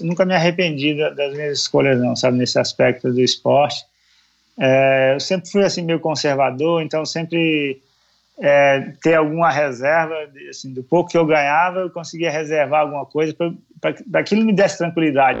Nunca me arrependi das minhas escolhas, não, sabe, nesse aspecto do esporte. É, eu sempre fui assim meio conservador, então sempre é, ter alguma reserva, assim, do pouco que eu ganhava, eu conseguia reservar alguma coisa para que aquilo me desse tranquilidade.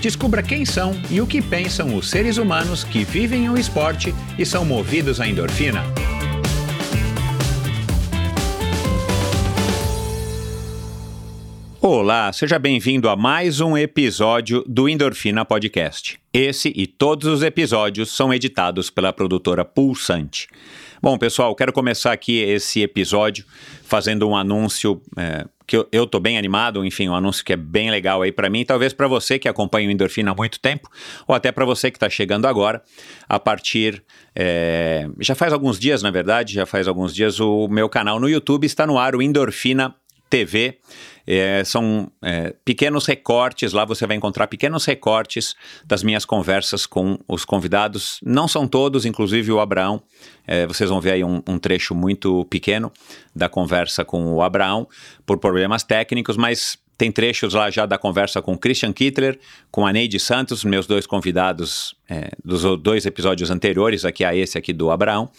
Descubra quem são e o que pensam os seres humanos que vivem o esporte e são movidos à endorfina. Olá, seja bem-vindo a mais um episódio do Endorfina Podcast. Esse e todos os episódios são editados pela produtora Pulsante. Bom, pessoal, quero começar aqui esse episódio fazendo um anúncio é, que eu, eu tô bem animado, enfim, um anúncio que é bem legal aí para mim, talvez para você que acompanha o Endorfina há muito tempo, ou até para você que está chegando agora, a partir, é, já faz alguns dias, na verdade, já faz alguns dias, o meu canal no YouTube está no ar, o Endorfina TV. É, são é, pequenos recortes, lá você vai encontrar pequenos recortes das minhas conversas com os convidados. Não são todos, inclusive o Abraão. É, vocês vão ver aí um, um, trecho muito pequeno da conversa com o Abraão, por problemas técnicos, mas tem trechos lá já da conversa com Christian Kittler, com a Neide Santos, meus dois convidados é, dos dois episódios anteriores, aqui a esse aqui do Abraão.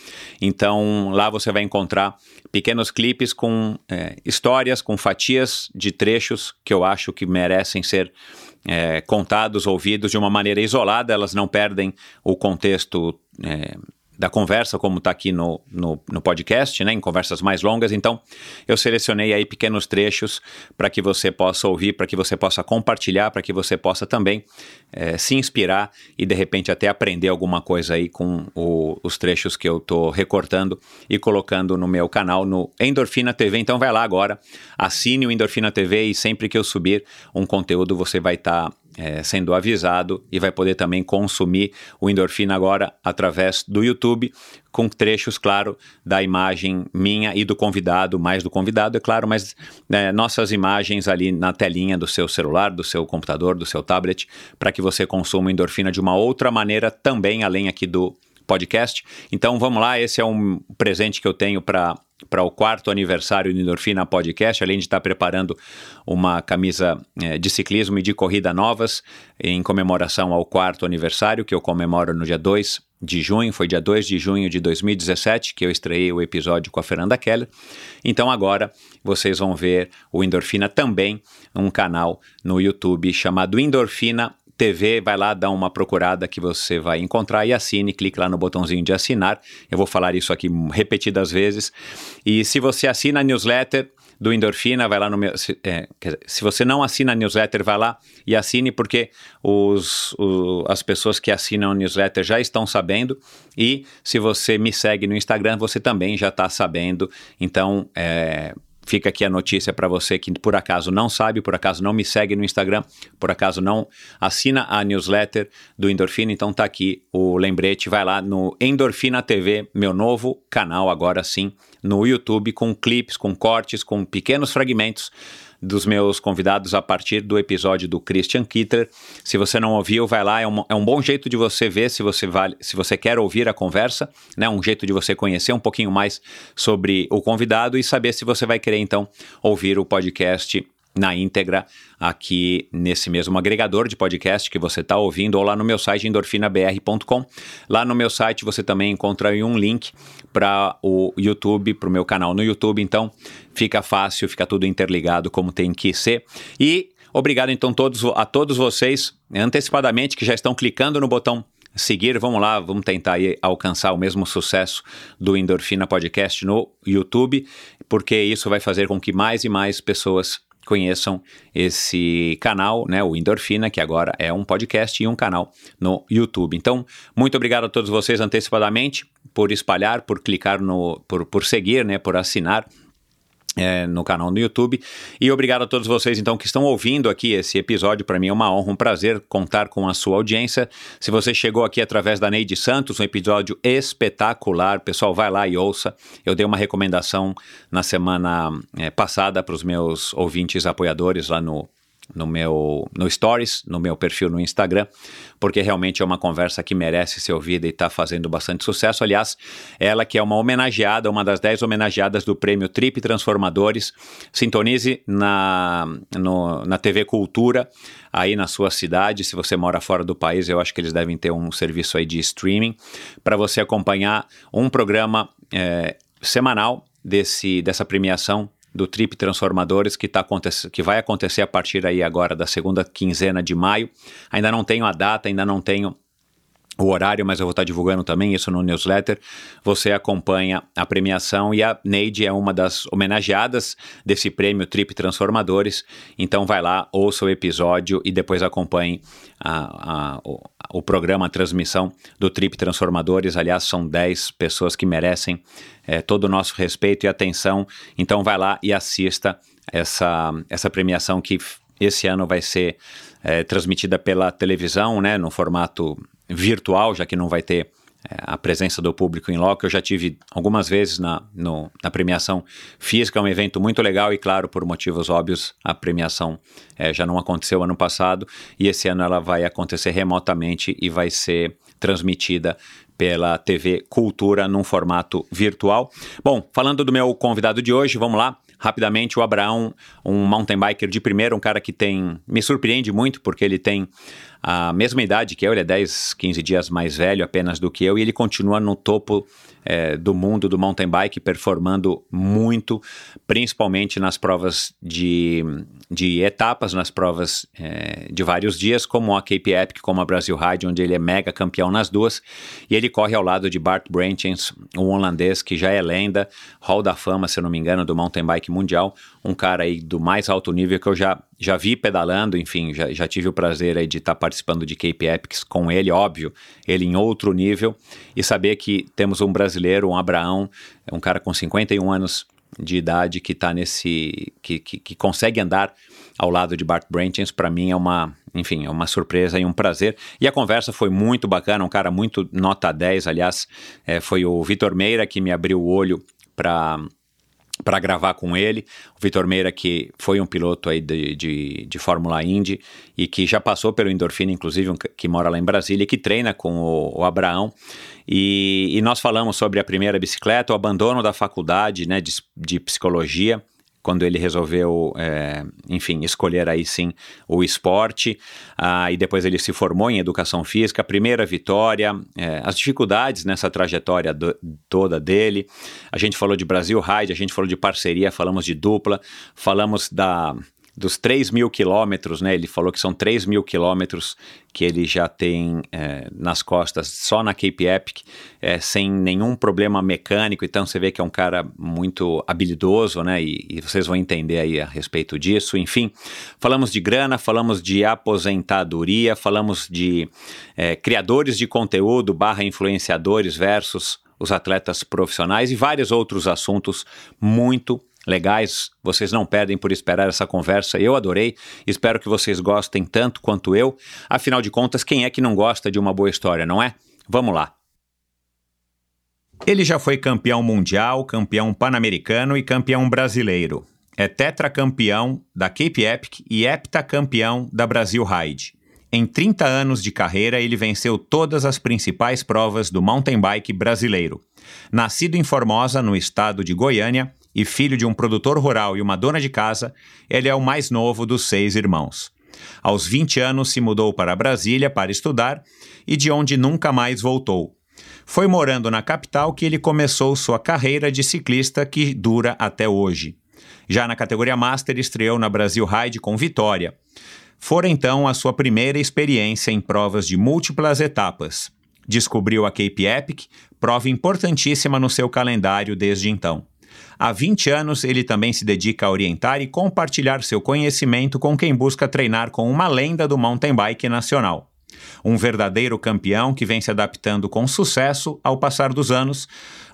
Então lá você vai encontrar pequenos clipes com é, histórias, com fatias de trechos que eu acho que merecem ser é, contados, ouvidos de uma maneira isolada, elas não perdem o contexto é, da conversa, como está aqui no, no, no, podcast, né, em conversas mais longas. Então, eu selecionei aí pequenos trechos para que você possa ouvir, para que você possa compartilhar, para que você possa também é, se inspirar e de repente até aprender alguma coisa aí com o, os trechos que eu estou recortando e colocando no meu canal no Endorfina TV. Então, vai lá agora, assine o Endorfina TV e sempre que eu subir um conteúdo você vai estar tá é, sendo avisado e vai poder também consumir o endorfina agora através do YouTube, com trechos, claro, da imagem minha e do convidado, mais do convidado, é claro, mas é, nossas imagens ali na telinha do seu celular, do seu computador, do seu tablet, para que você consuma endorfina de uma outra maneira também, além aqui do podcast. Então vamos lá, esse é um presente que eu tenho para para o quarto aniversário do Endorfina Podcast, além de estar preparando uma camisa é, de ciclismo e de corrida novas em comemoração ao quarto aniversário, que eu comemoro no dia 2 de junho, foi dia 2 de junho de 2017 que eu estreiei o episódio com a Fernanda Keller. Então agora vocês vão ver o Endorfina também, um canal no YouTube chamado Endorfina TV, vai lá dar uma procurada que você vai encontrar e assine, clique lá no botãozinho de assinar. Eu vou falar isso aqui repetidas vezes. E se você assina a newsletter do Endorfina, vai lá no meu. Se, é, dizer, se você não assina a newsletter, vai lá e assine, porque os, o, as pessoas que assinam a newsletter já estão sabendo. E se você me segue no Instagram, você também já está sabendo. Então, é, Fica aqui a notícia para você que por acaso não sabe, por acaso não me segue no Instagram, por acaso não assina a newsletter do Endorfina, então tá aqui o lembrete, vai lá no Endorfina TV, meu novo canal agora sim, no YouTube com clipes, com cortes, com pequenos fragmentos dos meus convidados a partir do episódio do Christian Kitter. Se você não ouviu, vai lá, é um, é um bom jeito de você ver se você, vale, se você quer ouvir a conversa, né? um jeito de você conhecer um pouquinho mais sobre o convidado e saber se você vai querer então ouvir o podcast na íntegra aqui nesse mesmo agregador de podcast que você está ouvindo ou lá no meu site endorfinabr.com. Lá no meu site você também encontra um link para o YouTube, para o meu canal no YouTube. Então fica fácil, fica tudo interligado como tem que ser. E obrigado então todos, a todos vocês antecipadamente que já estão clicando no botão seguir, vamos lá, vamos tentar alcançar o mesmo sucesso do Endorfina Podcast no YouTube, porque isso vai fazer com que mais e mais pessoas conheçam esse canal, né, o Endorfina, que agora é um podcast e um canal no YouTube. Então, muito obrigado a todos vocês antecipadamente por espalhar, por clicar no, por, por seguir, né, por assinar é, no canal no YouTube. E obrigado a todos vocês, então, que estão ouvindo aqui esse episódio. Para mim é uma honra, um prazer contar com a sua audiência. Se você chegou aqui através da Neide Santos, um episódio espetacular, pessoal, vai lá e ouça. Eu dei uma recomendação na semana é, passada para os meus ouvintes apoiadores lá no no meu no Stories, no meu perfil no Instagram, porque realmente é uma conversa que merece ser ouvida e está fazendo bastante sucesso. Aliás, ela que é uma homenageada, uma das dez homenageadas do prêmio Trip Transformadores. Sintonize na, no, na TV Cultura, aí na sua cidade. Se você mora fora do país, eu acho que eles devem ter um serviço aí de streaming para você acompanhar um programa é, semanal desse, dessa premiação do Trip Transformadores que, tá que vai acontecer a partir aí agora da segunda quinzena de maio. Ainda não tenho a data, ainda não tenho o horário, mas eu vou estar divulgando também isso no newsletter. Você acompanha a premiação e a Neide é uma das homenageadas desse prêmio Trip Transformadores. Então vai lá, ouça o episódio e depois acompanhe a, a, o, programa, a transmissão do Trip Transformadores. Aliás, são 10 pessoas que merecem é, todo o nosso respeito e atenção. Então vai lá e assista essa, essa premiação que esse ano vai ser é, transmitida pela televisão, né, no formato virtual, já que não vai ter a presença do público em loco. Eu já tive algumas vezes na, no, na premiação física, é um evento muito legal e, claro, por motivos óbvios, a premiação é, já não aconteceu ano passado e esse ano ela vai acontecer remotamente e vai ser transmitida pela TV Cultura num formato virtual. Bom, falando do meu convidado de hoje, vamos lá. Rapidamente, o Abraão, um mountain biker de primeiro, um cara que tem. me surpreende muito, porque ele tem a mesma idade que eu, ele é 10, 15 dias mais velho apenas do que eu, e ele continua no topo é, do mundo do mountain bike, performando muito, principalmente nas provas de, de etapas, nas provas é, de vários dias, como a Cape Epic, como a Brasil Ride, onde ele é mega campeão nas duas, e ele corre ao lado de Bart Branchens, um holandês que já é lenda, Hall da Fama, se não me engano, do mountain bike mundial, um cara aí do mais alto nível que eu já, já vi pedalando, enfim, já, já tive o prazer aí de estar tá participando de Cape Epics com ele, óbvio, ele em outro nível, e saber que temos um brasileiro, um Abraão, um cara com 51 anos de idade que está nesse. Que, que, que, consegue andar ao lado de Bart Branchens, para mim é uma, enfim, é uma surpresa e um prazer. E a conversa foi muito bacana, um cara muito nota 10, aliás, é, foi o Vitor Meira que me abriu o olho para para gravar com ele. O Vitor Meira, que foi um piloto aí de, de, de, Fórmula Indy e que já passou pelo Endorfina, inclusive, um, que mora lá em Brasília, e que treina com o, o Abraão. E, e, nós falamos sobre a primeira bicicleta, o abandono da faculdade né, de, de psicologia quando ele resolveu, é, enfim, escolher aí sim o esporte, ah, e depois ele se formou em educação física, primeira vitória, é, as dificuldades nessa trajetória do, toda dele. A gente falou de Brasil Ride, a gente falou de parceria, falamos de dupla, falamos da dos 3 mil quilômetros, né? Ele falou que são 3 mil quilômetros que ele já tem é, nas costas só na Cape Epic, é, sem nenhum problema mecânico. Então você vê que é um cara muito habilidoso, né? E, e, vocês vão entender aí a respeito disso. Enfim, falamos de grana, falamos de aposentadoria, falamos de é, criadores de conteúdo barra influenciadores versus os atletas profissionais e vários outros assuntos muito legais. Vocês não perdem por esperar essa conversa. Eu adorei. Espero que vocês gostem tanto quanto eu. Afinal de contas, quem é que não gosta de uma boa história, não é? Vamos lá. Ele já foi campeão mundial, campeão pan-americano e campeão brasileiro. É tetracampeão da Cape Epic e heptacampeão da Brasil Ride. Em 30 anos de carreira, ele venceu todas as principais provas do mountain bike brasileiro. Nascido em Formosa, no estado de Goiânia, e filho de um produtor rural e uma dona de casa, ele é o mais novo dos seis irmãos. Aos 20 anos se mudou para Brasília para estudar e de onde nunca mais voltou. Foi morando na capital que ele começou sua carreira de ciclista que dura até hoje. Já na categoria Master estreou na Brasil Ride com vitória. Fora então a sua primeira experiência em provas de múltiplas etapas. Descobriu a Cape Epic, prova importantíssima no seu calendário desde então. Há 20 anos, ele também se dedica a orientar e compartilhar seu conhecimento com quem busca treinar com uma lenda do mountain bike nacional. Um verdadeiro campeão que vem se adaptando com sucesso ao passar dos anos,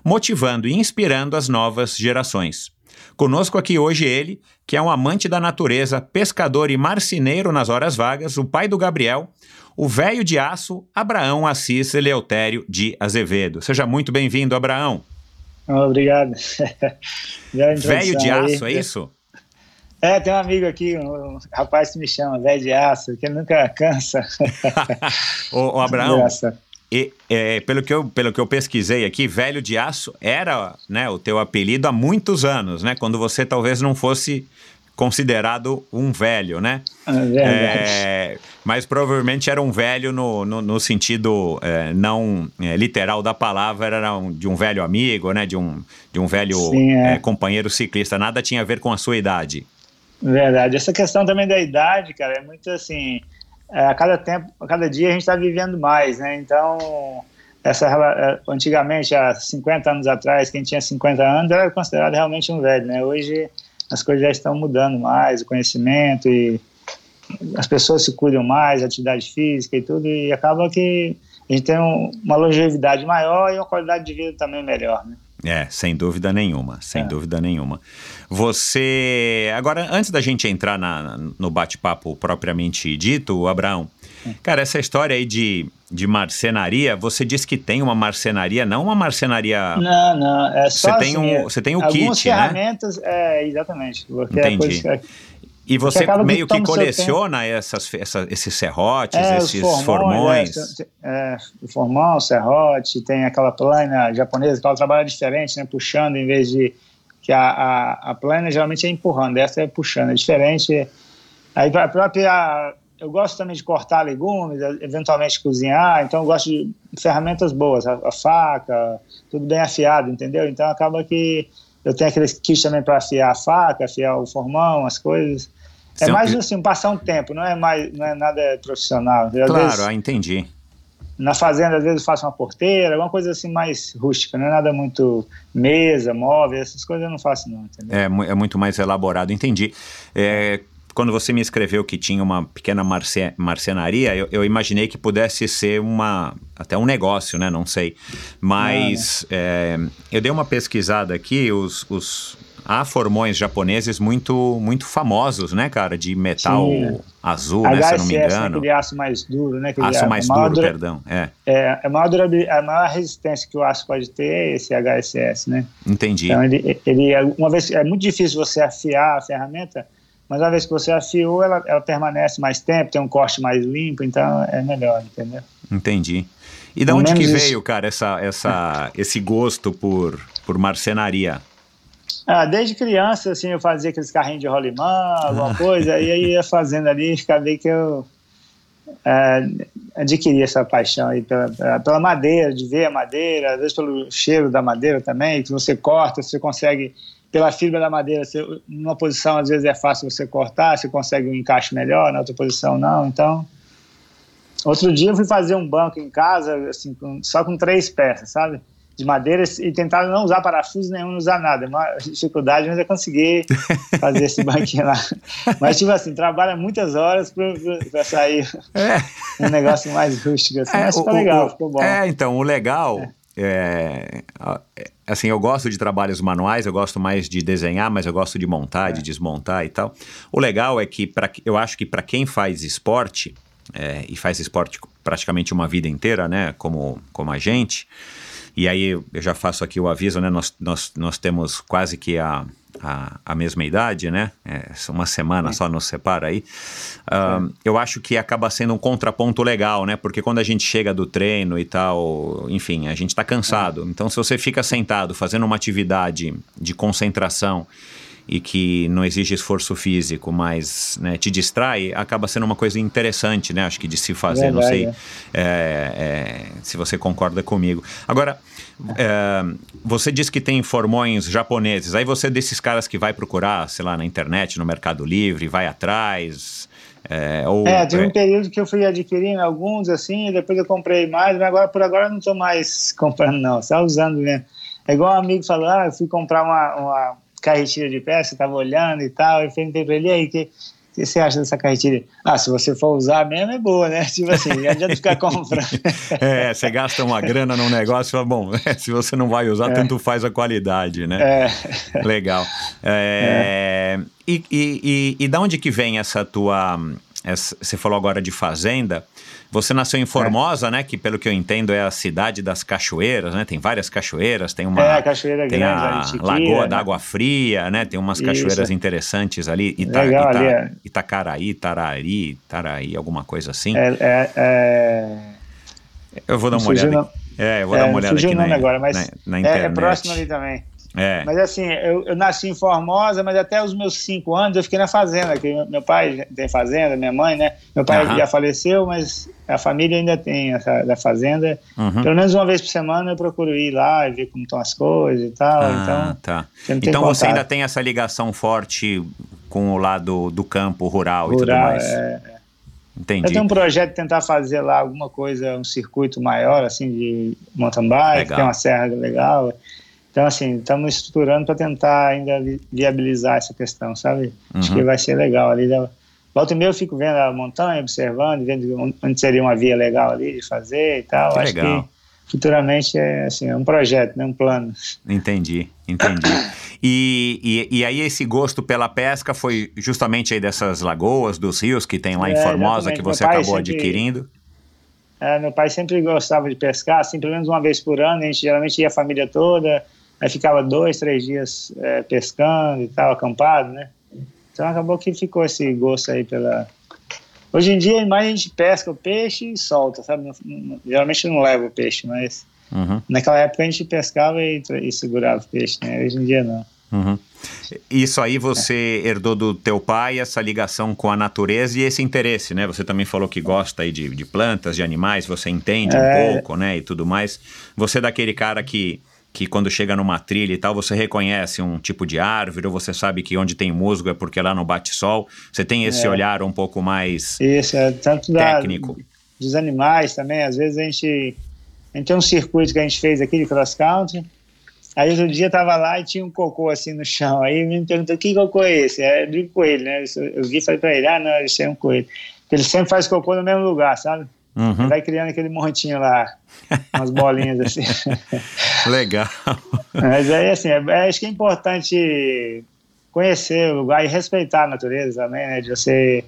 motivando e inspirando as novas gerações. Conosco aqui hoje ele, que é um amante da natureza, pescador e marceneiro nas horas vagas, o pai do Gabriel, o velho de aço, Abraão Assis Eleutério de Azevedo. Seja muito bem-vindo, Abraão. Obrigado. velho de aço, é isso? É, tem um amigo aqui, um rapaz que me chama, velho de aço, que nunca cansa. ô, ô, Abraão, e, é, pelo, que eu, pelo que eu pesquisei aqui, velho de aço era né, o teu apelido há muitos anos, né? Quando você talvez não fosse considerado um velho, né? É, é, mas provavelmente era um velho no, no, no sentido é, não é, literal da palavra, era um, de um velho amigo, né? De um, de um velho Sim, é. é, companheiro ciclista. Nada tinha a ver com a sua idade. Verdade. Essa questão também da idade, cara, é muito assim a cada tempo, a cada dia a gente está vivendo mais, né? Então, essa antigamente, há 50 anos atrás, quem tinha 50 anos era considerado realmente um velho, né? Hoje as coisas já estão mudando mais, o conhecimento e as pessoas se cuidam mais, atividade física e tudo, e acaba que a gente tem um, uma longevidade maior e uma qualidade de vida também melhor, né? É, sem dúvida nenhuma, sem é. dúvida nenhuma. Você. Agora, antes da gente entrar na, no bate-papo propriamente dito, Abraão, cara, essa história aí de, de marcenaria, você disse que tem uma marcenaria, não uma marcenaria. Não, não, é só. Você tem, assim, um, você tem o kit, né? ferramentas, é, exatamente. É Entendi. É e você meio que coleciona essas, essa, esses serrotes, é, esses formões. formões. É, é, o formão, o serrote, tem aquela plana japonesa que ela trabalha diferente, né, puxando em vez de que a, a, a plana geralmente é empurrando, essa é puxando, é diferente. Aí a própria eu gosto também de cortar legumes, eventualmente cozinhar, então eu gosto de ferramentas boas, a, a faca, tudo bem afiado, entendeu? Então acaba que eu tenho aqueles kits também para afiar a faca, afiar o formão, as coisas. É mais assim, passar um tempo, não é mais, não é nada profissional. Às claro, vezes, ah, entendi. Na fazenda, às vezes, eu faço uma porteira, alguma coisa assim mais rústica, não é nada muito mesa, móvel, essas coisas eu não faço, não, entendeu? É, é muito mais elaborado, entendi. É, quando você me escreveu que tinha uma pequena marce, marcenaria, eu, eu, imaginei que pudesse ser uma até um negócio, né? Não sei. Mas é, eu dei uma pesquisada aqui, os, os há formões japoneses muito, muito famosos, né, cara? De metal Sim. azul, HSS, né, se eu não me engano. Né, aquele aço mais duro, né? Aquele aço mais duro, dura... perdão. É. É, a, maior a maior resistência que o aço pode ter é esse HSS, né? Entendi. Então, ele, ele, uma vez, é muito difícil você afiar a ferramenta, mas uma vez que você afiou, ela, ela permanece mais tempo, tem um corte mais limpo, então é melhor, entendeu? Entendi. E de onde que veio, isso. cara, essa, essa, esse gosto por, por marcenaria? Ah, desde criança, assim, eu fazia aqueles carrinhos de rolimã, alguma coisa, e aí ia fazendo ali, acabei que eu é, adquiri essa paixão aí pela, pela, madeira, de ver a madeira, às vezes pelo cheiro da madeira também, que você corta, você consegue, pela fibra da madeira, você, numa posição às vezes é fácil você cortar, você consegue um encaixe melhor, na outra posição não, então... Outro dia eu fui fazer um banco em casa, assim, com, só com três peças, sabe? de madeira e tentar não usar parafuso nenhum, não usar nada. É uma dificuldade, mas eu consegui fazer esse banquinho lá. Mas, tipo assim, trabalha muitas horas para sair é. um negócio mais rústico. Assim, é, mas ficou o, legal, o, ficou bom. É, então, o legal. É. é. assim, eu gosto de trabalhos manuais, eu gosto mais de desenhar, mas eu gosto de montar, de é. desmontar e tal. O legal é que, pra, eu acho que para quem faz esporte, é, e faz esporte praticamente uma vida inteira, né, como, como a gente, e aí eu já faço aqui o aviso, né? Nós, nós, nós temos quase que a, a, a mesma idade, né? É, uma semana só nos separa aí. Uh, eu acho que acaba sendo um contraponto legal, né? Porque quando a gente chega do treino e tal, enfim, a gente está cansado. Então, se você fica sentado fazendo uma atividade de concentração e que não exige esforço físico, mas né, te distrai, acaba sendo uma coisa interessante, né? Acho que de se fazer, Verdade, não sei é. É, se você concorda comigo. Agora, é, você disse que tem formões japoneses, aí você é desses caras que vai procurar, sei lá, na internet, no Mercado Livre, vai atrás... É, ou, é, teve um período que eu fui adquirindo alguns assim, depois eu comprei mais, mas agora por agora eu não estou mais comprando não, só usando mesmo. É igual um amigo falou, ah, eu fui comprar uma, uma carretilha de peça, estava olhando e tal, eu perguntei para ele, aí, que que você acha dessa carretilha? Ah, se você for usar mesmo, é boa, né? Tipo assim, não adianta ficar comprando. é, você gasta uma grana num negócio e fala, bom, se você não vai usar, é. tanto faz a qualidade, né? É. Legal. É, é. E, e, e, e da onde que vem essa tua... Essa, você falou agora de fazenda, você nasceu em Formosa, é. né? Que pelo que eu entendo é a cidade das cachoeiras, né? Tem várias cachoeiras, tem uma. É, a cachoeira tem grande, a Lagoa né? da Água Fria, né? Tem umas cachoeiras Isso. interessantes ali. Ita, Legal, Ita, ali é. Itacaraí, Tarari, Taraí, alguma coisa assim. É, é, é... Eu vou dar uma olhada. Não... É, eu vou dar uma olhada aqui na, agora, mas na, na internet. É, próximo ali também. É. Mas assim, eu, eu, nasci em Formosa, mas até os meus cinco anos eu fiquei na fazenda, que meu pai tem fazenda, minha mãe, né? Meu pai uhum. já faleceu, mas a família ainda tem essa da fazenda. Uhum. Pelo menos uma vez por semana eu procuro ir lá e ver como estão as coisas e tal. Ah, então, tá. Então você ainda tem essa ligação forte com o lado do campo rural, rural e tudo mais. É, é. Entendi. Eu tenho um projeto de tentar fazer lá alguma coisa, um circuito maior, assim, de mountain bike, legal. tem uma serra legal. Então, assim, estamos estruturando para tentar ainda viabilizar essa questão, sabe? Uhum. Acho que vai ser legal ali. Né? Volta e meia eu fico vendo a montanha, observando, vendo onde seria uma via legal ali de fazer e tal. Que Acho legal. que futuramente é assim, é um projeto, né? um plano. Entendi, entendi. E, e, e, aí esse gosto pela pesca foi justamente aí dessas lagoas, dos rios que tem lá em é, Formosa, que você acabou sempre, adquirindo? É, meu pai sempre gostava de pescar, assim, pelo menos uma vez por ano, a gente geralmente ia a família toda, Aí ficava dois, três dias é, pescando e tal, acampado, né? Então acabou que ficou esse gosto aí pela. Hoje em dia, mais a gente pesca o peixe e solta, sabe? Geralmente não leva o peixe, mas uhum. naquela época a gente pescava e, e, segurava o peixe, né? Hoje em dia não. Uhum. Isso aí você é. herdou do teu pai, essa ligação com a natureza e esse interesse, né? Você também falou que gosta aí de, de plantas, de animais, você entende é. um pouco, né? E tudo mais. Você é daquele cara que que quando chega numa trilha e tal, você reconhece um tipo de árvore, ou você sabe que onde tem musgo é porque lá não bate sol. Você tem esse é. olhar um pouco mais Isso, é, tanto técnico. Da, dos animais também, às vezes a gente, a gente tem um circuito que a gente fez aqui de cross country, Aí outro dia tava lá e tinha um cocô assim no chão. Aí me perguntou: que cocô é esse? É do coelho, né? Eu vi e falei pra ele: ah, não, isso é um coelho. Porque ele sempre faz cocô no mesmo lugar, sabe? Uhum. Vai criando aquele montinho lá, umas bolinhas assim. Legal. Mas aí, assim, é, é, acho que é importante conhecer o lugar e respeitar a natureza também, né? De você.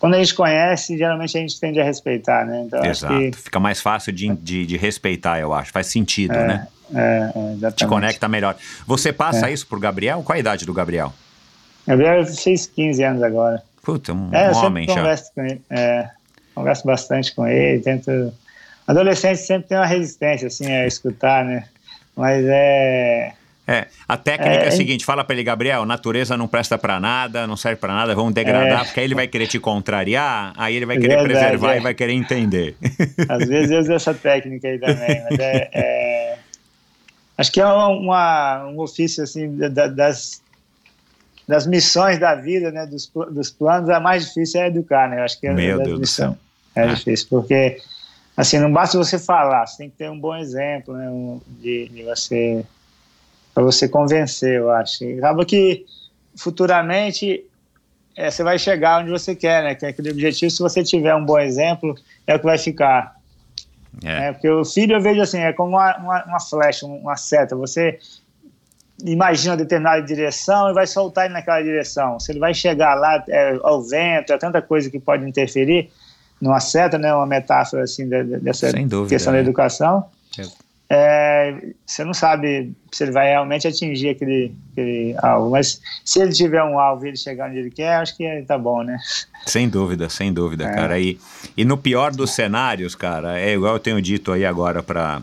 Quando a gente conhece, geralmente a gente tende a respeitar, né? Então, Exato. Que... Fica mais fácil de, de, de, respeitar, eu acho. Faz sentido, é, né? É, é, exatamente. Te conecta melhor. Você passa é. isso pro Gabriel? Qual a idade do Gabriel? Gabriel fez 15 anos agora. Puta, um, é, um homem já. Com ele. É, converso bastante com ele, tento... Adolescente sempre tem uma resistência, assim, a escutar, né? Mas é... É, a técnica é, é a seguinte, fala para ele, Gabriel, natureza não presta para nada, não serve para nada, vamos degradar, é, porque aí ele vai querer te contrariar, aí ele vai querer verdade, preservar é. e vai querer entender. Às vezes eu uso essa técnica aí também, mas é, é acho que é uma, um ofício, assim, das, das missões da vida, né, dos, dos planos, a mais difícil é educar, né? Eu acho que é Meu Deus do céu. É ah. difícil, porque assim, não basta você falar, você tem que ter um bom exemplo, né, um, de, de você para você convencer, eu acho. E acaba que futuramente é, você vai chegar onde você quer, né? Que é aquele objetivo, se você tiver um bom exemplo, é o que vai ficar. É. é porque o filho eu vejo assim, é como uma, uma, uma flecha, uma seta. Você imagina determinada direção e vai soltar ele naquela direção. Se ele vai chegar lá é, ao vento, é tanta coisa que pode interferir numa seta, né, uma metáfora assim dessa dúvida, questão é. da educação. É, você não sabe se ele vai realmente atingir aquele, aquele alvo, mas se ele tiver um alvo e ele chegar onde ele quer, acho que tá bom, né? Sem dúvida, sem dúvida, é. cara. E, e no pior dos cenários, cara, é igual eu tenho dito aí agora para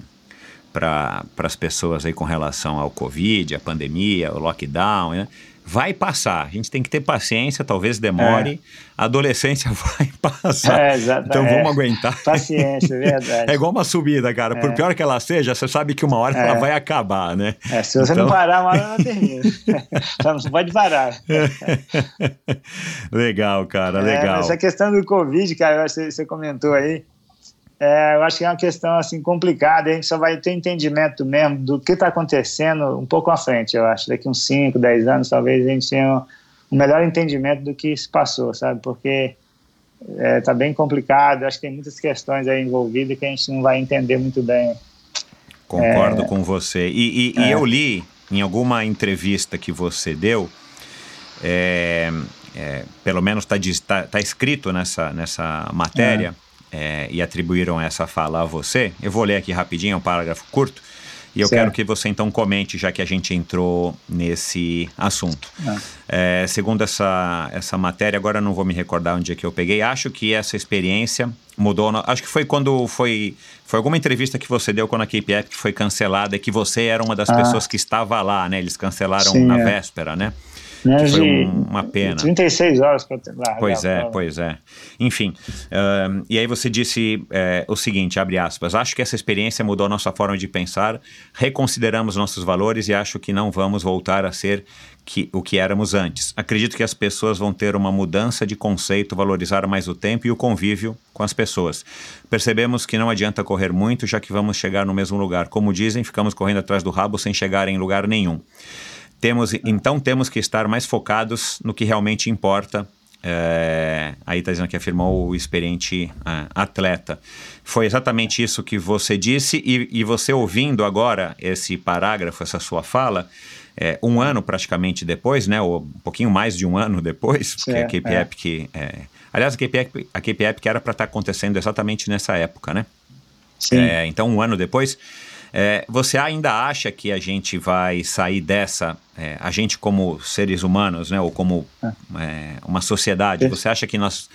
para as pessoas aí com relação ao Covid, a pandemia, o lockdown, né? Vai passar, a gente tem que ter paciência, talvez demore, é. a adolescência vai passar. É, então vamos é. aguentar. Paciência, é verdade. É igual uma subida, cara. Por é. pior que ela seja, você sabe que uma hora ela é. vai acabar, né? É, se você então... não parar, uma hora ela termina. então não pode parar. legal, cara, legal. Essa questão do Covid, cara, você, você comentou aí, é, eu acho que é uma questão assim complicada. A gente só vai ter entendimento mesmo do que está acontecendo um pouco à frente, eu acho. Daqui uns 5, 10 anos, talvez a gente tenha um melhor entendimento do que se passou, sabe? Porque é, tá bem complicado, acho que tem muitas questões aí envolvidas que a gente não vai entender muito bem. Concordo é, com você. E, e, é. e, eu li em alguma entrevista que você deu, é, é, pelo menos está tá, tá escrito nessa, nessa matéria, é. e atribuíram essa fala a você. Eu vou ler aqui rapidinho, é um parágrafo curto. E eu certo. quero que você então comente, já que a gente entrou nesse assunto. Ah. É, segundo essa, essa matéria, agora não vou me recordar onde é que eu peguei, acho que essa experiência mudou. Acho que foi quando foi. Foi alguma entrevista que você deu quando a KPF foi cancelada e que você era uma das ah. pessoas que estava lá, né? Eles cancelaram Sim, na é. véspera, né? Né, foi um, uma pena. 36 horas para lá. Pois é, pois é. Enfim, uh, e aí você disse uh, o seguinte, abre aspas, acho que essa experiência mudou a nossa forma de pensar, reconsideramos nossos valores e acho que não vamos voltar a ser que, o que éramos antes. Acredito que as pessoas vão ter uma mudança de conceito, valorizar mais o tempo e o convívio com as pessoas. Percebemos que não adianta correr muito, já que vamos chegar no mesmo lugar. Como dizem, ficamos correndo atrás do rabo sem chegar em lugar nenhum. Temos, então temos que estar mais focados no que realmente importa. É, aí está dizendo que afirmou o experiente é, atleta. Foi exatamente isso que você disse, e, e, você ouvindo agora esse parágrafo, essa sua fala, é, um ano praticamente depois, né, ou um pouquinho mais de um ano depois, porque a KP é. Epic. É, aliás, a KP Epic, a KP Epic era para estar tá acontecendo exatamente nessa época, né? Sim. É, então, um ano depois. É, você ainda acha que a gente vai sair dessa, é, a gente como seres humanos, né, ou como é, uma sociedade, você acha que nós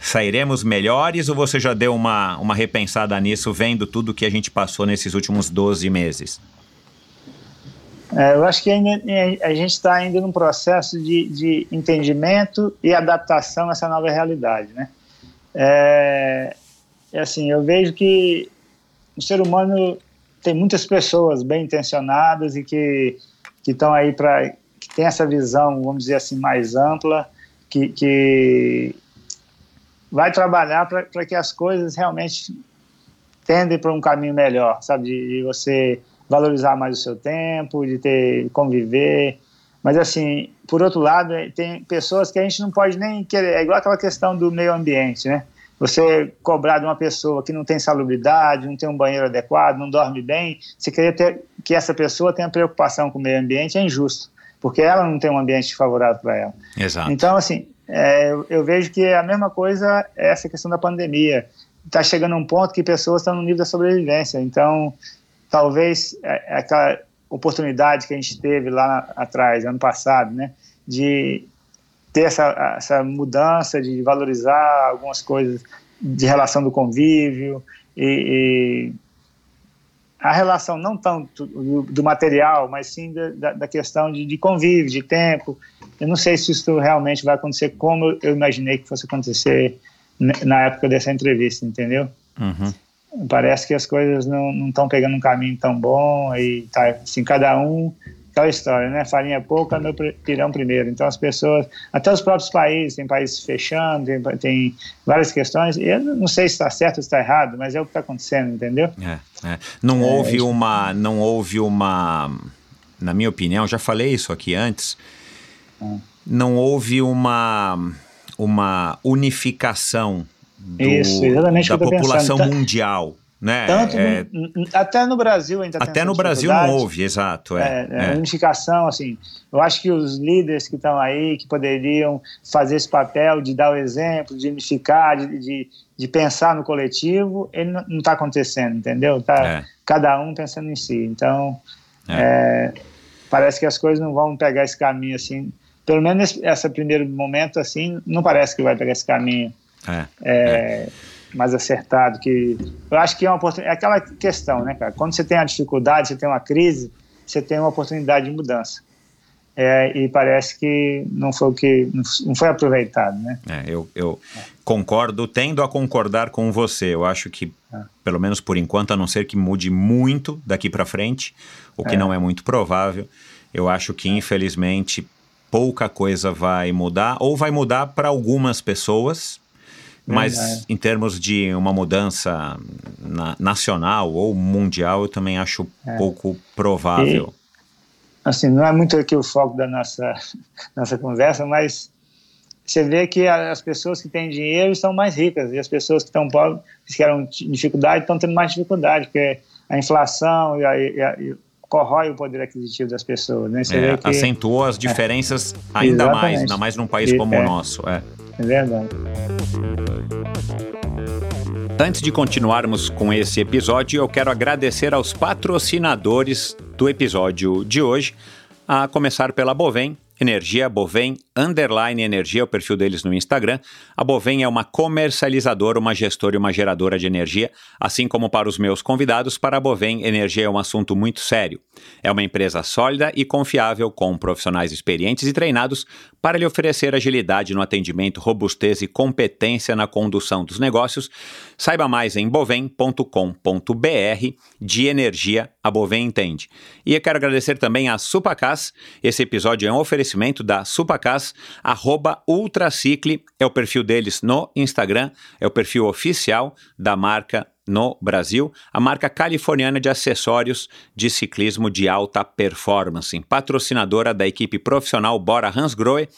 sairemos melhores ou você já deu uma, uma repensada nisso, vendo tudo que a gente passou nesses últimos 12 meses? É, eu acho que ainda, a gente está ainda num processo de, de, entendimento e adaptação a essa nova realidade, né? É, é assim, eu vejo que o ser humano tem muitas pessoas bem intencionadas e que estão aí para que tem essa visão, vamos dizer assim, mais ampla, que, que vai trabalhar para que as coisas realmente tendem para um caminho melhor, sabe, de, de, você valorizar mais o seu tempo, de ter conviver, mas assim, por outro lado, tem pessoas que a gente não pode nem querer, é igual aquela questão do meio ambiente, né? Você cobrar de uma pessoa que não tem salubridade, não tem um banheiro adequado, não dorme bem, você querer ter, que essa pessoa tenha preocupação com o meio ambiente é injusto, porque ela não tem um ambiente favorável para ela. Exato. Então, assim, é, eu, eu, vejo que a mesma coisa é essa questão da pandemia. Está chegando a um ponto que pessoas estão no nível da sobrevivência. Então, talvez é, é aquela oportunidade que a gente teve lá atrás, ano passado, né, de ter essa, essa mudança de valorizar algumas coisas de relação do convívio e, e a relação não tanto do, do material, mas sim da, da questão de, de, convívio, de tempo. Eu não sei se isso realmente vai acontecer como eu imaginei que fosse acontecer na época dessa entrevista, entendeu? Uhum. Parece que as coisas não estão pegando um caminho tão bom e tá assim cada um aquela história, né? Farinha pouca, meu pirão primeiro. Então as pessoas, até os próprios países, tem países fechando, tem, tem várias questões. Eu não sei se está certo ou se está errado, mas é o que está acontecendo, entendeu? É, é. Não é, houve é uma, não houve uma, na minha opinião, já falei isso aqui antes. Ah. Não houve uma, uma unificação do, isso, da população pensando. mundial né? Tanto é, no, até no Brasil ainda Até no Brasil não houve, exato. É, é, é, unificação, assim. Eu acho que os líderes que estão aí, que poderiam fazer esse papel de dar o exemplo, de unificar, de, de, de pensar no coletivo, ele não está acontecendo, entendeu? Tá é. cada um pensando em si. Então, é. É, parece que as coisas não vão pegar esse caminho assim. Pelo menos esse, esse primeiro momento, assim, não parece que vai pegar esse caminho. É mais acertado, que eu acho que é uma oportunidade, é aquela questão, né, cara? Quando você tem a dificuldade, você tem uma crise, você tem uma oportunidade de mudança. É, e parece que não foi o que não foi aproveitado, né? É, eu, eu é. concordo, tendo a concordar com você. Eu acho que, é. pelo menos por enquanto, a não ser que mude muito daqui para frente, o que é. não é muito provável, eu acho que infelizmente pouca coisa vai mudar ou vai mudar para algumas pessoas, mas é. em termos de uma mudança na, nacional ou mundial, eu também acho é. pouco provável. assim, não é muito aqui o foco da nossa, nossa conversa, mas você vê que as pessoas que têm dinheiro estão mais ricas e as pessoas que estão pobres, que eram dificuldade, estão tendo mais dificuldade, porque a inflação e, a, e, a, e corrói o poder aquisitivo das pessoas. Né? É, que, acentuou as diferenças é, ainda mais, ainda mais num país como é, o nosso. É. é verdade. Antes de continuarmos com esse episódio, eu quero agradecer aos patrocinadores do episódio de hoje, a começar pela Bovem, Energia Bovem, underline Energia, o perfil deles no Instagram. A Bovem é uma comercializadora, uma gestora e uma geradora de energia, assim como para os meus convidados, para a Bovem, energia é um assunto muito sério. É uma empresa sólida e confiável, com profissionais experientes e treinados para lhe oferecer agilidade no atendimento, robustez e competência na condução dos negócios. Saiba mais em bovem.com.br de energia, a Bovem entende. E eu quero agradecer também a Supacas. Esse episódio é um oferecimento da Supacas, arroba Ultracicle, é o perfil deles no Instagram, é o perfil oficial da marca no Brasil, a marca californiana de acessórios de ciclismo de alta performance, patrocinadora da equipe profissional Bora Hansgrohe,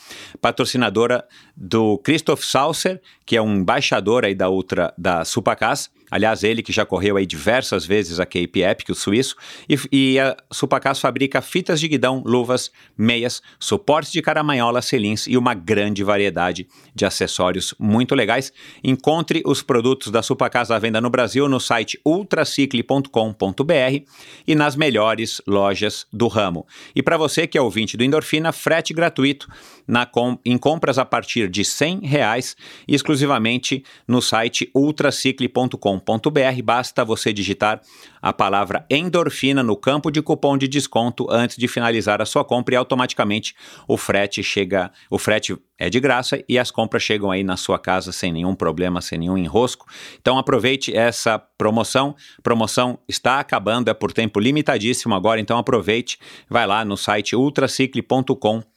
patrocinadora do Christoph Saucer, que é um embaixador aí da Ultra da Supacas, Aliás, ele que já correu aí diversas vezes a Cape Epic, o suíço, e, e a Supacas fabrica fitas de guidão, luvas, meias, suportes de caramanhola, selins e uma grande variedade de acessórios muito legais. Encontre os produtos da Supacas à venda no Brasil no site ultracicle.com.br e nas melhores lojas do ramo. E para você que é ouvinte do Endorfina, frete gratuito na com, em compras a partir de R$ reais, exclusivamente no site ultracicle.com.br Basta você digitar a palavra endorfina no campo de cupom de desconto antes de finalizar a sua compra e automaticamente o frete chega, o frete é de graça e as compras chegam aí na sua casa sem nenhum problema, sem nenhum enrosco. Então aproveite essa promoção. Promoção está acabando, é por tempo limitadíssimo agora, então aproveite, vai lá no site ultracicle.com.br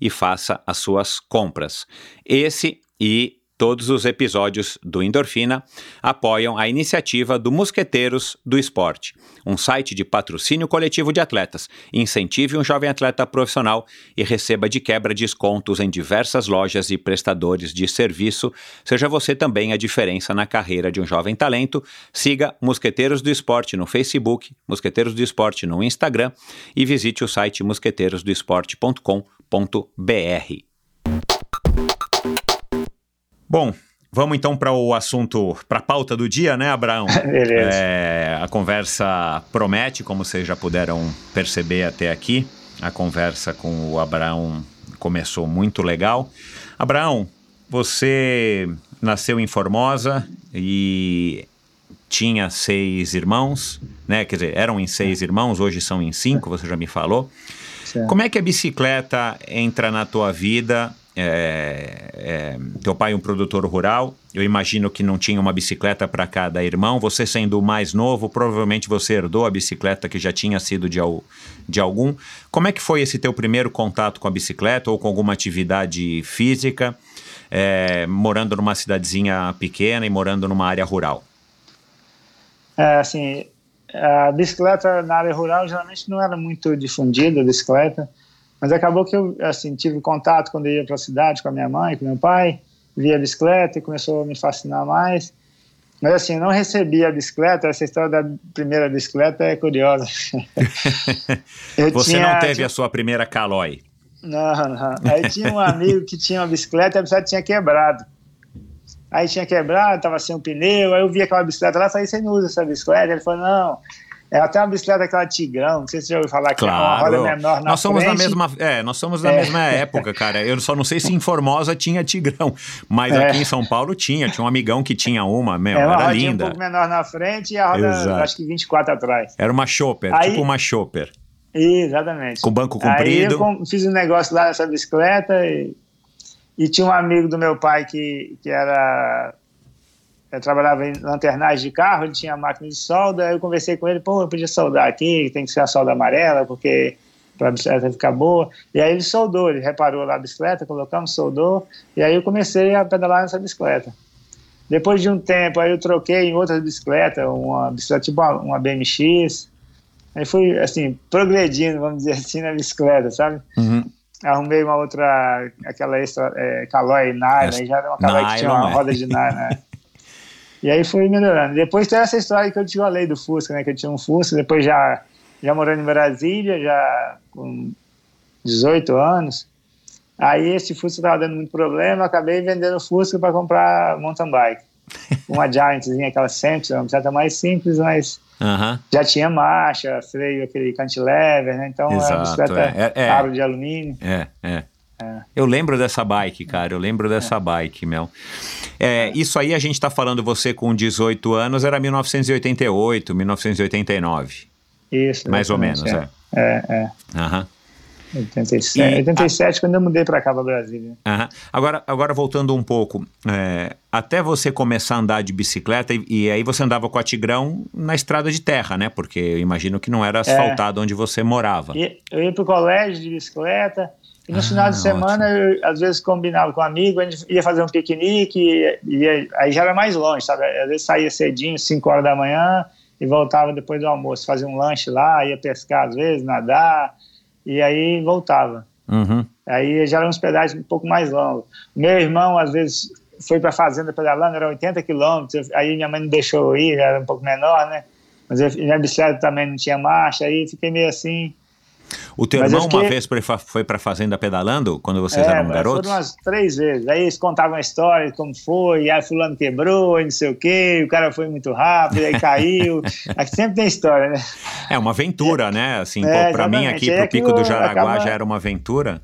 e faça as suas compras. Esse e Todos os episódios do Endorfina apoiam a iniciativa do Mosqueteiros do Esporte, um site de patrocínio coletivo de atletas. Incentive um jovem atleta profissional e receba de quebra descontos em diversas lojas e prestadores de serviço. Seja você também a diferença na carreira de um jovem talento. Siga Mosqueteiros do Esporte no Facebook, Mosqueteiros do Esporte no Instagram e visite o site mosqueteirosdoesporte.com.br. Bom, vamos então para o assunto, para a pauta do dia, né, Abraão? Beleza. É, a conversa promete, como vocês já puderam perceber até aqui. A conversa com o Abraão começou muito legal. Abraão, você nasceu em Formosa e tinha seis irmãos, né? Quer dizer, eram em seis irmãos, hoje são em cinco, você já me falou. Certo. Como é que a bicicleta entra na tua vida é, é, teu pai é um produtor rural, eu imagino que não tinha uma bicicleta para cada irmão. Você sendo o mais novo, provavelmente você herdou a bicicleta que já tinha sido de, de algum. Como é que foi esse teu primeiro contato com a bicicleta ou com alguma atividade física, é, morando numa cidadezinha pequena e morando numa área rural? É, assim, a bicicleta na área rural geralmente não era muito difundida, a bicicleta. Mas acabou que eu assim, tive contato quando eu ia para a cidade com a minha mãe, com meu pai, via a bicicleta e começou a me fascinar mais. Mas assim, eu não recebi a bicicleta, essa história da primeira bicicleta é curiosa. Você tinha, não teve a sua primeira calói? Não, não. Aí tinha um amigo que tinha uma bicicleta e a bicicleta tinha quebrado. Aí tinha quebrado, tava sem um pneu, aí eu vi aquela bicicleta lá e falei, você não usa essa bicicleta? Ele falou, não, é até uma bicicleta aquela Tigrão, não sei se você já ouviu falar que claro. é uma roda menor na nós somos frente. Da mesma, é, nós somos da é. mesma época, cara. Eu só não sei se em Formosa tinha Tigrão, mas é. aqui em São Paulo tinha. Tinha um amigão que tinha uma, meu, é uma era linda. um pouco menor na frente e a roda, Exato. acho que 24 atrás. Era uma Chopper, Aí, tipo uma Chopper. Exatamente. Com banco comprido. Aí eu fiz um negócio lá nessa bicicleta e, e tinha um amigo do meu pai que, que era eu trabalhava em lanternagem de carro, ele tinha máquina de solda, eu conversei com ele, pô, eu podia soldar aqui, tem que ser a solda amarela, porque para a bicicleta ficar boa. E aí ele soldou, ele reparou lá a bicicleta, colocamos, soldou, e aí eu comecei a pedalar nessa bicicleta. Depois de um tempo, aí eu troquei em outra bicicleta, uma bicicleta tipo uma, BMX, Aí fui, assim, progredindo, vamos dizer assim, na bicicleta, sabe? Uhum. Arrumei uma outra, aquela extra, é, aí já era uma Caloi que tinha uma é. roda de Nylon, né? E aí fui melhorando. Depois tem essa história que eu te falei do Fusca, né? Que eu tinha um Fusca, depois já, já morando em Brasília, já com 18 anos. Aí esse Fusca estava dando muito problema, acabei vendendo o Fusca para comprar mountain bike. Uma Giantzinha, aquela Simpson, uma bicicleta mais simples, mas já tinha marcha, freio, aquele cantilever, né? Então era uma Exato, bicicleta é. É, é. de alumínio. É, é. Eu lembro dessa bike, cara. Eu lembro dessa bike, meu. É, isso aí a gente tá falando você com 18 anos, era 1988, 1989. Isso. Mais ou menos, é. É, é. Aham. 87, E- 87 quando eu mudei para cá, para Brasília. Aham. Agora, agora voltando um pouco, é, até você começar a andar de bicicleta, e, e aí você andava com a Tigrão na estrada de terra, né? Porque eu imagino que não era asfaltado onde você morava. E eu ia para o colégio de bicicleta, e no Ah, final de semana, eu, às vezes combinava com um amigo, a gente ia fazer um piquenique, e, e aí já era mais longe, sabe? Às vezes saía cedinho, 5 horas da manhã, e voltava depois do almoço, fazia um lanche lá, ia pescar às vezes, nadar, e aí voltava. Uhum. Aí já era um hospedagem um pouco mais longo. Meu irmão, às vezes, foi para a fazenda pedalando, era 80 quilômetros, aí minha mãe não deixou eu ir, era um pouco menor, né? Mas eu, minha bicicleta também não tinha marcha, aí fiquei meio assim. O teu Mas irmão uma vez foi foi pra fazenda pedalando, quando vocês eram mas garotos? Foram umas três vezes. Aí eles contavam a história, como foi, e aí fulano quebrou, e não sei o quê, o cara foi muito rápido, aí caiu. Aqui sempre tem história, né? É uma aventura, né? Assim, É, pô, pra mim aqui Aí pro Pico do Jaraguá acaba- já era uma aventura.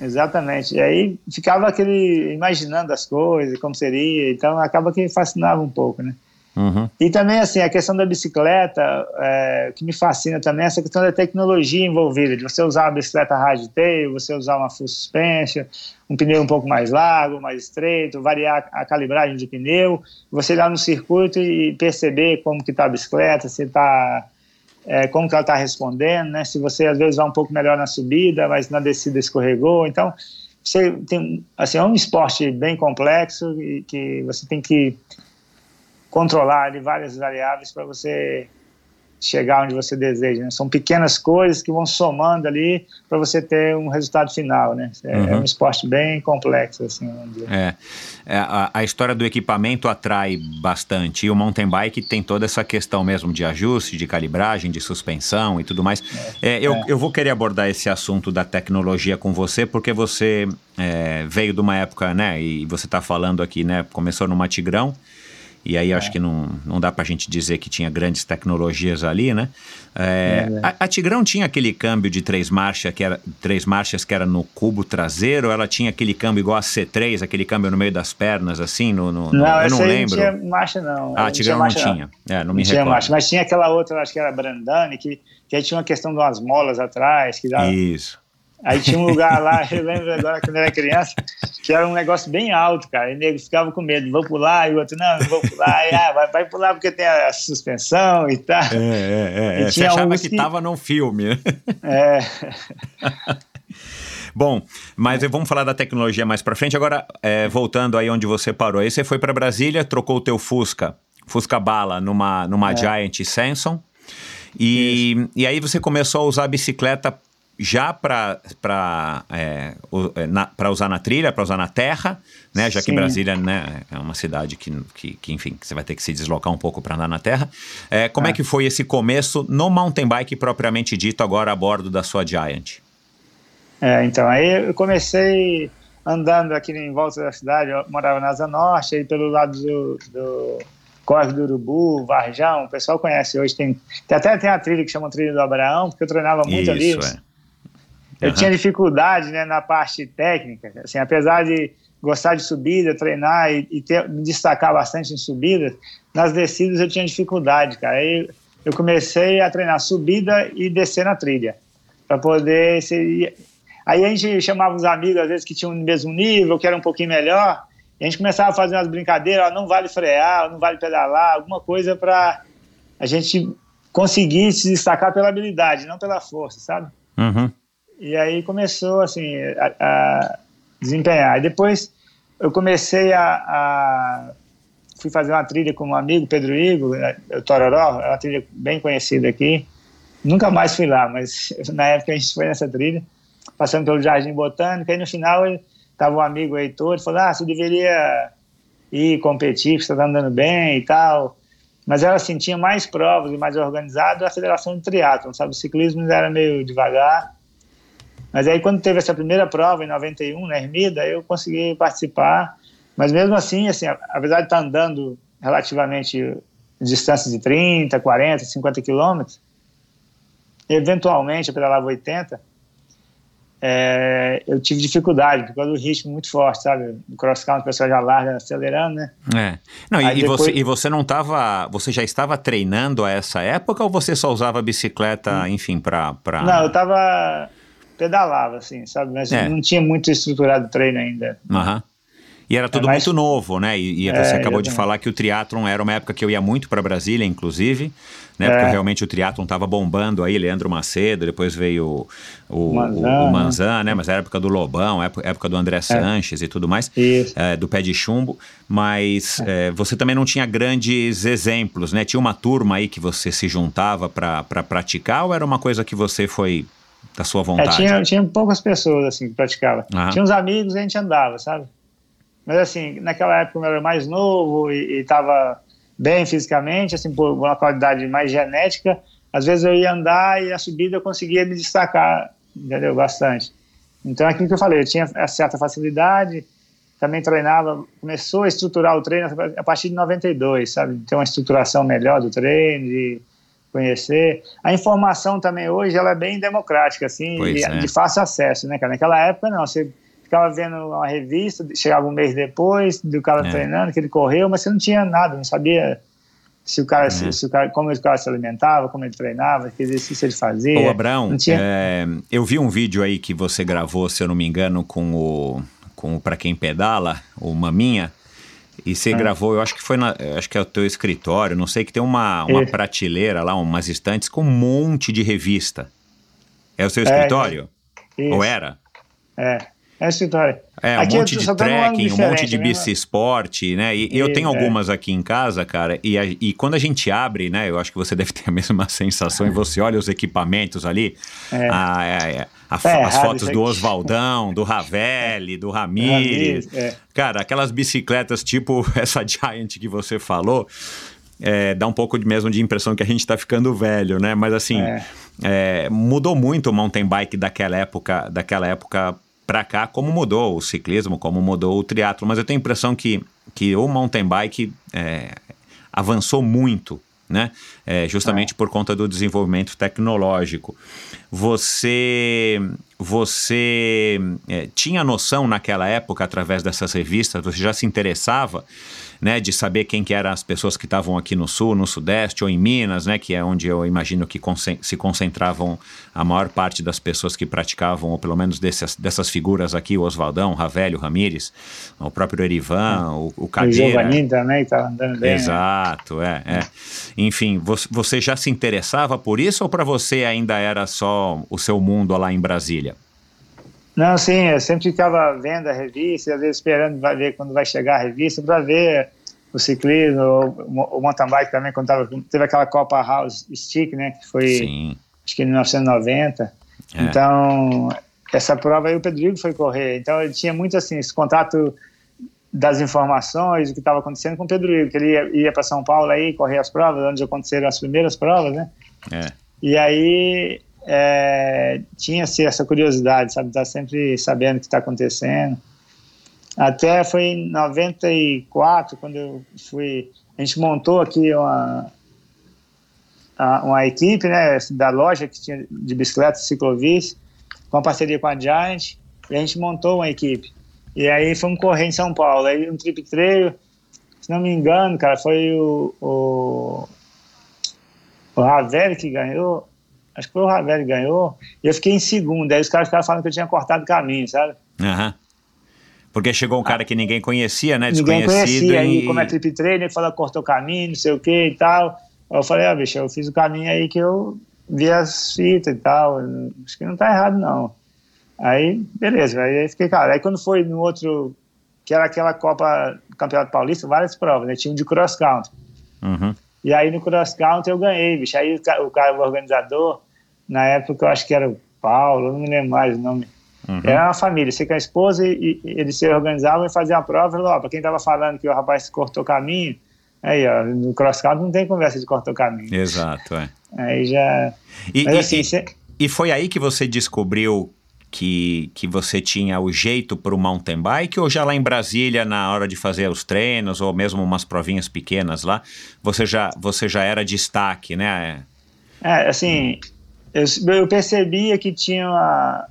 Exatamente. E aí ficava aquele imaginando as coisas, como seria, então acaba que fascinava um pouco, né? Uhum. E também, assim, a questão da bicicleta, é, que me fascina também é essa questão da tecnologia envolvida, de você usar uma bicicleta hardtail, você usar uma full suspension, um pneu um pouco mais largo, mais estreito, variar a calibragem de pneu, você ir lá no circuito e perceber como que está a bicicleta, se está... é, como que ela está respondendo, né? Se você às vezes vai um pouco melhor na subida, mas na descida escorregou, então você tem, assim, é um esporte bem complexo e que você tem que controlar ali várias variáveis para você chegar onde você deseja. Né? São pequenas coisas que vão somando ali para você ter um resultado final, né? É, é Uhum. um esporte bem complexo, assim. É. É, a, a história do equipamento atrai bastante. E o mountain bike tem toda essa questão mesmo de ajuste, de calibragem, de suspensão e tudo mais. É, eu, eu vou querer abordar esse assunto da tecnologia com você, porque você é, veio de uma época, né? E você está falando aqui, né? Começou no Matigrão. E aí acho que não, não dá pra gente dizer que tinha grandes tecnologias ali, né? É, a, a Tigrão tinha aquele câmbio de três marchas que era três marchas que era no cubo traseiro, ela tinha aquele câmbio igual a C3, aquele câmbio no meio das pernas, assim, no, no- no- Não, eu essa não lembro. não tinha marcha, não. Ah, Não Tigrão não marcha, tinha. É, não me tinha recordo. marcha, mas tinha aquela outra, acho que era Brandani, que, que aí tinha uma questão de umas molas atrás, que dava, Isso. Aí tinha um lugar lá, eu lembro agora quando eu era criança, que era um negócio bem alto, cara. E o nego ficava com medo, vou pular, e o outro, não, não vou pular. E, ah, vai, vai pular porque tem a, suspensão e tal. É, é, é. E Você achava que que- tava num filme. É, Bom, mas vamos falar da tecnologia mais pra frente. Agora, é, voltando aí onde você parou. Aí você foi pra Brasília, trocou o teu Fusca, Fusca Bala, numa, numa É. Giant Samson. E, e aí você começou a usar a bicicleta já para é, é, pra usar na trilha, para usar na terra, né? Já que Sim. Brasília né, é uma cidade que, que, que, enfim, que você vai ter que se deslocar um pouco para andar na terra. É, como é. É. que foi esse começo no mountain bike propriamente dito, agora a bordo da sua Giant? é, então, aí eu comecei andando aqui em volta da cidade, eu morava na Asa Norte, aí pelo lado do, do Córrego do Urubu, Varjão, o pessoal conhece hoje, tem, tem até tem a trilha que chama Trilha do Abraão, porque eu treinava muito ali. Isso, é. Eu tinha dificuldade né, na parte técnica, assim, apesar de gostar de subida, treinar e, e ter- me destacar bastante em subidas, nas descidas eu tinha dificuldade, cara. Aí eu comecei a treinar subida e descer na trilha, para poder ser... Aí a gente chamava os amigos, às vezes, que tinham o mesmo nível, que era um pouquinho melhor, e a gente começava a fazer umas brincadeiras, ó, não vale frear, não vale pedalar, alguma coisa para a gente conseguir se destacar pela habilidade, não pela força, sabe? Uhum. E aí começou assim a, a desempenhar. E depois eu comecei a, a- fui fazer uma trilha com um amigo, Pedro Igor, né, o Tororó, é uma trilha bem conhecida aqui Nunca mais fui lá, mas na época a gente foi nessa trilha, passando pelo Jardim Botânico, aí no final estava um amigo Heitor, ele falou, ah, você deveria ir competir, você está andando bem e tal. Mas ela assim, tinha mais provas e mais organizado a Federação de Triatlon, sabe? O ciclismo era meio devagar. Mas aí quando teve essa primeira prova, em 91, na Ermida, eu consegui participar. Mas mesmo assim, assim apesar de estar andando relativamente distâncias de 30, 40, 50 quilômetros, eventualmente eu pedalava 80, é, eu tive dificuldade, por causa do ritmo muito forte, sabe? No cross-country, o pessoal já larga acelerando, né? É. Não, e, depois... você, e você não estava. Você já estava treinando a essa época ou você só usava bicicleta, hum. enfim, para. Pra... Não, eu estava. Pedalava, assim, sabe? Mas é. não tinha muito estruturado o treino ainda. Uhum. E era tudo é, muito novo, né? E, e você é, acabou de falar que o triatlon era uma época que eu ia muito para Brasília, inclusive, né? Porque é. realmente o triatlon estava bombando aí, Leandro Macedo, depois veio o, o, Manzan, o, o Manzan né? Mas era época do Lobão, época do André é. Sanches e tudo mais, é, do pé de chumbo. Mas é. você também não tinha grandes exemplos, né? Tinha uma turma aí que você se juntava para praticar ou era uma coisa que você foi da sua vontade? tinha, tinha poucas pessoas assim que praticavam. Tinha uns amigos e a gente andava, sabe? Mas assim, naquela época eu era mais novo e estava bem fisicamente, assim, por uma qualidade mais genética, às vezes eu ia andar e a subida eu conseguia me destacar, entendeu? Bastante. Então, é aquilo que eu falei, eu tinha certa facilidade, também treinava, começou a estruturar o treino a partir de 92, sabe? Ter uma estruturação melhor do treino, de conhecer. A informação também hoje, ela é bem democrática, assim, de, é. de, fácil acesso, né, cara? Naquela época, não, você ficava vendo uma revista, chegava um mês depois do cara é. treinando, que ele correu, mas você não tinha nada, não sabia se o cara, é. se, se, o cara, como o cara se alimentava, como ele treinava, que exercício ele fazia. Ô, Abraão, tinha... é, eu vi um vídeo aí que você gravou, se eu não me engano, com o, com o Pra Quem Pedala, o Maminha, e você ah. gravou, eu acho que foi na, acho que é o teu escritório, não sei, que tem uma, uma prateleira lá, umas estantes com um monte de revista. É o seu é, escritório? É, Ou era? É. É. É, um aqui monte de trekking, um monte de bici esporte, né? E, e eu tenho é. algumas aqui em casa, cara, e, a, e quando a gente abre, né? Eu acho que você deve ter a mesma sensação, e você olha os equipamentos ali, é. a, a, a, é as fotos do Oswaldão, do Ravelli, do Ramires. É. Cara, aquelas bicicletas tipo essa Giant que você falou, é, dá um pouco de, mesmo de impressão que a gente está ficando velho, né? Mas assim, é. É, mudou muito o mountain bike daquela época, daquela época para cá, como mudou o ciclismo, como mudou o triatlo, mas eu tenho a impressão que, que o mountain bike é, avançou muito, né? É, justamente é. por conta do desenvolvimento tecnológico. Você, você é, tinha noção naquela época, através dessas revistas, você já se interessava né, de saber quem que eram as pessoas que estavam aqui no sul, no sudeste ou em Minas, né, que é onde eu imagino que se concentravam a maior parte das pessoas que praticavam, ou pelo menos dessas, dessas figuras aqui, o Oswaldão, o Ravelli, o Ramires, o próprio Erivan, o, o Cadeira. O Giovanni também estava andando bem. Né? Exato, né? é, é. Enfim, você já se interessava por isso ou para você ainda era só o seu mundo lá em Brasília? Não, sim, eu sempre ficava vendo a revista, às vezes esperando vai ver quando vai chegar a revista, para ver o ciclismo, o, o mountain bike também, quando tava, teve aquela Copa House Stick, né, que foi, sim. acho que em 1990. É. Então, essa prova aí o Pedrigo foi correr, então ele tinha muito assim, esse contato das informações, do que estava acontecendo com o Pedro que ele ia, ia para São Paulo aí correr as provas, onde aconteceram as primeiras provas, né? É. E aí é, tinha-se essa curiosidade, sabe, tá sempre sabendo o que está acontecendo. Até foi em 94, quando eu fui, a gente montou aqui uma, uma equipe, né, da loja que tinha de bicicletas ciclovis, com parceria com a Giant, e a gente montou uma equipe. E aí fomos correr em São Paulo, aí um trip trail, se não me engano, cara, foi o, o, o Ravel que ganhou, acho que foi o Ravel que ganhou, e eu fiquei em segundo. Aí os caras ficaram falando que eu tinha cortado o caminho, sabe? Aham. Uhum. Porque chegou um cara que ninguém conhecia, né? Ninguém conhecia, e... aí como é trip trainer, ele falou cortou o caminho, não sei o que e tal. Aí eu falei, ah, bicho, eu fiz o caminho aí que eu vi as fitas e tal, acho que não tá errado não. Aí, beleza, aí fiquei, cara, aí quando foi no outro, que era aquela Copa Campeonato Paulista, várias provas, né? Tinha um de cross country. Uhum. E aí no cross country eu ganhei, bicho. Aí o cara, o organizador, na época eu acho que era o Paulo, não me lembro mais o nome. Uhum. Era uma família, sei que a esposa e, e eles se organizavam e faziam a prova, falou, ó, para quem estava falando que o rapaz cortou caminho, aí ó, no cross country não tem conversa de cortou caminho. Exato, é. Aí já... E, Mas, e- assim, e- cê- e foi aí que você descobriu que, que você tinha o jeito para o mountain bike ou já lá em Brasília, na hora de fazer os treinos ou mesmo umas provinhas pequenas lá, você já, você já era destaque, né? É, assim, eu, eu percebia que tinha uma,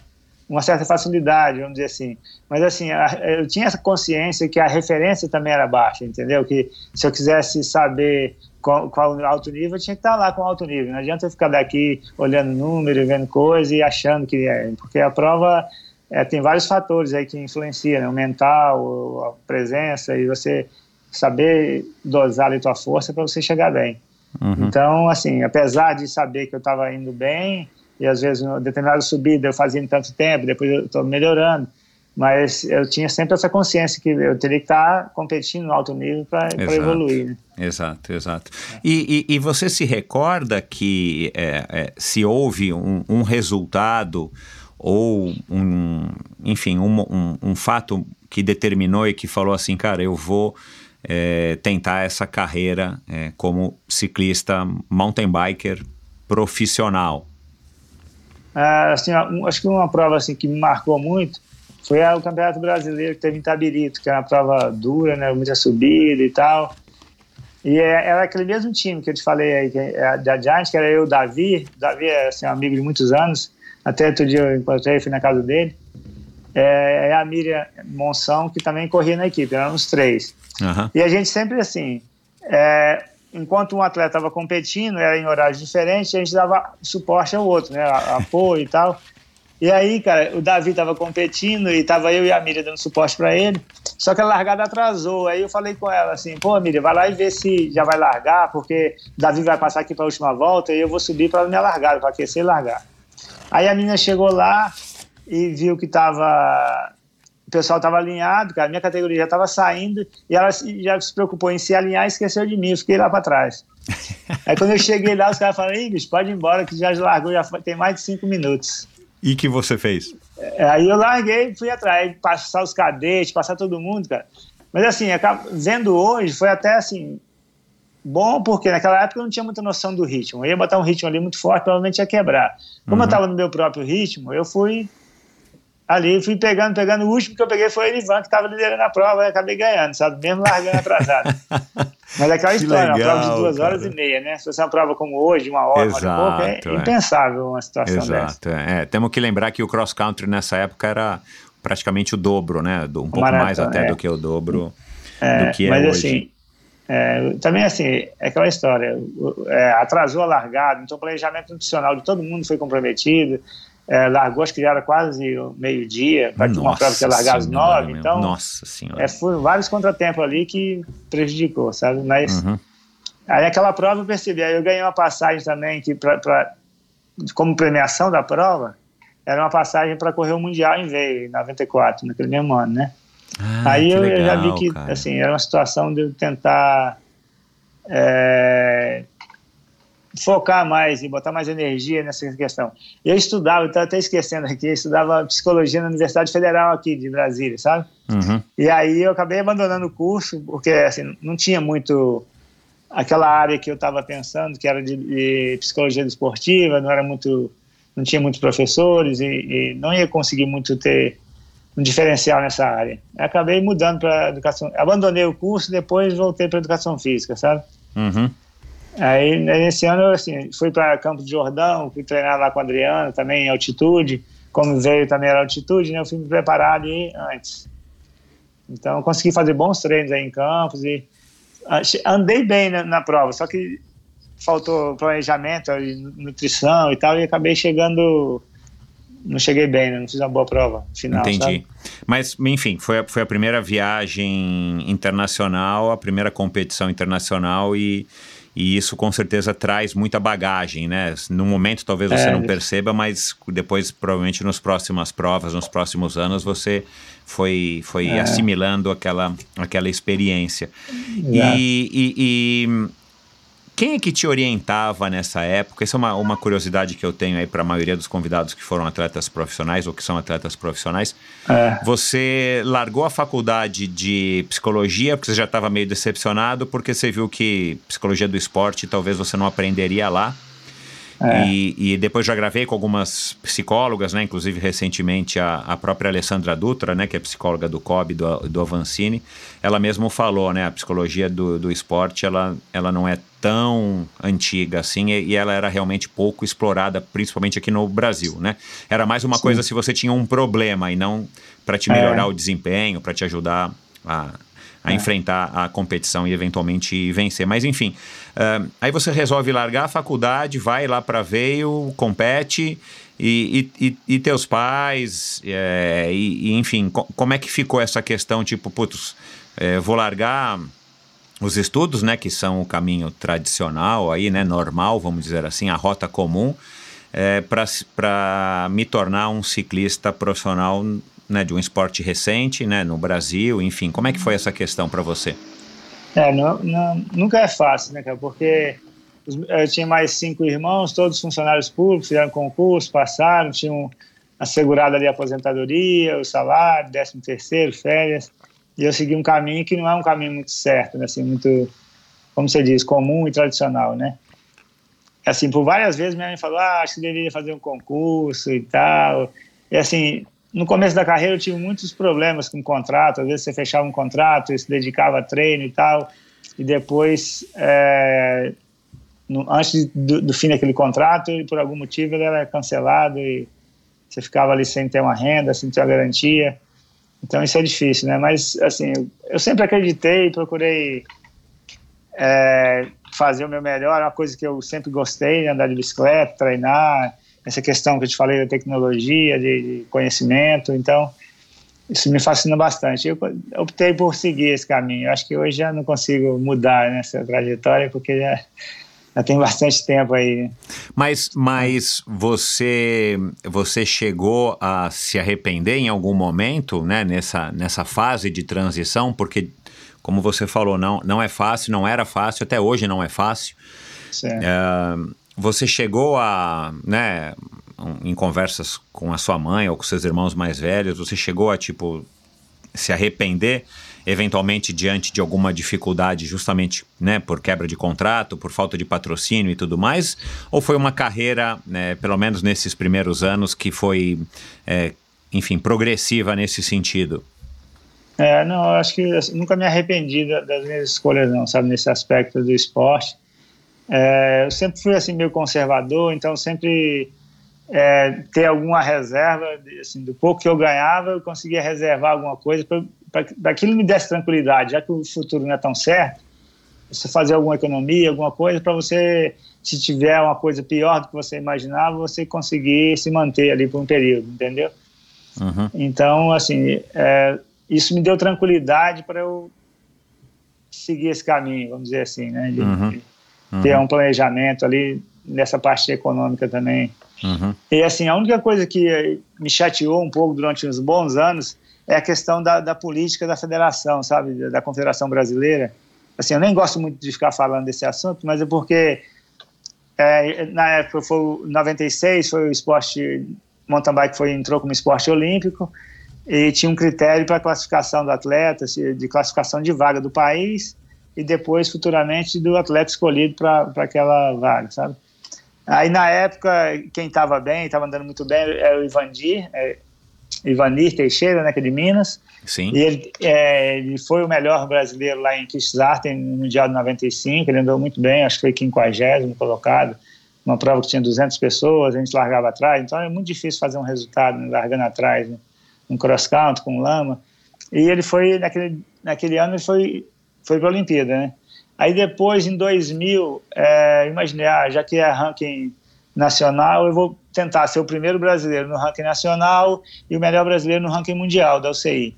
uma certa facilidade, vamos dizer assim. Mas, assim, a- eu tinha essa consciência que a referência também era baixa, entendeu? Que se eu quisesse saber qual, o alto nível, eu tinha que estar lá com alto nível. Não adianta eu ficar daqui olhando número, vendo coisa e achando que é. Porque a prova é, tem vários fatores aí que influenciam, né? O mental, a presença e você saber dosar ali tua força para você chegar bem. Uhum. Então, assim, apesar de saber que eu estava indo bem, e às vezes uma determinada subida eu fazia em tanto tempo, depois eu estou melhorando, mas eu tinha sempre essa consciência que eu teria que estar competindo no alto nível para evoluir. Né? Exato, exato. E, e- e você se recorda que é, é, se houve um, um resultado ou um, enfim, um, um- um fato que determinou e que falou assim, cara, eu vou é, tentar essa carreira é, como ciclista mountain biker profissional. Ah, assim, acho que uma prova assim, que me marcou muito foi o Campeonato Brasileiro que teve em Tabirito, que era uma prova dura, né, muita subida e tal. E é- era aquele mesmo time que eu te falei aí, que é da Giant, que era eu, o Davi. O Davi é assim, um amigo de muitos anos. Até outro dia eu encontrei, fui na casa dele. É, é a Miriam Monção, que também corria na equipe, eram os três. Aham. E a gente sempre assim, é, enquanto um atleta estava competindo, era em horários diferentes, a gente dava suporte ao outro, né, apoio e tal. E aí, cara, o Davi estava competindo e tava eu e a Miriam dando suporte para ele. Só que a largada atrasou. Aí eu falei com ela assim: pô, Miriam, vai lá e vê se já vai largar, porque o Davi vai passar aqui para a última volta e eu vou subir para minha largada, para aquecer e largar. Aí a menina chegou lá e viu que tava o pessoal estava alinhado, cara, minha categoria já estava saindo e ela já se preocupou em se alinhar e esqueceu de mim, eu fiquei lá para trás. Aí quando eu cheguei lá, os caras falaram, bicho, pode ir embora que já largou, já tem mais de cinco minutos. E que você fez? É, Aí eu larguei e fui atrás, passar os cadetes, passar todo mundo, cara. Mas assim, vendo hoje, foi até assim, bom, porque naquela época eu não tinha muita noção do ritmo. Eu ia botar um ritmo ali muito forte, provavelmente ia quebrar. Como eu estava no meu próprio ritmo, eu fui ali, fui pegando, pegando. O último que eu peguei foi o Elivan, que estava liderando a prova, e acabei ganhando, sabe? Mesmo largando atrasado. Mas é aquela Que história, uma prova de legal, duas horas cara. e meia, né? Se fosse uma prova como hoje, uma hora, uma hora e pouco, Exato, é é. impensável uma situação dessa. Exato. É, É, temos que lembrar que o cross country nessa época era praticamente o dobro, né? Do- um pouco maratona, mais até é. do que o dobro É, do que é mas hoje. assim, é, também assim, é aquela história, é, atrasou a largada, então o planejamento nutricional de todo mundo foi comprometido, é, largou acho que já era quase meio-dia, para uma prova que ia largar às nove, meu. então Nossa senhora. é, foram vários contratempos ali que prejudicou, sabe, mas Uhum. aí aquela prova eu percebi, aí eu ganhei uma passagem também que pra, pra- como premiação da prova, era uma passagem para correr o Mundial em Veio, em 94, naquele mesmo ano, né? Ah, Aí eu já legal, vi que cara. assim, era uma situação de eu tentar é, focar mais e botar mais energia nessa questão. Eu estudava, estou até esquecendo aqui, eu estudava psicologia na Universidade Federal aqui de Brasília, sabe? Uhum. E aí eu acabei abandonando o curso, porque assim, não tinha muito aquela área que eu estava pensando, que era de, de psicologia desportiva, não era muito, não tinha muitos professores e, e não ia conseguir muito ter um diferencial nessa área. Eu acabei mudando para educação, abandonei o curso, depois voltei para educação física, sabe? Uhum. Aí nesse ano assim, fui para Campo de Jordão, fui treinar lá com o Adriano, também em altitude, como veio também era altitude, né? Eu fui me preparar ali antes. Então consegui fazer bons treinos aí em Campos e achei- andei bem na, na prova, só que faltou planejamento, nutrição e tal, e acabei chegando, não cheguei bem, né? não fiz uma boa prova final. Entendi. sabe? Mas, enfim, foi, a- foi a primeira viagem internacional, a primeira competição internacional e, e isso com certeza traz muita bagagem, né? No momento talvez você É. não perceba, mas depois, provavelmente, nas próximas provas, nos próximos anos, você foi, foi É. assimilando aquela, aquela experiência. E, e- e Quem é que te orientava nessa época? Essa é uma, uma curiosidade que eu tenho aí para a maioria dos convidados que foram atletas profissionais ou que são atletas profissionais. É. Você largou a faculdade de psicologia porque você já estava meio decepcionado, porque você viu que psicologia do esporte talvez você não aprenderia lá. É. E, e, depois já gravei com algumas psicólogas, né? Inclusive recentemente a, a própria Alessandra Dutra, né? Que é psicóloga do COB, do, do Avancini. Ela mesmo falou, né? A psicologia do, do esporte, ela, ela não é tão antiga assim e, e ela era realmente pouco explorada, principalmente aqui no Brasil, né? Era mais uma Sim. coisa se você tinha um problema e não para te melhorar é. o desempenho, para te ajudar a a é. enfrentar a competição e eventualmente vencer. Mas enfim, uh, aí você resolve largar a faculdade, vai lá para Veio, compete. E, e, e, teus pais, é, e, enfim, co como é que ficou essa questão, tipo, putz, é, vou largar os estudos, né, que são o caminho tradicional aí, né, normal, vamos dizer assim, a rota comum, é, para me tornar um ciclista profissional né, de um esporte recente, né, no Brasil, enfim, como é que foi essa questão para você? É, não, não, nunca é fácil, né, cara, porque eu tinha mais cinco irmãos, todos funcionários públicos, fizeram concurso, passaram, tinham assegurado ali a aposentadoria, o salário, décimo terceiro, férias, e eu segui um caminho que não é um caminho muito certo, né, assim, muito, como você diz, comum e tradicional, né. Assim, por várias vezes minha mãe falou, ah, acho que deveria fazer um concurso e tal, e assim, no começo da carreira eu tive muitos problemas com contrato, às vezes você fechava um contrato e se dedicava a treino e tal, e depois, é, no, antes do, do, fim daquele contrato, por algum motivo ele era cancelado e você ficava ali sem ter uma renda, sem ter uma garantia. Então isso é difícil, né? Mas, assim, eu sempre acreditei, procurei é, fazer o meu melhor, é uma coisa que eu sempre gostei, andar de bicicleta, treinar, essa questão que eu te falei da tecnologia, de, conhecimento, então isso me fascina bastante. Eu optei por seguir esse caminho. Eu acho que hoje já não consigo mudar nessa trajetória, porque já, já tem bastante tempo aí. Mas, mas você, você chegou a se arrepender em algum momento, né, nessa, nessa fase de transição? Porque, como você falou, não, não é fácil, não era fácil, até hoje não é fácil. Certo. Uh, você chegou a, né, em conversas com a sua mãe ou com seus irmãos mais velhos, você chegou a, tipo, se arrepender eventualmente diante de alguma dificuldade, justamente né, por quebra de contrato, por falta de patrocínio e tudo mais? Ou foi uma carreira, né, pelo menos nesses primeiros anos, que foi, é, enfim, progressiva nesse sentido? É, não, eu acho que nunca me arrependi das minhas escolhas, não, sabe, nesse aspecto do esporte. É, eu sempre fui assim meio conservador, então sempre é, ter alguma reserva, assim, do pouco que eu ganhava, eu conseguia reservar alguma coisa para que aquilo me desse tranquilidade, já que o futuro não é tão certo, você fazer alguma economia, alguma coisa para você, se tiver uma coisa pior do que você imaginava, você conseguir se manter ali por um período, entendeu? Uhum. Então, assim, é, isso me deu tranquilidade para eu seguir esse caminho, vamos dizer assim, né? De, uhum. Uhum. ter um planejamento ali nessa parte econômica também. Uhum. E assim, a única coisa que me chateou um pouco durante uns bons anos é a questão da, da política da federação, sabe, da, da Confederação Brasileira. Assim, eu nem gosto muito de ficar falando desse assunto, mas é porque é, na época foi 96, foi o esporte mountain bike foi entrou como esporte olímpico e tinha um critério para classificação do atleta, de classificação de vaga do país e depois futuramente do atleta escolhido para aquela vaga, sabe? Aí na época quem estava bem, estava andando muito bem era o Ivandir, é, Ivanir Teixeira, né, que é de Minas. Sim. E ele, é, ele foi o melhor brasileiro lá em Kickstarter no Mundial de 95, ele andou muito bem, acho que foi 50 colocado, uma prova que tinha 200 pessoas, a gente largava atrás, então é muito difícil fazer um resultado né, largando atrás, né, um cross country com lama. E ele foi, naquele, naquele ano, ele foi foi para a Olimpíada, né? Aí depois, em 2000, é, imaginei, ah, já que é ranking nacional, eu vou tentar ser o primeiro brasileiro no ranking nacional e o melhor brasileiro no ranking mundial da UCI.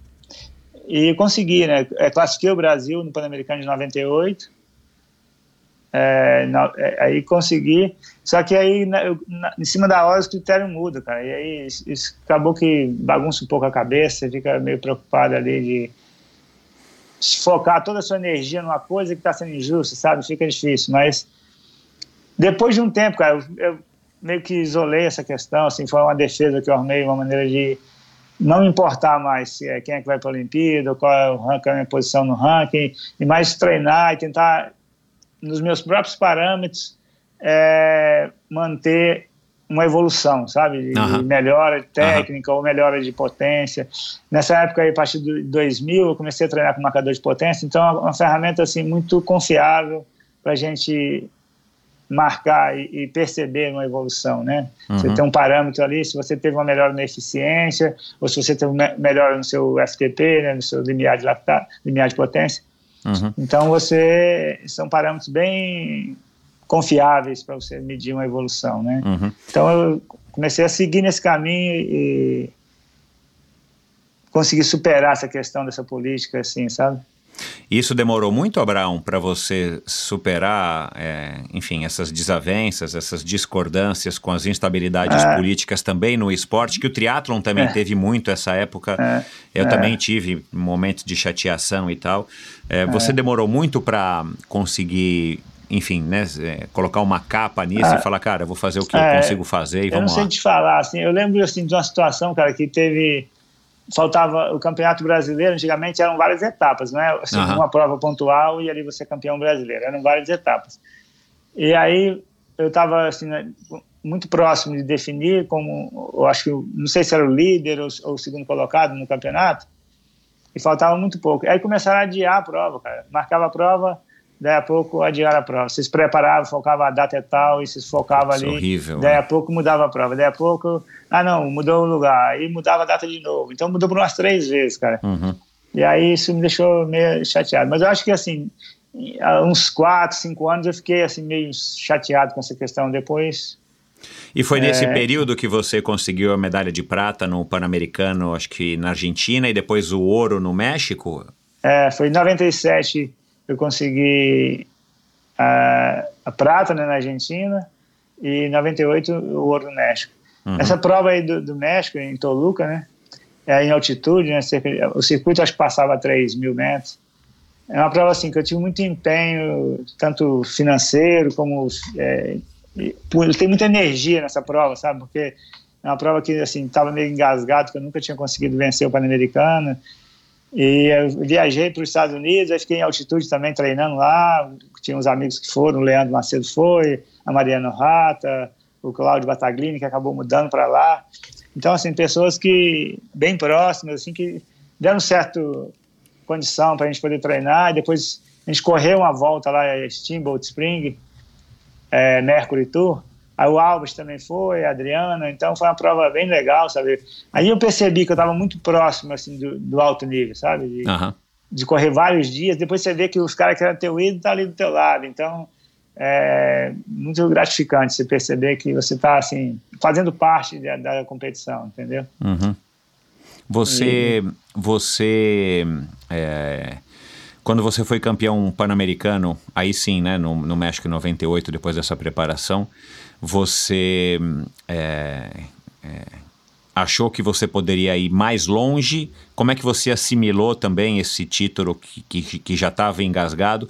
E consegui, né? É, classifiquei o Brasil no Pan-Americano de 98. É, na, é, aí consegui, só que aí na, na, em cima da hora os critérios mudam, cara. E aí isso, isso acabou que bagunça um pouco a cabeça, fica meio preocupado ali de focar toda a sua energia numa coisa que está sendo injusta, sabe? Fica difícil, mas depois de um tempo, cara, eu, eu meio que isolei essa questão, assim, foi uma defesa que eu armei, uma maneira de não importar mais se é quem é que vai para a Olimpíada, qual é o ranking, a minha posição no ranking, e mais treinar e tentar, nos meus próprios parâmetros, é, manter uma evolução, sabe? De, de melhora técnica ou melhora de potência. Nessa época, aí, a partir de 2000, eu comecei a treinar com marcador de potência, então é uma ferramenta assim muito confiável para a gente marcar e, e perceber uma evolução, né? Você Uhum. tem um parâmetro ali, se você teve uma melhora na eficiência, ou se você teve uma melhora no seu FTP, né, no seu limiar de lactato, limiar de potência. Uhum. Então você são parâmetros bem confiáveis para você medir uma evolução, né? Uhum. Então eu comecei a seguir nesse caminho e consegui superar essa questão dessa política, assim, sabe? Isso demorou muito, Abraão, para você superar, é, enfim, essas desavenças, essas discordâncias com as instabilidades É. políticas também no esporte, que o triatlon também É. teve muito essa época. É. Eu É. também tive momentos de chateação e tal. É, você demorou muito para conseguir, enfim, né, é, colocar uma capa nisso É. e falar, cara, eu vou fazer o que eu É. consigo fazer e Eu não vamos sei lá. te falar, assim, eu lembro assim de uma situação, cara, que teve faltava o Campeonato Brasileiro, antigamente eram várias etapas, não é? Assim, uma prova pontual e ali você é campeão brasileiro, eram várias etapas. E aí eu estava assim, né, muito próximo de definir como, eu acho que, eu- não sei se era o líder ou, ou o segundo colocado no campeonato, e faltava muito pouco. Aí começaram a adiar a prova, cara. Marcava a prova, daí a pouco adiaram a prova. Vocês preparavam, focavam a data é tal, e vocês focavam é ali. horrível, Daí né? a pouco mudava a prova. Daí a pouco, ah não, mudou o lugar. Aí mudava a data de novo. Então mudou por umas três vezes, cara. Uhum. E aí isso me deixou meio chateado. Mas eu acho que assim, há uns quatro, cinco anos eu fiquei assim meio chateado com essa questão. Depois, E foi nesse É. período que você conseguiu a medalha de prata no Pan-Americano, acho que na Argentina, e depois o ouro no México? é, foi em 97 eu consegui a, a prata né, na Argentina e em 98 o ouro no México. Uhum. Essa prova aí do, do México, em Toluca, né? É em altitude, né? cerca o circuito acho que passava a 3 mil metros. É uma prova assim que eu tive muito empenho, tanto financeiro como é, tenho muita energia nessa prova, sabe? Porque é uma prova que assim estava meio engasgado, que eu nunca tinha conseguido vencer o Pan-Americano. E viajei para os Estados Unidos, aí fiquei em altitude também treinando lá. Tinha uns amigos que foram, o Leandro Macedo foi, a Mariana Rata, o Cláudio Bataglini, que acabou mudando para lá. Então, assim, pessoas que bem próximas, assim, que deram certo condição para a gente poder treinar. E depois a gente correu uma volta lá, Steamboat Spring, é, Mercury Tour. Aí o Alves também foi, a Adriana, então foi uma prova bem legal, sabe? Aí eu percebi que eu estava muito próximo, assim, do, do alto nível, sabe? De, de correr vários dias, depois você vê que os caras que eram teu ídolo estão ali do teu lado, então é muito gratificante você perceber que você está, assim, fazendo parte da, da competição, entendeu? Uhum. Você, você, é, quando você foi campeão pan-americano, aí sim, né, no, no México em 98, depois dessa preparação, você é, é, achou que você poderia ir mais longe? Como é que você assimilou também esse título que, que, que já estava engasgado?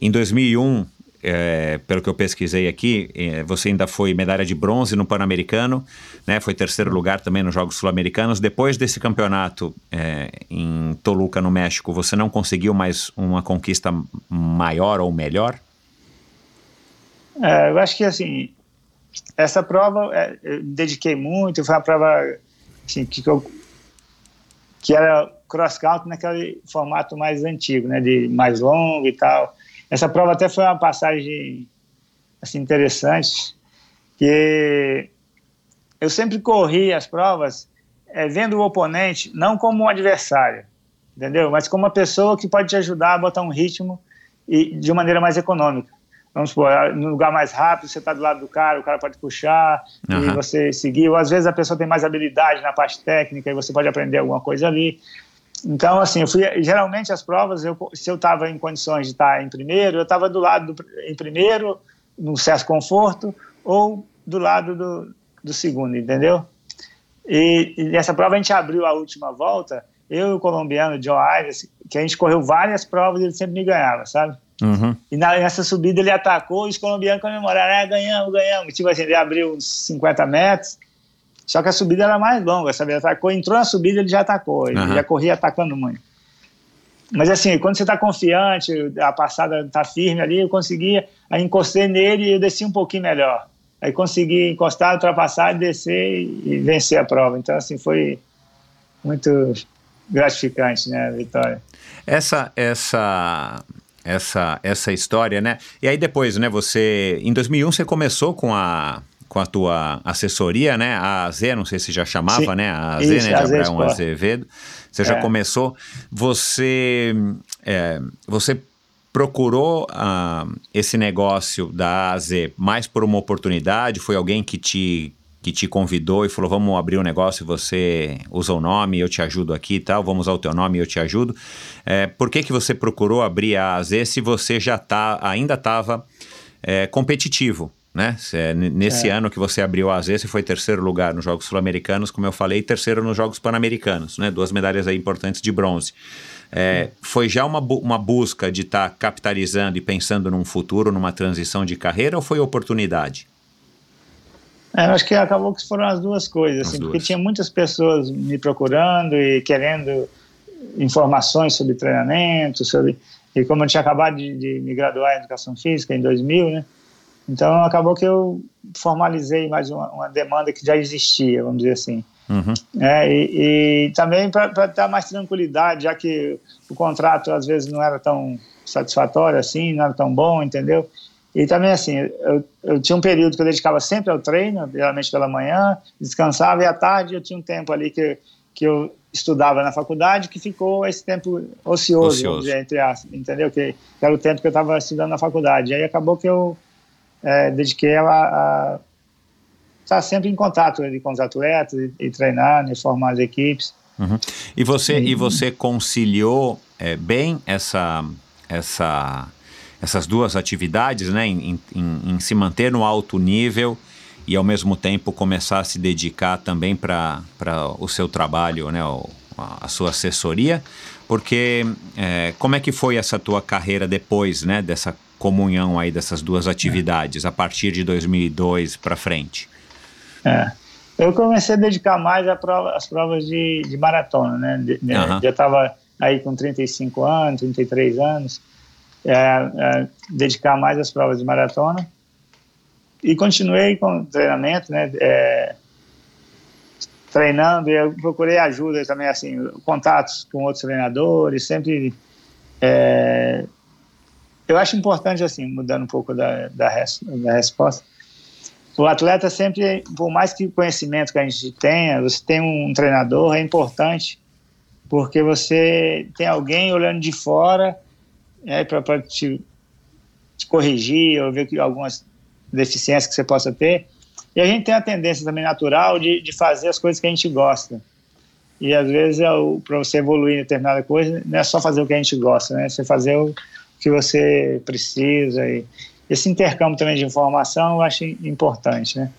Em 2001, é, pelo que eu pesquisei aqui, é, você ainda foi medalha de bronze no Pan-Americano, né? Foi terceiro lugar também nos Jogos Sul-Americanos. Depois desse campeonato é, em Toluca, no México, você não conseguiu mais uma conquista maior ou melhor? É, eu acho que, assim, essa prova é, eu dediquei muito, foi uma prova assim, que, eu, que era cross-country naquele formato mais antigo, né, de mais longo e tal. Essa prova até foi uma passagem assim, interessante, que eu sempre corri as provas é, vendo o oponente não como um adversário, entendeu? Mas como uma pessoa que pode te ajudar a botar um ritmo e de maneira mais econômica. Vamos supor, no lugar mais rápido, você está do lado do cara, o cara pode puxar e Aham. você seguir. Ou às vezes a pessoa tem mais habilidade na parte técnica e você pode aprender alguma coisa ali. Então, assim, eu fui, geralmente as provas, eu, se eu estava em condições de estar em primeiro, eu estava do lado do, em primeiro, num certo conforto, ou do lado do, do segundo, entendeu? E, e nessa prova a gente abriu a última volta eu e o colombiano John Ives, que a gente correu várias provas e ele sempre me ganhava, sabe? Uhum. E na, nessa subida ele atacou e os colombianos comemoraram, ah, ganhamos, ganhamos. Tipo assim, ele abriu uns 50 metros, só que a subida era mais longa, sabe? Ele atacou, entrou na subida ele já atacou, ele Uhum. já corria atacando muito. Mas assim, quando você está confiante, a passada está firme ali, eu conseguia, aí encostei nele e eu desci um pouquinho melhor. Aí consegui encostar, ultrapassar, descer e, e vencer a prova. Então, assim, foi muito gratificante, né, a vitória. Essa, essa, essa, essa história, né? E aí depois, né? Você, em 2001, você começou com a com a tua assessoria, né? A AZ, não sei se já chamava, Sim. né? A AZ, Isso, né? De Abraão. Azevedo. Você já É. começou. Você, é, você procurou ah, esse negócio da AZ mais por uma oportunidade? Foi alguém que te que te convidou e falou, vamos abrir um negócio, você usa o nome, eu te ajudo aqui e tal, vamos usar o teu nome e eu te ajudo. É, por que, que você procurou abrir a AZ se você já tá, ainda estava competitivo? Né? Cê- n- nesse É. ano que você abriu a AZ, você foi terceiro lugar nos Jogos Sul-Americanos, como eu falei, e terceiro nos Jogos Pan-Americanos, né? Duas medalhas aí importantes de bronze. É, foi já uma, uma busca de estar capitalizando e pensando num futuro, numa transição de carreira, ou foi oportunidade? É, eu acho que acabou que foram as duas coisas, As assim, duas. porque tinha muitas pessoas me procurando e querendo informações sobre treinamento, sobre e como eu tinha acabado de, de me graduar em educação física em 2000, né? Então acabou que eu formalizei mais uma, uma demanda que já existia, vamos dizer assim. Uhum. É, e, e também para dar mais tranquilidade, já que o contrato às vezes não era tão satisfatório assim, não era tão bom, entendeu? E também assim, eu, eu tinha um período que eu dedicava sempre ao treino, geralmente pela manhã, descansava e à tarde eu tinha um tempo ali que, que eu estudava na faculdade, que ficou esse tempo ocioso, Ocioso. dizer, entre aspas, entendeu? Que, que era o tempo que eu estava estudando na faculdade. E aí acabou que eu é, dediquei a, a estar sempre em contato ali com os atletas e, e treinar, né, formar as equipes. Uhum. E você e você conciliou é, bem essa essa essas duas atividades, né, em, em- em se manter no alto nível e ao mesmo tempo começar a se dedicar também para o seu trabalho, né, a, sua assessoria, porque é, como é que foi essa tua carreira depois, né, dessa comunhão aí dessas duas atividades a partir de 2002 para frente? É. Eu comecei a dedicar mais a prova, às provas de, de maratona, né? De- Aham. Já estava aí com 35 anos, 33 anos, é, é, dedicar mais às provas de maratona e continuei com treinamento, né? É, treinando e eu procurei ajuda também, assim, contatos com outros treinadores, sempre é, eu acho importante, assim, mudando um pouco da, da, res- da resposta, o atleta sempre, por mais que conhecimento que a gente tenha, você tem um treinador, é importante, porque você tem alguém olhando de fora é, para te, te corrigir ou ver que algumas deficiências que você possa ter. E a gente tem a tendência também natural de, de fazer as coisas que a gente gosta. E às vezes, para você evoluir em determinada coisa, não é só fazer o que a gente gosta, né? Você fazer o que você precisa. E esse intercâmbio também de informação eu acho importante, né?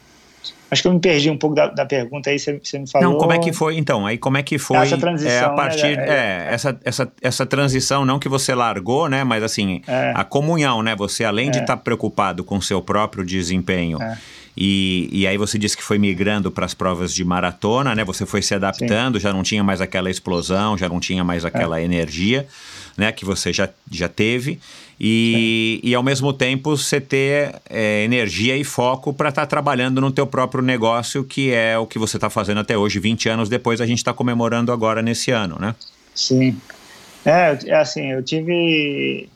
Acho que eu me perdi um pouco da, da pergunta aí, você, você me falou. Não, como é que foi, então? Aí como é que foi Essa transição, é, a né, partir, é, é, essa, essa, essa transição, não que você largou, né? Mas assim, É. a comunhão, né? Você além de É. estar preocupado com o seu próprio desempenho É. e, e aí você disse que foi migrando para as provas de maratona, né? Você foi se adaptando, já não tinha mais aquela explosão, já não tinha mais aquela energia, né? Que você já, já teve. E, e ao mesmo tempo você ter é, energia e foco para estar trabalhando no teu próprio negócio, que é o que você está fazendo até hoje, 20 anos depois, a gente está comemorando agora nesse ano, né? Sim. É, é assim, eu tive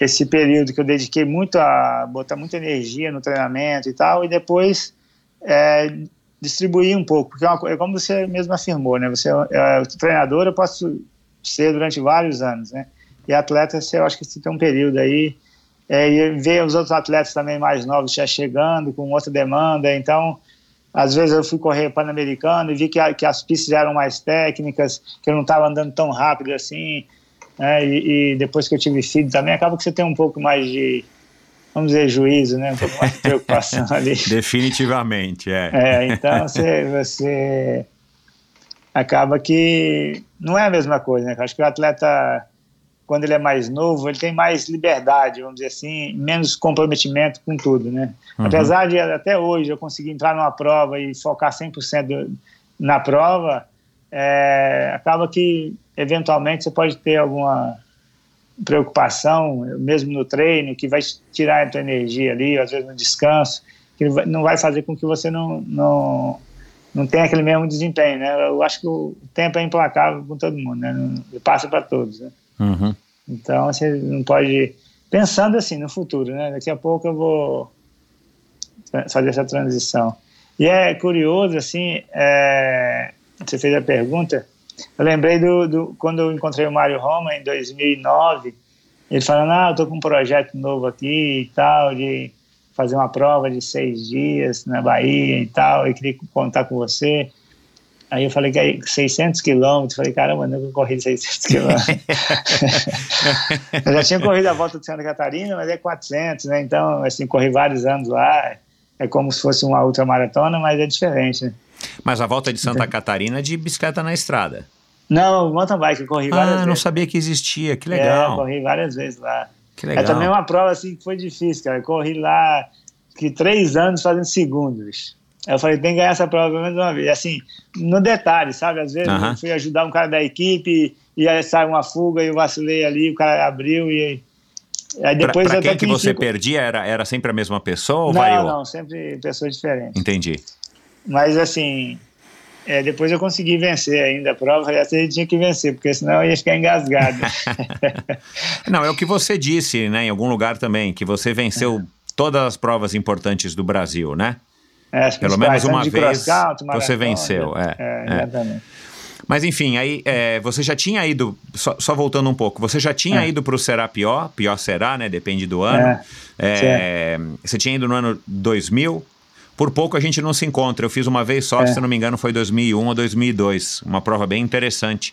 esse período que eu dediquei muito a botar muita energia no treinamento e tal, e depois é, distribuir um pouco, porque é, uma é como você mesmo afirmou, né? Você é, é, treinador, eu posso ser durante vários anos, né? E atleta, você, eu acho que você tem um período aí, é, e ver os outros atletas também mais novos já chegando com outra demanda, então às vezes eu fui correr Pan-Americano e vi que, a- que as pistas eram mais técnicas, que eu não estava andando tão rápido assim. Né? E, e depois que eu tive filho também, acaba que você tem um pouco mais de, vamos dizer, juízo, né? um pouco mais de preocupação ali. Definitivamente, é. É, então você, você acaba que não é a mesma coisa, né? Acho que o atleta, quando ele é mais novo, ele tem mais liberdade, vamos dizer assim, menos comprometimento com tudo, né? Uhum. Apesar de até hoje eu conseguir entrar numa prova e focar 100% na prova, é, acaba que eventualmente você pode ter alguma preocupação, mesmo no treino, que vai tirar a tua energia ali, às vezes no descanso, que não vai fazer com que você não, não, não tenha aquele mesmo desempenho, né? Eu acho que o tempo é implacável com todo mundo, né? Não, passa para todos, né? Uhum. Então, você não pode... Pensando assim, no futuro, né? Daqui a pouco eu vou fazer essa transição. E é curioso, assim, é, você fez a pergunta, eu lembrei do, do, quando eu encontrei o Mário Roma em 2009, ele falando, ah, eu tô com um projeto novo aqui e tal, de fazer uma prova de seis dias na Bahia e tal, e queria contar com você. Aí eu falei que é 600 quilômetros, falei, caramba, eu nunca corri 600 quilômetros. eu já tinha corrido a volta de Santa Catarina, mas é 400, né? Então, assim, corri vários anos lá, é como se fosse uma ultramaratona, mas é diferente, né? Mas a volta de Santa Catarina é de bicicleta na estrada? Não, mountain bike, eu corri várias ah, vezes. Ah, não sabia que existia, que legal. É, corri várias vezes lá. Que legal. É também uma prova assim que foi difícil, cara. Eu corri lá que três anos fazendo segundos. Eu falei, tem que ganhar essa prova pelo menos uma vez. Assim, no detalhe, sabe? Às vezes uh -huh. eu fui ajudar um cara da equipe e aí sai uma fuga e eu vacilei ali, o cara abriu e Aí depois pra, pra quem que você perdia, era, era sempre a mesma pessoa ou não, variou? Não, sempre pessoas diferentes. Entendi. Mas assim, é, depois eu consegui vencer ainda a prova, essa ele tinha que vencer, porque senão eu ia ficar engasgado. não, é o que você disse, né, em algum lugar também, que você venceu todas as provas importantes do Brasil, né? É, Pelo menos uma vez count, você venceu. É, é, exatamente. Mas enfim, aí é, você já tinha ido, só, só, voltando um pouco, você já tinha é. ido para o Será Pior, Pior Será, né? Depende do ano. É, você tinha ido no ano 2000. Por pouco a gente não se encontra. Eu fiz uma vez só, se não me engano, foi 2001 ou 2002. Uma prova bem interessante,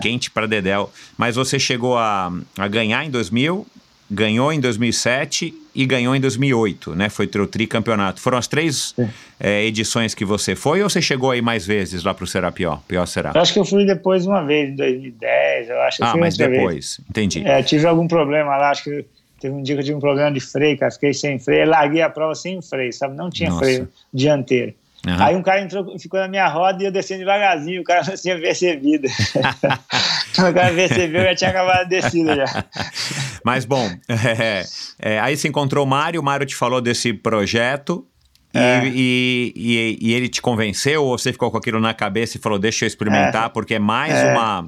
quente para Dedel. Mas você chegou a, a ganhar em 2000, ganhou em 2007 e ganhou em 2008, né? Foi o tricampeonato. Foram as três é, edições que você foi ou você chegou aí mais vezes lá para o Será Pior? Pior Será? Eu acho que eu fui depois uma vez, em 2010, eu acho que Ah, mas depois, vez. entendi. É, tive algum problema lá, acho que teve um dia que eu tive um problema de freio, cara, fiquei sem freio, larguei a prova sem freio, sabe? Não tinha Nossa. freio dianteiro. Uhum. Aí um cara entrou, ficou na minha roda e eu descendo devagarzinho, o cara não tinha percebido. o cara percebeu e já tinha acabado a descida já. Mas bom, é, é, aí você encontrou o Mário, o Mário te falou desse projeto. E, É. e, e, e ele te convenceu ou você ficou com aquilo na cabeça e falou, deixa eu experimentar, É. porque é mais É. uma...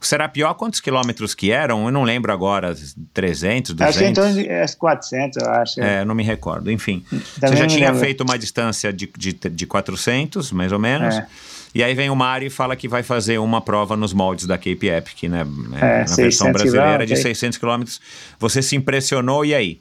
O Será Pior, quantos quilômetros que eram? Eu não lembro agora, 300, 200? Acho em torno de é, 400, eu acho. É, não me recordo. Enfim, Também você já tinha lembro. feito uma distância de, de, de 400, mais ou menos. É. E aí vem o Mário e fala que vai fazer uma prova nos moldes da Cape Epic, né? É, na 600 versão brasileira de quilômetros. 600 quilômetros. Você se impressionou e aí?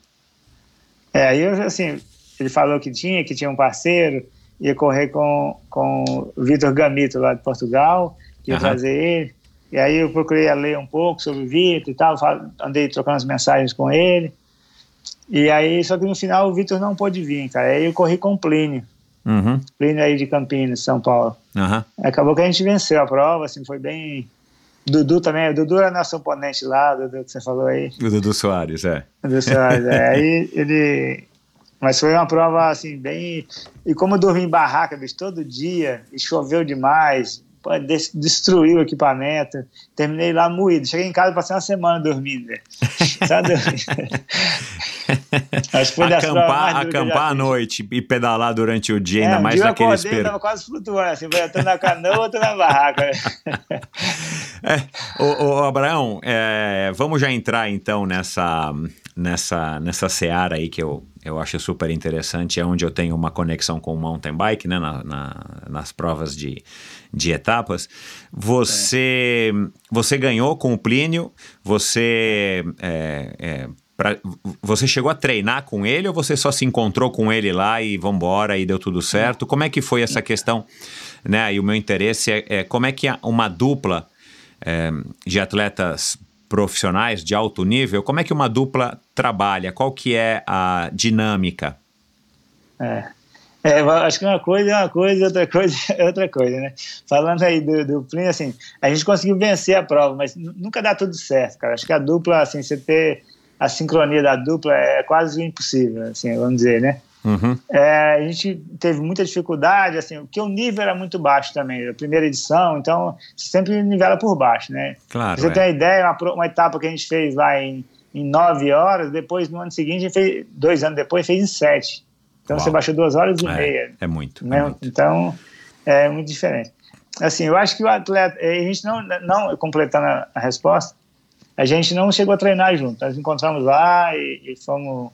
É, aí eu, assim, ele falou que tinha, que tinha um parceiro, ia correr com, com o Vitor Gamito lá de Portugal, que ia trazer ele. E aí eu procurei ler um pouco sobre o Vitor e tal, andei trocando as mensagens com ele. E aí, só que no final o Vitor não pôde vir, cara. Aí eu corri com o Plínio, Uhum, Plínio aí de Campinas, São Paulo. aham. Acabou que a gente venceu a prova, assim, foi bem... Dudu também, o Dudu era nosso oponente lá, Dudu que você falou aí. O Dudu Soares, é. do Soares, é. Aí ele. Mas foi uma prova assim, bem. E como eu dormi em barraca, bicho, todo dia, e choveu demais, pô, destruiu o equipamento, terminei lá moído. Cheguei em casa, passei uma semana dormindo, velho. Só dormindo. Acho que foi acampar eu acampar à noite e pedalar durante o dia, É, ainda um mais eu naquele acordei, espelho. tava quase flutuando, assim, foi tô na canoa, tô na barraca. É, ô, ô, Abraão, é, vamos já entrar então nessa, nessa, nessa seara aí que eu, eu acho super interessante, é onde eu tenho uma conexão com o mountain bike, né, na, na- nas provas de, de etapas. Você, você ganhou com o Plínio, você, é, é, pra- você chegou a treinar com ele ou você só se encontrou com ele lá e vambora e deu tudo certo? Como é que foi essa questão? Né? E o meu interesse é, é como é que uma dupla é, de atletas profissionais de alto nível, como é que uma dupla trabalha? Qual que é a dinâmica? É. É, acho que uma coisa é uma coisa, outra coisa é outra coisa, né? Falando aí do, do Plínio, assim, a gente conseguiu vencer a prova, mas nunca dá tudo certo, cara. Acho que a dupla, assim, você ter a sincronia da dupla é quase impossível, assim, vamos dizer, né? Uhum. É, a gente teve muita dificuldade, assim, porque o nível era muito baixo também, a primeira edição, então sempre nivela por baixo, né? Claro. Pra você é. ter uma ideia, uma, uma etapa que a gente fez lá em, em nove horas, depois no ano seguinte, a gente fez, dois anos depois, fez em sete. Então Uau. você baixou duas horas e É, meia. é muito. é né? muito. Então é muito diferente. Assim, eu acho que o atleta, a gente não, não completando a, a resposta, a gente não chegou a treinar junto. Nós encontramos lá e, e fomos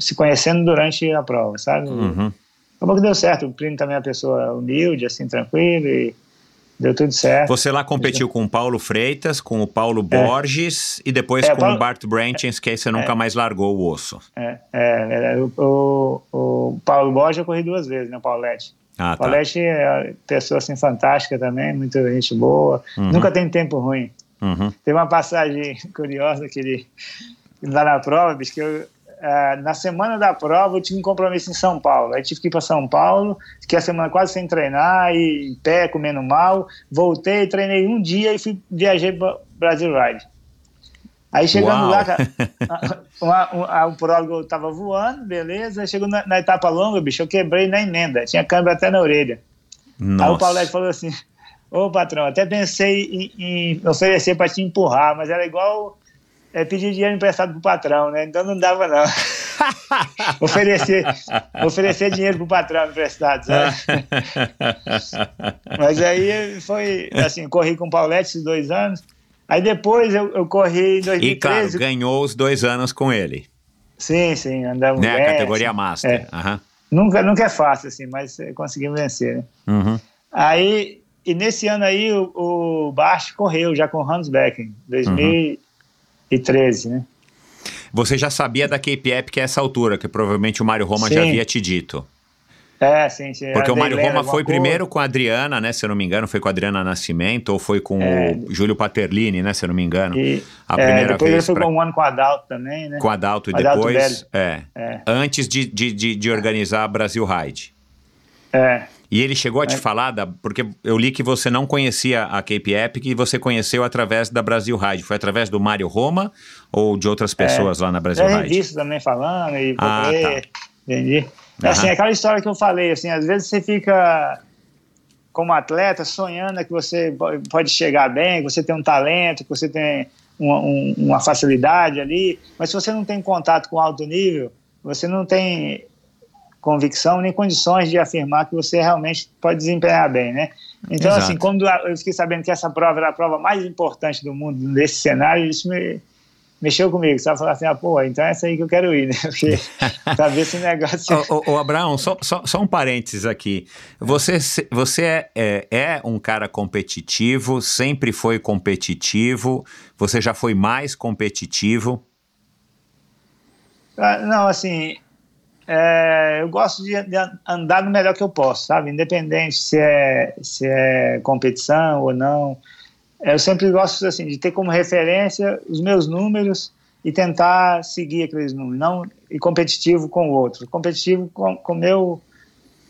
se conhecendo durante a prova, sabe? Uhum. Acabou que deu certo. O Plínio também é uma pessoa humilde, assim, tranquilo e deu tudo certo. Você lá competiu com o Paulo Freitas, com o Paulo Borges e depois É, com Paulo- o Bart Branchens, que aí você nunca mais largou o osso. É, é, é, o, o, o Paulo Borges eu corri duas vezes, né, o Paulette. Ah, O tá. Paulette é uma pessoa, assim, fantástica também, muita gente boa. Uhum. Nunca tem tempo ruim. Uhum. Teve uma passagem curiosa que ele, lá na prova, bicho, que eu, ah, na semana da prova eu tive um compromisso em São Paulo. Aí tive que ir para São Paulo, fiquei a semana quase sem treinar, e em pé, comendo mal. Voltei, treinei um dia e fui, viajei para Brasil Ride. Aí chegando Uau. lá, cara, uma, uma, o prólogo tava voando, beleza. Chegou na, na etapa longa, bicho, eu quebrei na emenda, tinha câmbio até na orelha. Aí o Nossa. Paulete falou assim: Ô patrão, até pensei em, em oferecer para te empurrar, mas era igual é, pedir dinheiro emprestado pro patrão, né? Então não dava, não. oferecer, oferecer dinheiro pro patrão emprestado, sabe? mas aí foi assim: corri com o Paulete esses dois anos. Aí depois eu, eu corri em E claro, 2013. ganhou os dois anos com ele, sim, sim, andamos né? bem. Categoria assim. Master. É. Aham. Nunca, nunca é fácil, assim, mas conseguimos vencer, né? Uhum. Aí, e nesse ano aí, o, o Bart correu já com o Hans Becken, 2013, né? Você já sabia da Cape Epic a essa altura, que provavelmente o Mário Roma já Sim. havia te dito. É, sim, sim. Porque a o Mário Roma foi alguma primeiro com a Adriana, né? Se eu não me engano, foi com a Adriana Nascimento ou foi com É. o Júlio Paterlini, né? Se eu não me engano. E, a é, primeira depois vez foi pra- um ano com o Adalto também, né? com a Adalto e Adalto depois. É, É, Antes de, de, de, de organizar a Brasil Ride. é. E ele chegou a te É. falar, da, porque eu li que você não conhecia a Cape Epic e você conheceu através da Brasil Ride. Foi através do Mário Roma ou de outras pessoas lá na Brasil Ride? revista também falando e Ah, procurei, tá. entendi. É assim, aquela história que eu falei, assim, às vezes você fica como atleta sonhando que você po- pode chegar bem, que você tem um talento, que você tem uma, um- uma facilidade ali, mas se você não tem contato com alto nível, você não tem convicção nem condições de afirmar que você realmente pode desempenhar bem, né? Então, Exato. assim, quando eu fiquei sabendo que essa prova era a prova mais importante do mundo nesse cenário, isso me mexeu comigo, sabe? Falar assim, ah, pô, então é essa aí que eu quero ir, né? Porque saber esse negócio... Ô, ô, ô, Abraão, só, só, só um parênteses aqui. Você, você é, é, é um cara competitivo, sempre foi competitivo, você já foi mais competitivo. Ah, Não, assim, é, eu gosto de, de andar no melhor que eu posso, sabe? Independente se é, se é competição ou não. Eu sempre gosto assim, de ter como referência os meus números e tentar seguir aqueles números, não e competitivo com o outro, competitivo com o meu Com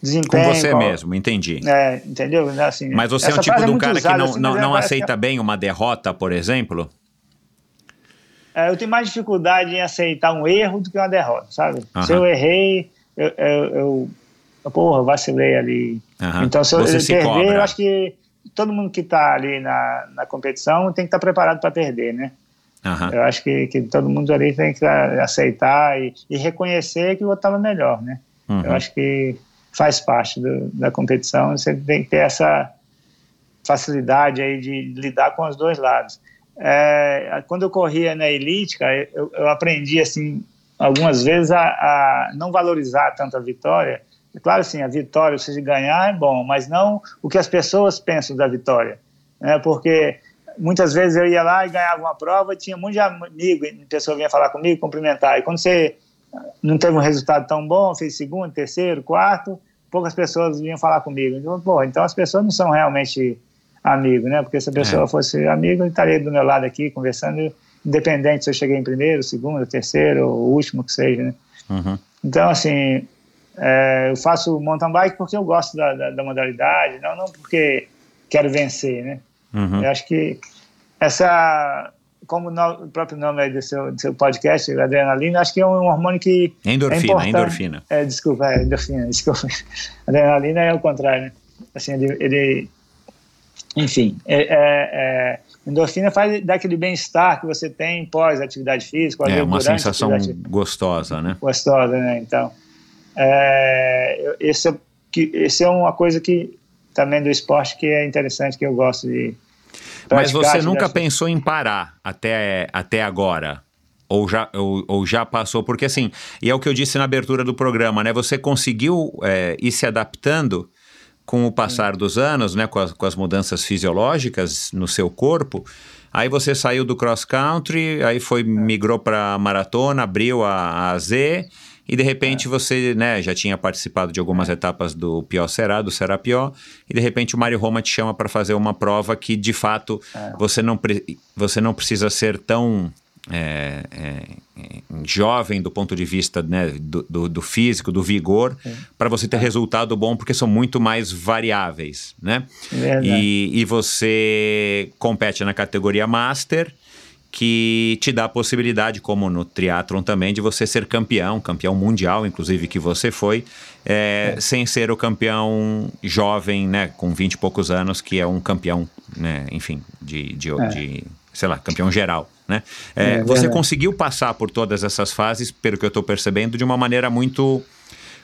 desempenho. você com- mesmo, entendi. É, entendeu? Assim, Mas você é um essa tipo frase de um cara que não, assim, não, não parece que- aceita bem uma derrota, por exemplo? É, eu tenho mais dificuldade em aceitar um erro do que uma derrota, sabe? Aham. Se eu errei, eu, eu, eu porra, vacilei ali. Aham. Então, se eu, Você eu se perder, cobra. eu acho que todo mundo que está ali na, na competição tem que estar preparado para perder, né? Aham. Eu acho que, que todo mundo ali tem que aceitar e, e reconhecer que o outro estava melhor, né? Uhum. Eu acho que faz parte do, da competição, você tem que ter essa facilidade aí de lidar com os dois lados. É, quando eu corria na elite, cara, eu, eu aprendi assim algumas vezes a, a não valorizar tanto a vitória. É Claro, assim, a vitória, se ganhar é bom, mas não o que as pessoas pensam da vitória, né? Porque muitas vezes eu ia lá e ganhava uma prova, tinha monte de amigo, pessoa vinha falar comigo, cumprimentar. E quando você não teve um resultado tão bom, fez segundo, terceiro, quarto, poucas pessoas vinham falar comigo. Então, pô, então as pessoas não são realmente amigos, né? Porque se a pessoa É. fosse amigo, ele estaria do meu lado aqui conversando, independente se eu cheguei em primeiro, segundo, terceiro, ou último que seja, né? Uhum. Então, assim, É, eu faço mountain bike porque eu gosto da, da, da modalidade, não, não porque quero vencer, né? Uhum. Eu acho que essa, como o, no, o próprio nome aí do seu, do seu podcast, adrenalina, acho que é um hormônio que Endorfina, é endorfina. É, desculpa, é, endorfina, desculpa. Adrenalina é o contrário, né? Assim, ele, ele enfim, é, é, é, endorfina faz daquele bem-estar que você tem pós atividade física, É uma sensação gostosa, né? gostosa, né? Então, é, esse, é, que, esse é uma coisa que também do esporte que é interessante, que eu gosto de Mas você nunca pensou em parar até, até agora? Ou já, ou, ou já passou? Porque assim, e é o que eu disse na abertura do programa, né? Você conseguiu é, ir se adaptando com o passar dos anos, né? Com as, com as mudanças fisiológicas no seu corpo. Aí você saiu do cross country, aí foi migrou para maratona, abriu a, a Z e de repente você, né, já tinha participado de algumas etapas do Pior Será, do Serapió, e de repente o Mário Roma te chama para fazer uma prova que de fato você, não você não precisa ser tão é, é, é, jovem do ponto de vista né, do, do- do físico, do vigor, para você ter resultado bom, porque são muito mais variáveis, né? E, e você compete na categoria Master, que te dá a possibilidade, como no triatlon também, de você ser campeão, campeão mundial, inclusive que você foi, é, sem ser o campeão jovem, né, com 20 e poucos anos, que é um campeão, né, enfim, de, de, de, sei lá, campeão geral, né? É, É você conseguiu passar por todas essas fases, pelo que eu estou percebendo, de uma maneira muito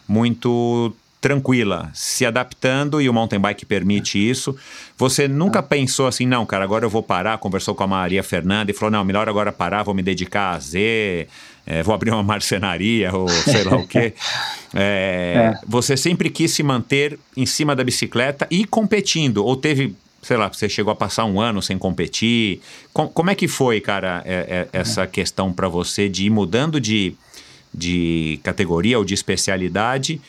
muito tranquila, se adaptando e o mountain bike permite isso. Você nunca pensou assim, não, cara, agora eu vou parar, conversou com a Maria Fernanda e falou, não, melhor agora parar, vou me dedicar a Z, eh, vou abrir uma marcenaria ou sei lá o quê. É, Você sempre quis se manter em cima da bicicleta e competindo, ou teve... Sei lá, você chegou a passar um ano sem competir. Com- como é que foi, cara, é- é- essa questão para você de ir mudando de, de categoria ou de especialidade.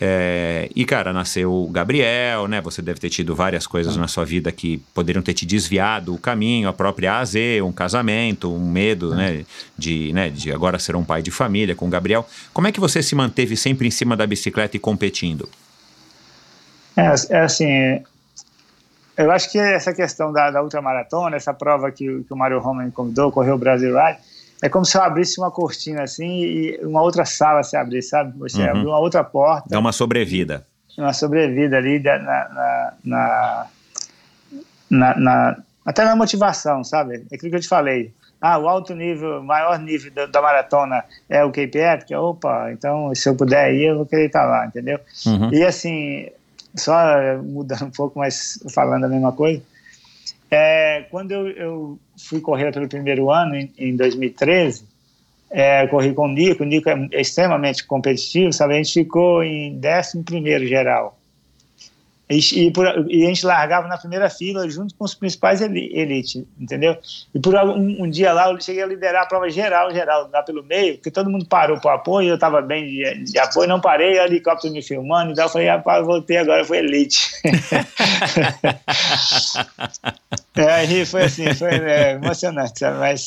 É, e, cara, nasceu o Gabriel, né? Você deve ter tido várias coisas na sua vida que poderiam ter te desviado o caminho, a própria AZ, um casamento, um medo, né? De, né? de agora ser um pai de família com o Gabriel. Como é que você se manteve sempre em cima da bicicleta e competindo? É, é assim, eu acho que essa questão da, da ultramaratona, essa prova que, o- que o Mário Roma me convidou, correu o Brasil Ride, é como se eu abrisse uma cortina assim e uma outra sala se abrisse, sabe? Você Uhum. abriu uma outra porta, Dá uma sobrevida. uma sobrevida ali na, na, na, na- na- até na motivação, sabe? É aquilo que eu te falei. Ah, o alto nível, maior nível da, da maratona é o KPR, que opa, então se eu puder ir, eu vou querer estar lá, entendeu? Uhum. E assim, só mudando um pouco, mas falando a mesma coisa, é, quando eu, eu fui correr pelo primeiro ano, em, em 2013, é, corri com o Nico, o Nico é extremamente competitivo, sabe? A gente ficou em 11 geral. E, por- e a gente largava na primeira fila junto com os principais eli- elite, entendeu? E por um, um dia lá eu cheguei a liderar a prova geral, geral, lá pelo meio, porque todo mundo parou para apoio, eu estava bem de, de apoio, não parei, o helicóptero me filmando, então eu falei, rapaz, voltei agora, foi elite. é, foi assim, foi é, emocionante, sabe? Mas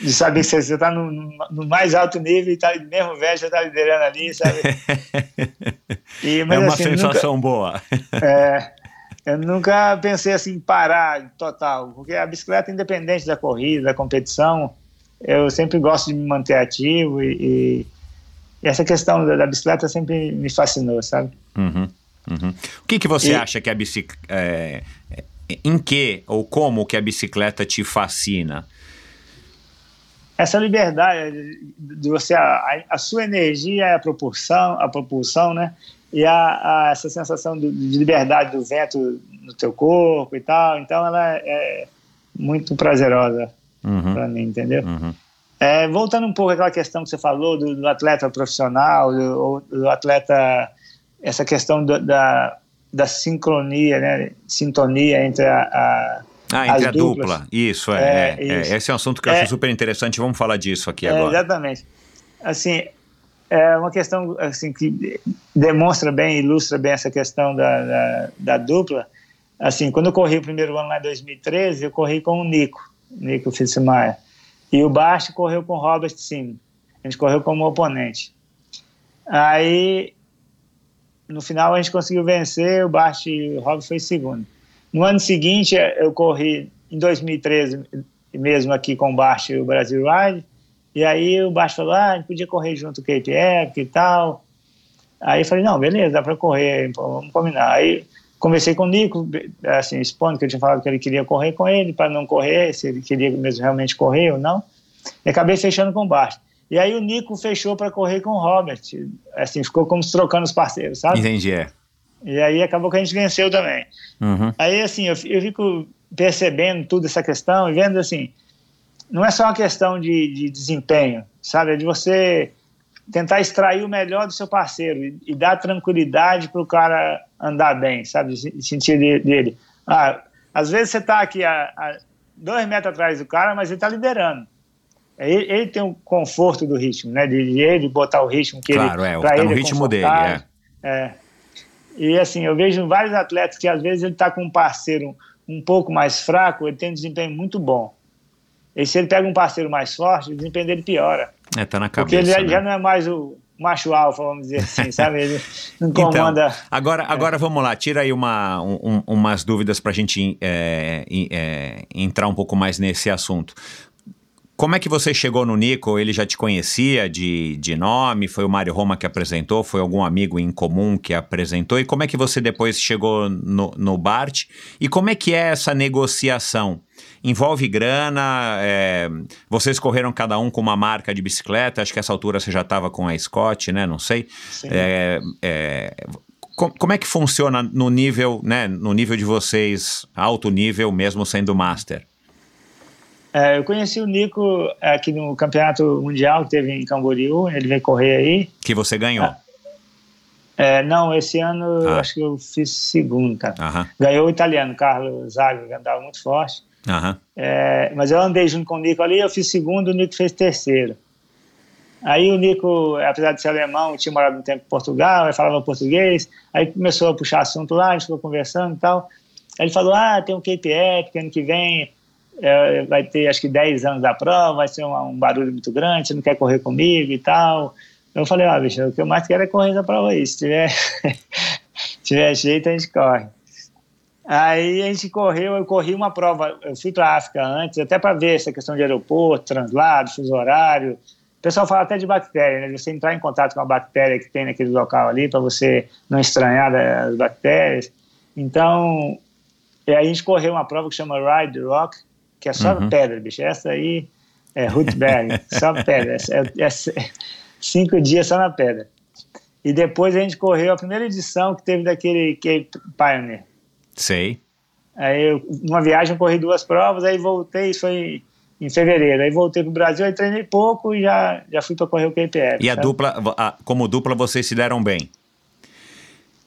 de saber que você está no, no mais alto nível e está mesmo velho, já está liderando ali, sabe? E, mas, é uma assim, nunca- sensação boa. É, eu nunca pensei assim em parar total, porque a bicicleta, independente da corrida, da competição, eu sempre gosto de me manter ativo e, e- essa questão da, da bicicleta sempre me fascinou, sabe? Uhum, uhum. O que, que você E- acha que a bicicleta. É, é, em que ou como que a bicicleta te fascina? Essa liberdade de você, a, a sua energia é a propulsão, a propulsão, né? E a, a- essa sensação do- de liberdade do vento no teu corpo e tal, então ela é muito prazerosa Uhum, para mim, entendeu? uhum. É, voltando um pouco àquela questão que você falou do, do atleta profissional, do, do atleta, essa questão do- da, da sincronia, né? Sintonia entre a. a Ah, entre a duplas. dupla. Isso, é, É, é, é. isso. Esse é um assunto que eu É. acho super interessante. Vamos falar disso aqui é, agora. exatamente. Assim, é uma questão assim, que demonstra bem, ilustra bem essa questão da, da, da dupla. Assim, quando eu corri o primeiro ano lá em 2013, eu corri com o Nico, Nico Fitzmaia. E o Basti correu com o Robert Sim. A gente correu como oponente. Aí no final a gente conseguiu vencer, o Bart e o Rob foi segundo. No ano seguinte, eu corri em 2013 mesmo aqui com o Bart e o Brasil Ride, e aí o Bart falou, ah, a gente podia correr junto com o Cape Epic e tal. Aí eu falei, não, beleza, dá para correr, vamos combinar. Aí conversei com o Nico, assim, expondo que eu tinha falado que ele queria correr com ele, para não correr, se ele queria mesmo realmente correr ou não. E acabei fechando com o Bart. E aí o Nico fechou para correr com o Robert. Assim, ficou como se trocando os parceiros, sabe? Entendi, é. E aí acabou que a gente venceu também. Uhum. Aí, assim, eu, eu fico percebendo tudo essa questão e vendo, assim, não é só uma questão de, de desempenho, sabe? É de você tentar extrair o melhor do seu parceiro e, e dar tranquilidade para o cara andar bem, sabe? Sentir dele. Ah, às vezes você está aqui a, a, dois metros atrás do cara, mas ele está liderando. Ele, ele, tem o conforto do ritmo, né? De, de ele botar o ritmo que claro, ele. Claro, é, tá no é ritmo dele, é. é. E assim, eu vejo vários atletas que às vezes ele está com um parceiro um pouco mais fraco, ele tem um desempenho muito bom. E se ele pega um parceiro mais forte, o desempenho dele piora. É, tá na cabeça. Porque ele né? já não é mais o macho alfa, vamos dizer assim, sabe? Ele não comanda. Então, agora, agora é. vamos lá, tira aí uma, um, umas dúvidas para a gente é, é, entrar um pouco mais nesse assunto. Como é que você chegou no Nico? Ele já te conhecia de, de nome? Foi o Mário Roma que apresentou? Foi algum amigo em comum que apresentou? E como é que você depois chegou no, no Bart? E como é que é essa negociação? Envolve grana? É, vocês correram cada um com uma marca de bicicleta? Acho que essa altura você já estava com a Scott, né? Não sei. É, é, como é que funciona no nível, né? No nível de vocês, alto nível, mesmo sendo master? É, eu conheci o Nico aqui no campeonato mundial que teve em Camboriú, ele veio correr aí. Que você ganhou? Ah, é, não, esse ano ah. acho que eu fiz segundo, cara. Aham. Ganhou o italiano, Carlos Zago, que andava muito forte. Aham. É, mas eu andei junto com o Nico ali, eu fiz segundo, o Nico fez terceiro. Aí o Nico, apesar de ser alemão, tinha morado um tempo em Portugal, ele falava português, aí começou a puxar assunto lá, a gente ficou conversando e tal. Aí ele falou, ah, tem um KPF, que ano que vem é, vai ter acho que 10 anos da prova, vai ser um, um, barulho muito grande, você não quer correr comigo e tal. Eu falei, ah, bicho, o que eu mais quero é correr essa prova aí, se tiver, tiver jeito a gente corre. Aí a gente correu, eu corri uma prova, eu fui para a África antes, até para ver essa questão de aeroporto, translado, fuso horário. O pessoal fala até de bactéria, né? Você entrar em contato com a bactéria que tem naquele local ali, para você não estranhar as bactérias. Então, aí a gente correu uma prova que chama Ride Rock, que é só uhum. pedra, bicho. Essa aí é Rootberg, só pedra. É, é, cinco dias só na pedra. E depois a gente correu a primeira edição que teve daquele Cape Pioneer. Sei. Aí, eu, uma viagem, eu corri duas provas, aí voltei, isso foi em fevereiro. Aí voltei pro Brasil, aí treinei pouco e já, já fui para correr o KPF. E a dupla, a, como dupla, vocês se deram bem?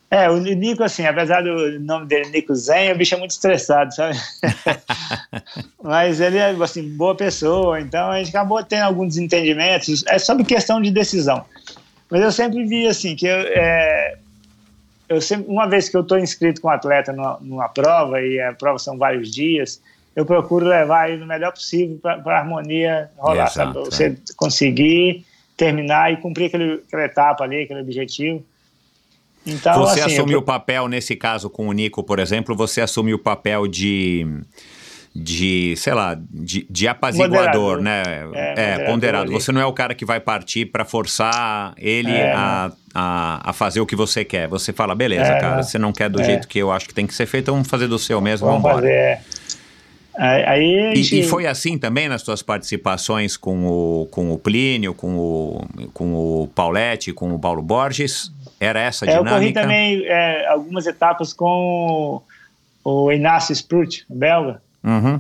É, o Nico, assim, apesar do nome dele Nico Zen, o bicho é muito estressado, sabe? Mas ele é, assim, boa pessoa, então a gente acabou tendo alguns desentendimentos, é sobre questão de decisão. Mas eu sempre vi, assim, que eu, é, eu sempre, uma vez que eu estou inscrito com um atleta numa, numa, prova, e a prova são vários dias, eu procuro levar ele no melhor possível para a harmonia rolar, Exato, sabe? Você é. conseguir terminar e cumprir aquele, aquela etapa ali, aquele objetivo. Então, você assim, assume eu... o papel, nesse caso com o Nico, por exemplo, você assume o papel de de, sei lá, de, de apaziguador, né? É, é ponderado. Você não é o cara que vai partir para forçar ele é, a, a, a, fazer o que você quer. Você fala, beleza, é, cara, você não quer do é. jeito que eu acho que tem que ser feito, vamos fazer do seu mesmo, vamos, embora. Fazer, é. Aí, gente... e, e, foi assim também nas suas participações com o, com o Plínio, com o, com o Pauletti, com o Paulo Borges? Era essa a dinâmica? É, eu corri também algumas etapas com o, o Inácio Sprut, belga. Uhum.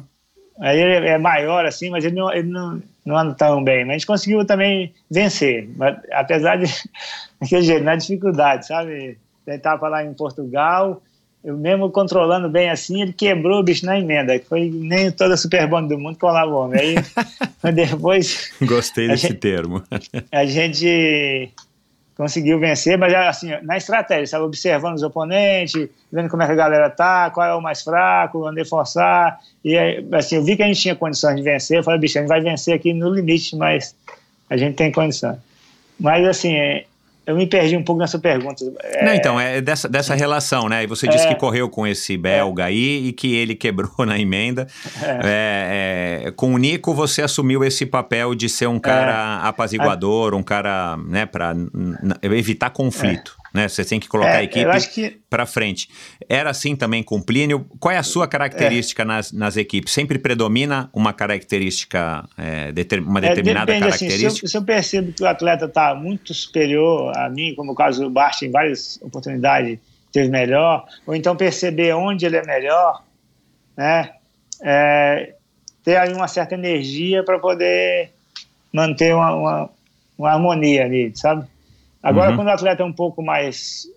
Aí ele é maior assim, mas ele não, ele não, não anda tão bem. Mas a gente conseguiu também vencer, mas, apesar de, daquele jeito, na dificuldade, sabe? Ele estava lá em Portugal, eu mesmo controlando bem assim, ele quebrou o bicho na emenda, que foi nem toda a do mundo colava o homem. Aí depois. Gostei desse gente, termo. a gente conseguiu vencer, mas assim, na estratégia, estava observando os oponentes, vendo como é que a galera tá, qual é o mais fraco, onde forçar, e assim, eu vi que a gente tinha condições de vencer, eu falei, bicho, a gente vai vencer aqui no limite, mas a gente tem condição. Mas assim, eu me perdi um pouco nessa pergunta. É... Não, então, é dessa, dessa relação, né? E você disse é... que correu com esse belga é... aí e que ele quebrou na emenda. É. É, com o Nico, você assumiu esse papel de ser um cara apaziguador, um cara, né, para evitar conflito né? Você tem que colocar é, a equipe que... para frente. Era assim também com Plínio. Qual é a sua característica é. nas, nas equipes? Sempre predomina uma característica, é, deter, uma é, determinada depende, característica? Assim, se, eu, se, eu, percebo que o atleta está muito superior a mim, como o caso do Bart, em várias oportunidades teve melhor, ou então perceber onde ele é melhor, né? É, ter aí uma certa energia para poder manter uma, uma, uma harmonia ali, sabe? Agora, uhum. quando o atleta é um pouco mais,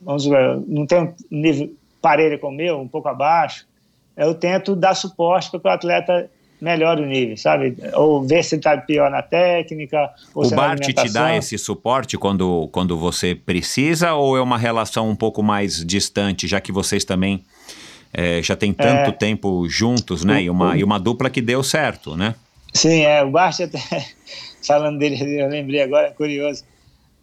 vamos dizer, não tem um nível parelho com o meu, um pouco abaixo, eu tento dar suporte para que o atleta melhore o nível, sabe? Ou ver se ele está pior na técnica. o Bart te dá esse suporte quando, quando você precisa ou é uma relação um pouco mais distante, já que vocês também é, já têm tanto é, tempo juntos, né? O, e, uma, o, e uma dupla que deu certo, né? Sim, é. O Bart até, falando dele, eu lembrei agora, curioso.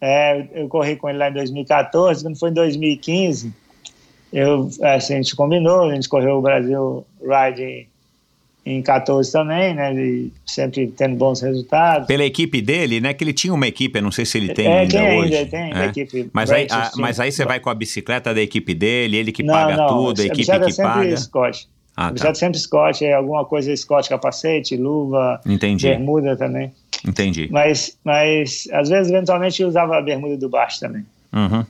É, eu corri com ele lá em 2014, quando foi em 2015, eu, assim, a gente combinou, a gente correu o Brasil Ride em 14 também, né? E sempre tendo bons resultados. Pela equipe dele, né? Que ele tinha uma equipe, eu não sei se ele tem é, ainda tem hoje. Ainda, tem é. equipe. Mas aí, a, mas aí você vai com a bicicleta da equipe dele, ele que não, paga não, tudo, a, a equipe que sempre paga. Scott. Ah, tá. sempre Scott, é alguma coisa Scott, capacete, luva, Entendi. bermuda também. Entendi. Mas, mas às vezes, eventualmente, eu usava a bermuda do baixo também. Uhum.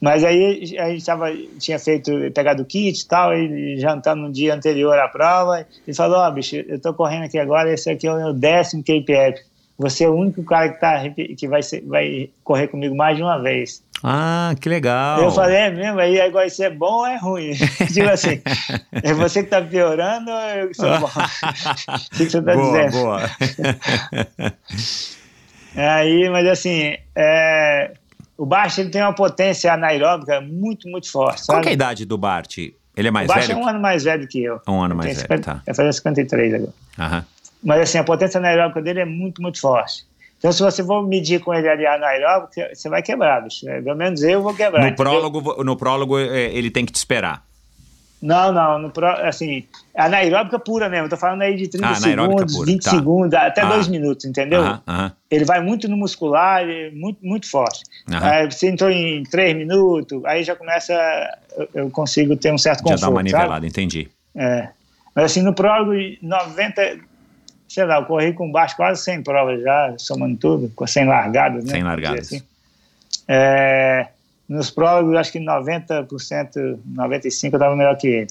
Mas aí a gente tava, tinha feito, pegado o kit e tal, e jantando no dia anterior à prova, e falou, ó, oh, bicho, eu tô correndo aqui agora, esse aqui é o meu décimo KPF. Você é o único cara que, tá, que vai, ser, vai correr comigo mais de uma vez. Ah, que legal. Eu falei, é mesmo? Aí agora isso é bom ou é ruim? tipo assim, é você que tá piorando ou eu que sou bom? o que você tá boa, dizendo? Boa. aí, mas assim, é, o Bart ele tem uma potência anaeróbica muito, muito forte. Qual é a idade do Bart? Ele é mais o Bart velho? é um ano mais velho que eu. Um ano mais velho, 50, tá. Vai fazer 53 agora. Aham. Mas assim, a potência anaeróbica dele é muito, muito forte. Então, se você for medir com ele ali anaeróbico, você vai quebrar, bicho. É, pelo menos eu vou quebrar. No prólogo, no prólogo é, ele tem que te esperar. Não, não, no pro, assim, anaeróbica pura mesmo, tô falando aí de 30 ah, segundos, pura. 20 tá. segundos, até 2 ah. minutos, entendeu? Uh -huh. Ele vai muito no muscular, muito, muito forte. Aí você entrou em 3 minutos, aí já começa, eu, eu consigo ter um certo conforto, Já dá uma nivelada, sabe? entendi. É, mas assim, no prólogo, 90, sei lá, eu corri com baixo quase 100 provas já, somando tudo, 100 largadas, né? 100 largadas. Assim. É, nos prólogos, acho que 90%, 95% eu estava melhor que ele.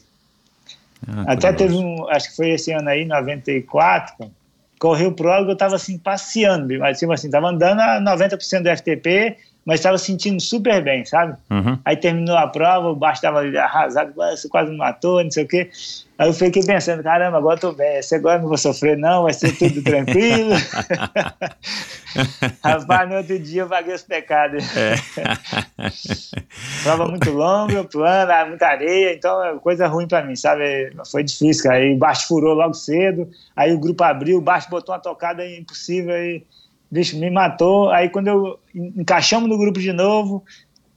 Ah, Até teve um, acho que foi esse ano aí, 94, corri o prólogo, eu estava assim, passeando, mas tipo assim, estava andando a 90% do FTP, mas estava sentindo super bem, sabe? Uhum. Aí terminou a prova, o baixo estava arrasado, você quase me matou, não sei o quê. Aí eu fiquei pensando, caramba, agora tô bem, esse agora não vou sofrer não, vai ser tudo tranquilo. Rapaz, no outro dia eu paguei os pecados. É. Prova muito longa, plana, muita areia, então é coisa ruim para mim, sabe? Foi difícil, cara. Aí o baixo furou logo cedo, aí o grupo abriu, o baixo botou uma tocada impossível, aí, bicho, me matou. Aí quando eu encaixamos no grupo de novo,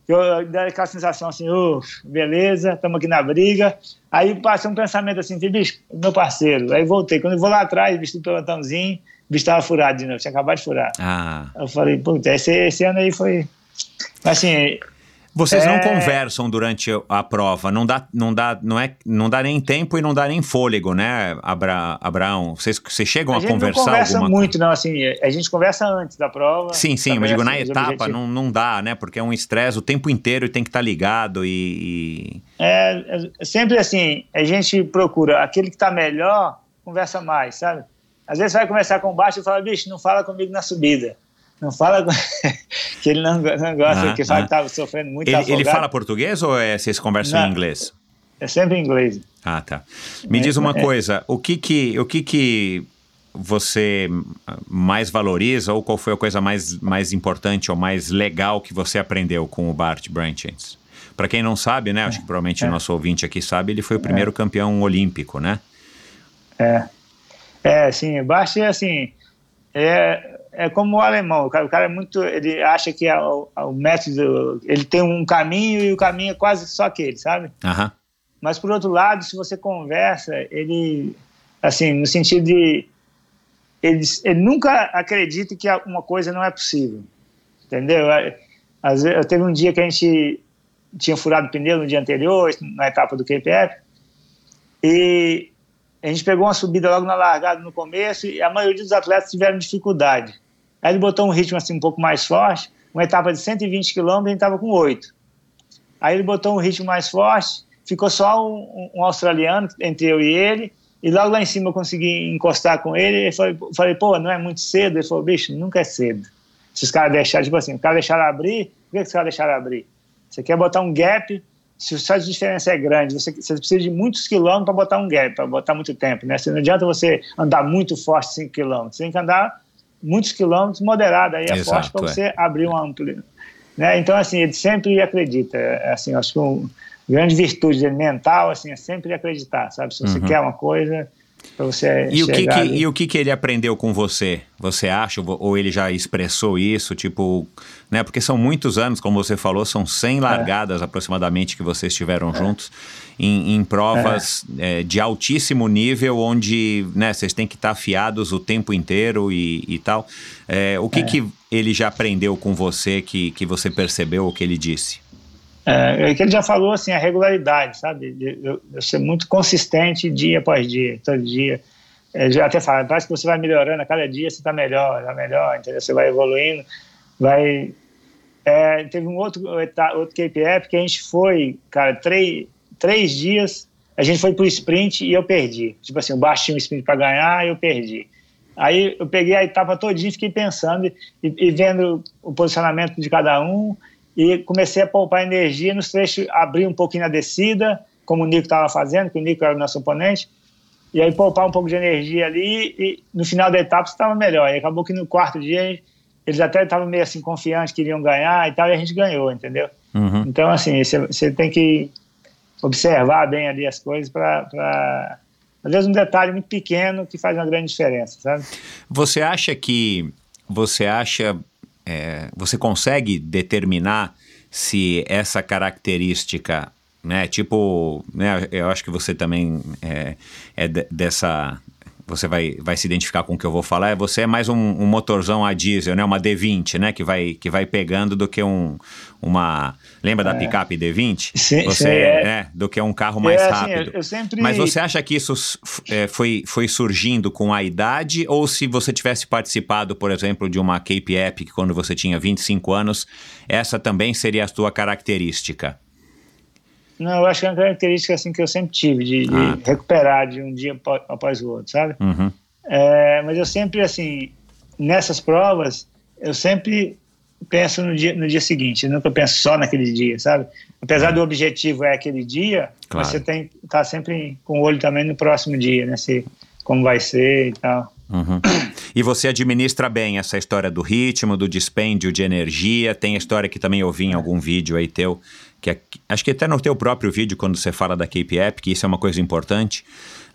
eu dei aquela sensação assim, oh, beleza, estamos aqui na briga. Aí passei um pensamento assim, bicho, meu parceiro. Aí voltei. Quando eu vou lá atrás, visto o pelotãozinho, o bicho estava furado de novo, tinha acabado de furar. Ah. Eu falei, puta, esse, esse ano aí foi. Assim, vocês é... não conversam durante a prova, não dá, não dá, não é, não dá nem tempo e não dá nem fôlego, né, Abra, Abraão? Vocês, vocês chegam a, a conversar? Não conversa muito, não. Assim, a gente conversa antes da prova. Sim, sim, mas digo na etapa não, não dá, né? Porque é um estresse o tempo inteiro e tem que estar tá ligado e, e... É, é, sempre assim. A gente procura aquele que está melhor conversa mais, sabe? Às vezes vai conversar com baixo e fala, bicho, não fala comigo na subida. Não fala que ele não, não gosta, ah, que fala ah. que estava sofrendo muito ele, ele, fala português ou é, vocês conversam não, em inglês? É sempre em inglês. Ah, tá. Me é, diz uma é, coisa, o que que, o que que você mais valoriza ou qual foi a coisa mais, mais importante ou mais legal que você aprendeu com o Bart Branchens? Para quem não sabe, né, acho que provavelmente o nosso ouvinte aqui sabe, ele foi o primeiro campeão olímpico, né? É. É, sim, Bart é assim, é, é como o alemão, o cara, o cara é muito, ele acha que é o, o, método, ele tem um caminho e o caminho é quase só aquele, sabe? Aham. Mas por outro lado, se você conversa, ele, assim, no sentido de, ele, ele nunca acredita que uma coisa não é possível, entendeu? Às vezes, eu teve um dia que a gente tinha furado pneu no dia anterior, na etapa do KPF, e a gente pegou uma subida logo na largada no começo e a maioria dos atletas tiveram dificuldade. Aí ele botou um ritmo assim um pouco mais forte, uma etapa de 120 km, gente estava com 8. Aí ele botou um ritmo mais forte, ficou só um, um, australiano entre eu e ele, e logo lá em cima eu consegui encostar com ele, e falei, falei, pô, não é muito cedo? Ele falou, bicho, nunca é cedo. Se os caras deixarem, tipo assim, o cara deixaram abrir, por que, os caras deixaram abrir? Você quer botar um gap, se a diferença é grande, você, você precisa de muitos quilômetros para botar um gap, para botar muito tempo, né? Não adianta você andar muito forte 5 quilômetros, você tem que andar muitos quilômetros moderado aí a forte para é. você abrir um amplo, né? Então assim ele sempre acredita, é, assim acho que uma grande virtude dele mental assim é sempre acreditar, sabe? Se você uhum. quer uma coisa para você e o que, que e o que que ele aprendeu com você você acha ou ele já expressou isso tipo né porque são muitos anos como você falou são 100 é. largadas é. aproximadamente que vocês estiveram é. juntos em, em provas é. é. de altíssimo nível onde né vocês têm que estar afiados o tempo inteiro e, e tal é, o que que ele já aprendeu com você que que você percebeu o que ele disse é, é que ele já falou assim, a regularidade, sabe? De, eu, eu, ser muito consistente dia após dia, todo dia. Ele já até fala, parece que você vai melhorando, a cada dia você está melhor, está melhor, entendeu? Você vai evoluindo, vai... É, teve um outro, outro KPF que a gente foi, cara, três, três dias, a gente foi pro sprint e eu perdi. Tipo assim, baixo tinha um sprint para ganhar e eu perdi. Aí eu peguei a etapa todinha fiquei pensando e, e vendo o posicionamento de cada um e comecei a poupar energia nos trechos, abrir um pouquinho na descida, como o Nico estava fazendo, que o Nico era o nosso oponente, e aí poupar um pouco de energia ali, e no final da etapa estava melhor. E acabou que no quarto dia eles até estavam meio assim confiantes que iriam ganhar e tal, e a gente ganhou, entendeu? Uhum. Então, assim, você tem que observar bem ali as coisas para. Às vezes um detalhe muito pequeno que faz uma grande diferença, sabe? Você acha que. Você acha é, você consegue determinar se essa característica, né, tipo, né, eu acho que você também é, é dessa você vai, vai se identificar com o que eu vou falar, é você é mais um, um, motorzão a diesel, né? Uma D20, né? Que vai, que vai pegando do que um, uma... Lembra da é. picape D20? Sim, você, sim, é. é. Do que um carro mais é, rápido. Assim, eu, eu sempre... Mas você acha que isso é, foi, foi surgindo com a idade ou se você tivesse participado, por exemplo, de uma Cape Epic quando você tinha 25 anos, essa também seria a sua característica? Não, eu acho que é uma característica assim que eu sempre tive, de, ah. de recuperar de um dia após o outro, sabe? Uhum. É, mas eu sempre, assim, nessas provas, eu sempre penso no dia, no dia seguinte, eu nunca penso só naquele dia, sabe? Apesar do objetivo é aquele dia, claro. você tem que estar tá sempre com o olho também no próximo dia, né? Se, como vai ser e tal. Uhum. E você administra bem essa história do ritmo, do dispêndio de energia. Tem a história que também ouvi em algum vídeo aí teu, que é, acho que até no teu próprio vídeo, quando você fala da Cape App, que isso é uma coisa importante,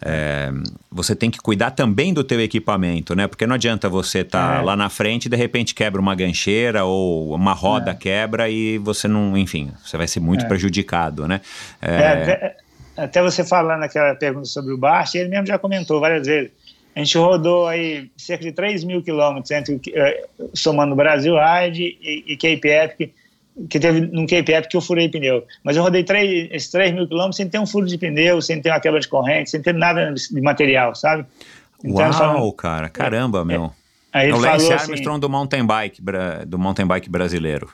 é, você tem que cuidar também do teu equipamento, né? Porque não adianta você estar tá é. lá na frente e de repente quebra uma gancheira ou uma roda é. quebra e você não, enfim, você vai ser muito é. prejudicado, né? É, até, até, você falando aquela pergunta sobre o Bart, ele mesmo já comentou várias vezes. A gente rodou aí cerca de 3 mil quilômetros entre eh, somando Brasil Ride e, e Cape Epic que teve num KPF que eu furei pneu. Mas eu rodei 3, esses 3 mil quilômetros sem ter um furo de pneu, sem ter uma quebra de corrente, sem ter nada de material, sabe? Então, Uau, cara, caramba, meu. É, aí o Lance Armstrong assim, do mountain bike, do mountain bike brasileiro.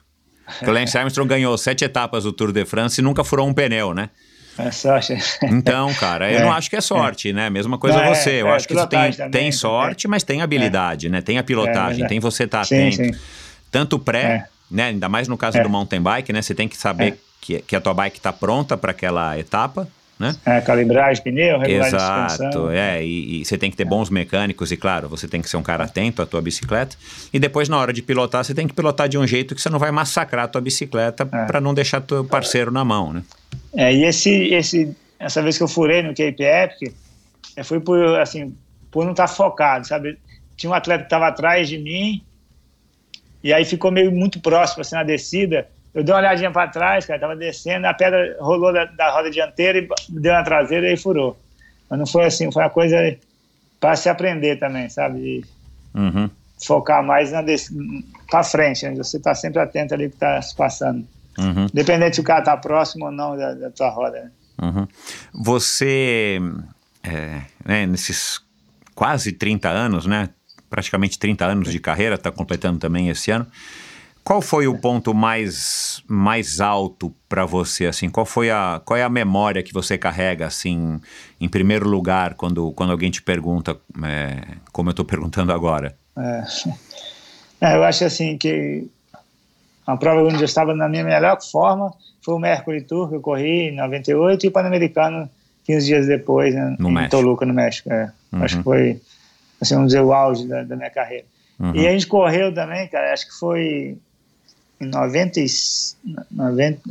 o Lance Armstrong ganhou sete etapas do Tour de France e nunca furou um pneu, né? É sorte. Então, cara, eu é, não acho que é sorte, é. né? Mesma coisa não, você. Eu é, acho que você tem, também, tem sorte, mas tem habilidade, né? Tem a pilotagem, tem você estar tá atento. Sim. Tanto pré né? Ainda mais no caso é. do mountain bike, né? Você tem que saber é. que, que a tua bike está pronta para aquela etapa. Né? É, calibragem, pneu, regular Exato, é, e, e, você tem que ter bons mecânicos e, claro, você tem que ser um cara atento à tua bicicleta. E depois, na hora de pilotar, você tem que pilotar de um jeito que você não vai massacrar a tua bicicleta é. para não deixar teu parceiro na mão, né? É, e esse, esse, essa vez que eu furei no Cape Epic, foi por, assim, por não estar tá focado, sabe? tinha um atleta que estava atrás de mim, e aí ficou meio muito próximo, assim, na descida. Eu dei uma olhadinha para trás, cara, tava descendo, a pedra rolou da, da roda dianteira e deu na traseira e furou. Mas não foi assim, foi uma coisa para se aprender também, sabe? De Uhum. focar mais na para frente, né? Você tá sempre atento ali que tá se passando. Uhum. Independente se o cara tá próximo ou não da, da tua roda, né? Uhum. Você, é, né, nesses quase 30 anos, né? Praticamente 30 anos de carreira, está completando também esse ano. Qual foi o ponto mais, mais alto para você, assim? Qual foi a, qual é a memória que você carrega, assim, em primeiro lugar, quando, quando alguém te pergunta, é, como eu estou perguntando agora? É. É, eu acho assim que a prova onde eu estava na minha melhor forma foi o Mercury Tour que eu corri em 98 e o Pan-Americano 15 dias depois, né, No em México. Toluca, no México. É. Uhum. Acho que foi, assim, vamos dizer, o auge da, da minha carreira. Uhum. E a gente correu também, cara, acho que foi em 90, e- 90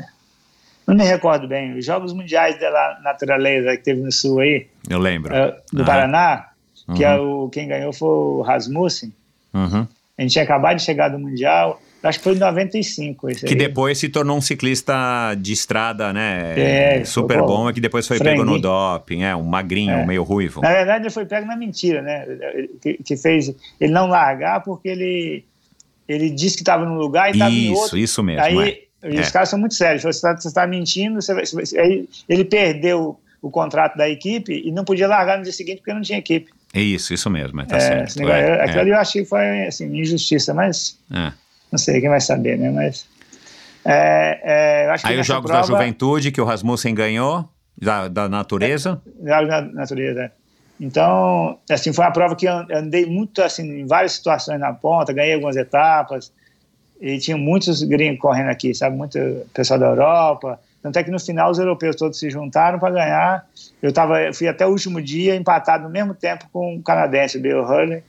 não me recordo bem, os Jogos Mundiais de la Naturaleza que teve no Sul aí, Eu lembro. é, do Aham. Paraná, que Uhum. é o, quem ganhou foi o Rasmussen. Uhum. A gente tinha acabado de chegar do Mundial, acho que foi em 95 esse Que aí. depois se tornou um ciclista de estrada, né? É, super pô, bom, e que depois foi pego no franguinho. doping, é, um magrinho, É. meio ruivo. Na verdade, ele foi pego na mentira, né? Que, que fez ele não largar porque ele, ele disse que estava num lugar e estava em Isso, outro. isso mesmo. Aí é. os É. caras são muito sérios. Você está tá mentindo, você vai- aí ele perdeu o contrato da equipe e não podia largar no dia seguinte porque não tinha equipe. É Isso, isso mesmo, é, tá É, certo. negócio- é, aquilo ali eu achei que foi assim, injustiça, mas é. Não sei, quem vai saber, né? Mas. É, é, acho que Aí os Jogos da prova- Juventude que o Rasmussen ganhou, da, da natureza. Jogos da natureza. Então, assim, foi uma prova que eu andei muito, assim, em várias situações na ponta, ganhei algumas etapas, e tinha muitos gringos correndo aqui, sabe, muito pessoal da Europa, tanto é que no final os europeus todos se juntaram para ganhar, eu tava, eu fui até o último dia empatado no mesmo tempo com o canadense, Bill Hurley,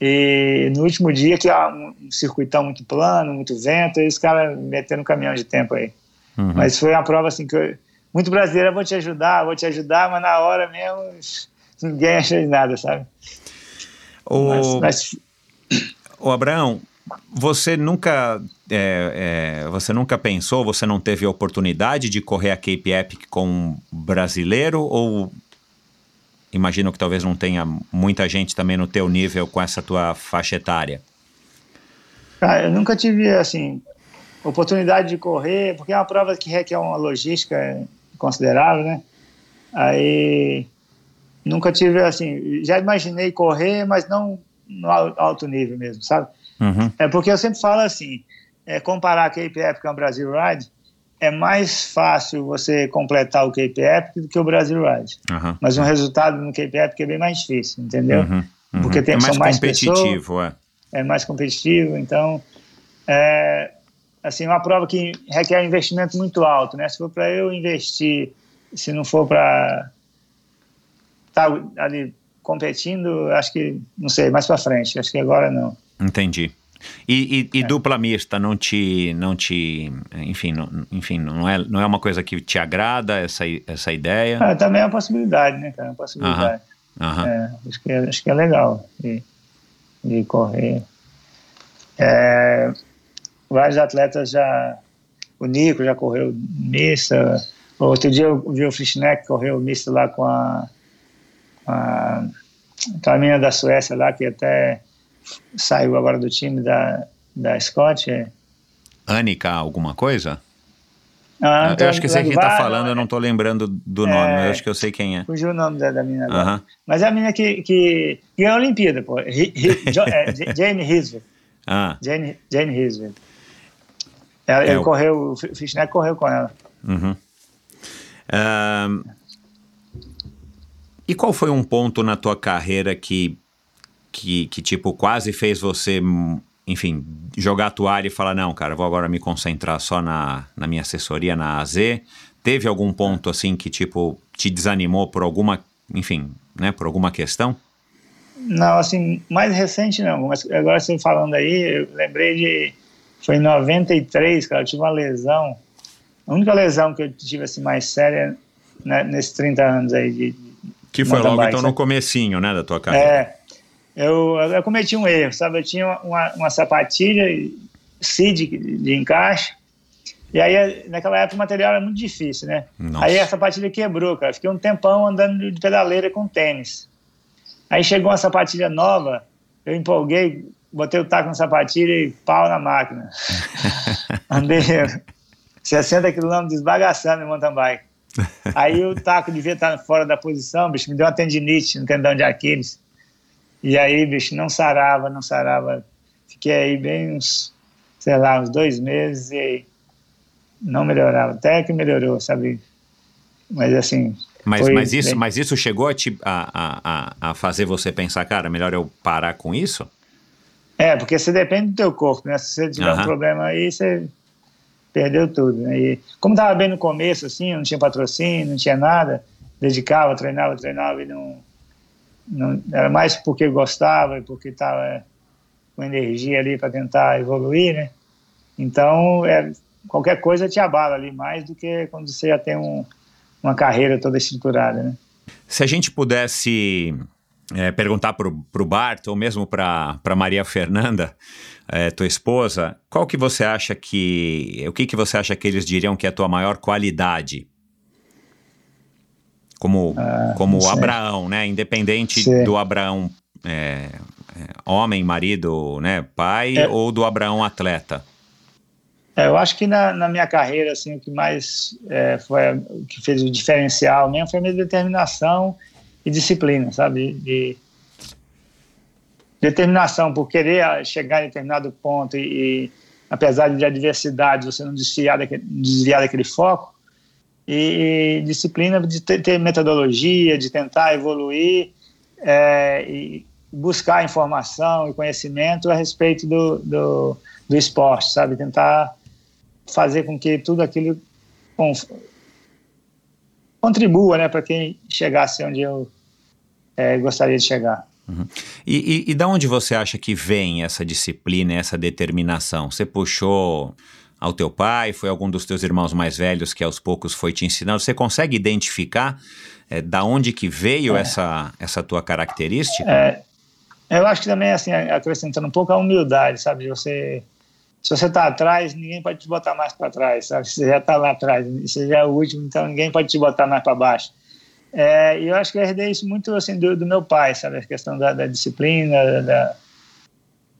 e no último dia, que é um circuitão muito plano, muito vento, e os caras metendo um caminhão de tempo aí. Uhum. Mas foi uma prova assim que eu, muito brasileira, vou te ajudar, vou te ajudar, mas na hora mesmo ninguém achou nada, sabe? O, Mas, mas o Abraão, você nunca, é, é, você nunca pensou, você não teve a oportunidade de correr a Cape Epic com um brasileiro ou imagino que talvez não tenha muita gente também no teu nível com essa tua faixa etária? cara, eu nunca tive assim oportunidade de correr, porque é uma prova que requer uma logística considerável, né? Aí nunca tive assim, já imaginei correr, mas não no al- alto nível mesmo, sabe? Uhum. É porque eu sempre falo assim, é, comparar a Cape o Brasil Ride, é mais fácil você completar o Cape Epic do que o Brasil Ride. Aham. Mas um resultado no Cape Epic é bem mais difícil, entendeu? Uhum, uhum. Porque tem- é mais são mais competitivo, é. É mais competitivo, então é assim uma prova que requer um investimento muito alto, né? Se for para eu investir, se não for para estar ali competindo, acho que não sei, mais para frente. Acho que agora não. Entendi. E, e- e dupla mista não te, não te, enfim, não, enfim, não é, não é uma coisa que te agrada essa, essa ideia? Ah, também é uma possibilidade, né, cara? É uma possibilidade. Aham. É, acho, que é, acho que é legal de, de correr. É, vários atletas já. O Nico já correu mista. Outro dia eu vi o Frischneck correu mista lá com a, com a, aquela menina da Suécia lá, que até saiu agora do time da, da Scott. é. Anica, alguma coisa? Ah, eu acho que sei quem está falando, eu não estou lembrando do nome, É. mas eu acho que eu sei quem é. Fugiu o nome da, da menina agora. Aham. Mas é a menina que, que ganhou a Olimpíada, pô. Jo- é, Jane Hisver. Ah, Jane, Jane Hisver. Ela, É, ele o- correu, o Fishneck correu com ela. uhum. Ahn, e qual foi um ponto na tua carreira que, que, que, tipo, quase fez você, enfim, jogar a toalha e falar, não, cara, vou agora me concentrar só na, na minha assessoria, na AZ? Teve algum ponto, assim, que, tipo, te desanimou por alguma, enfim, né, por alguma questão? Não, assim, mais recente não, mas agora você falando aí, eu lembrei de. Foi em 93, cara, eu tive uma lesão. A única lesão que eu tive assim, mais séria né, nesses 30 anos aí de. Que foi logo, bike, então, né? no comecinho, né, da tua carreira. É. eu, eu cometi um erro, sabe? Eu tinha uma, uma sapatilha CID de encaixe, e aí, naquela época, o material era muito difícil, né? Nossa. Aí a sapatilha quebrou, cara. Fiquei um tempão andando de pedaleira com tênis. Aí chegou uma sapatilha nova, eu empolguei, botei o taco na sapatilha e pau na máquina. Andei 60 quilômetros desbagaçando em mountain bike. Aí o taco devia estar fora da posição, bicho, me deu uma tendinite no tendão de Aquiles. E aí, bicho, não sarava, não sarava. Fiquei aí bem uns, sei lá, uns dois meses e não melhorava. Até que melhorou, sabe? Mas assim. Mas, mas, isso, bem- mas isso chegou a, te, a, a, a, fazer você pensar, cara, melhor eu parar com isso? É, porque você depende do teu corpo, né? Se você tiver Aham. um problema aí, você perdeu tudo, né? E como tava bem no começo, assim, não tinha patrocínio, não tinha nada, dedicava, treinava, treinava e não, não era mais porque gostava e porque tava com energia ali para tentar evoluir, né? Então, é, qualquer coisa te abala ali mais do que quando você já tem um, uma carreira toda estruturada, né? Se a gente pudesse é, perguntar para o Bart, ou mesmo para Maria Fernanda, é, tua esposa, qual que você acha que. O que, que você acha que eles diriam que é a tua maior qualidade? Como, como não sei. Abraão, né? Independente Sim. do Abraão é, é, homem, marido, né? Pai, É. ou do Abraão atleta. É, eu acho que na, na minha carreira, assim, o que mais é, foi o que fez o diferencial mesmo foi a minha determinação e disciplina, sabe? De, determinação por querer ah, chegar em determinado ponto e, e, apesar de adversidade, você não desviar daquele, desviar daquele foco e, disciplina de ter, ter metodologia, de tentar evoluir é, e buscar informação e conhecimento a respeito do, do, do esporte, sabe? Tentar fazer com que tudo aquilo con- contribua, né, para quem chegasse onde eu é, gostaria de chegar. E, e, e da onde você acha que vem essa disciplina, essa determinação? Você puxou ao teu pai, foi algum dos teus irmãos mais velhos que aos poucos foi te ensinando? Você consegue identificar eh, da onde que veio essa, essa tua característica? É, eu acho que também, assim, acrescentando um pouco a humildade, sabe? Você, se você está atrás, ninguém pode te botar mais para trás, sabe? Você já está lá atrás, você já é o último, então ninguém pode te botar mais para baixo. É, e eu acho que eu herdei isso muito assim do, do meu pai, sabe? A questão da, da disciplina, da, da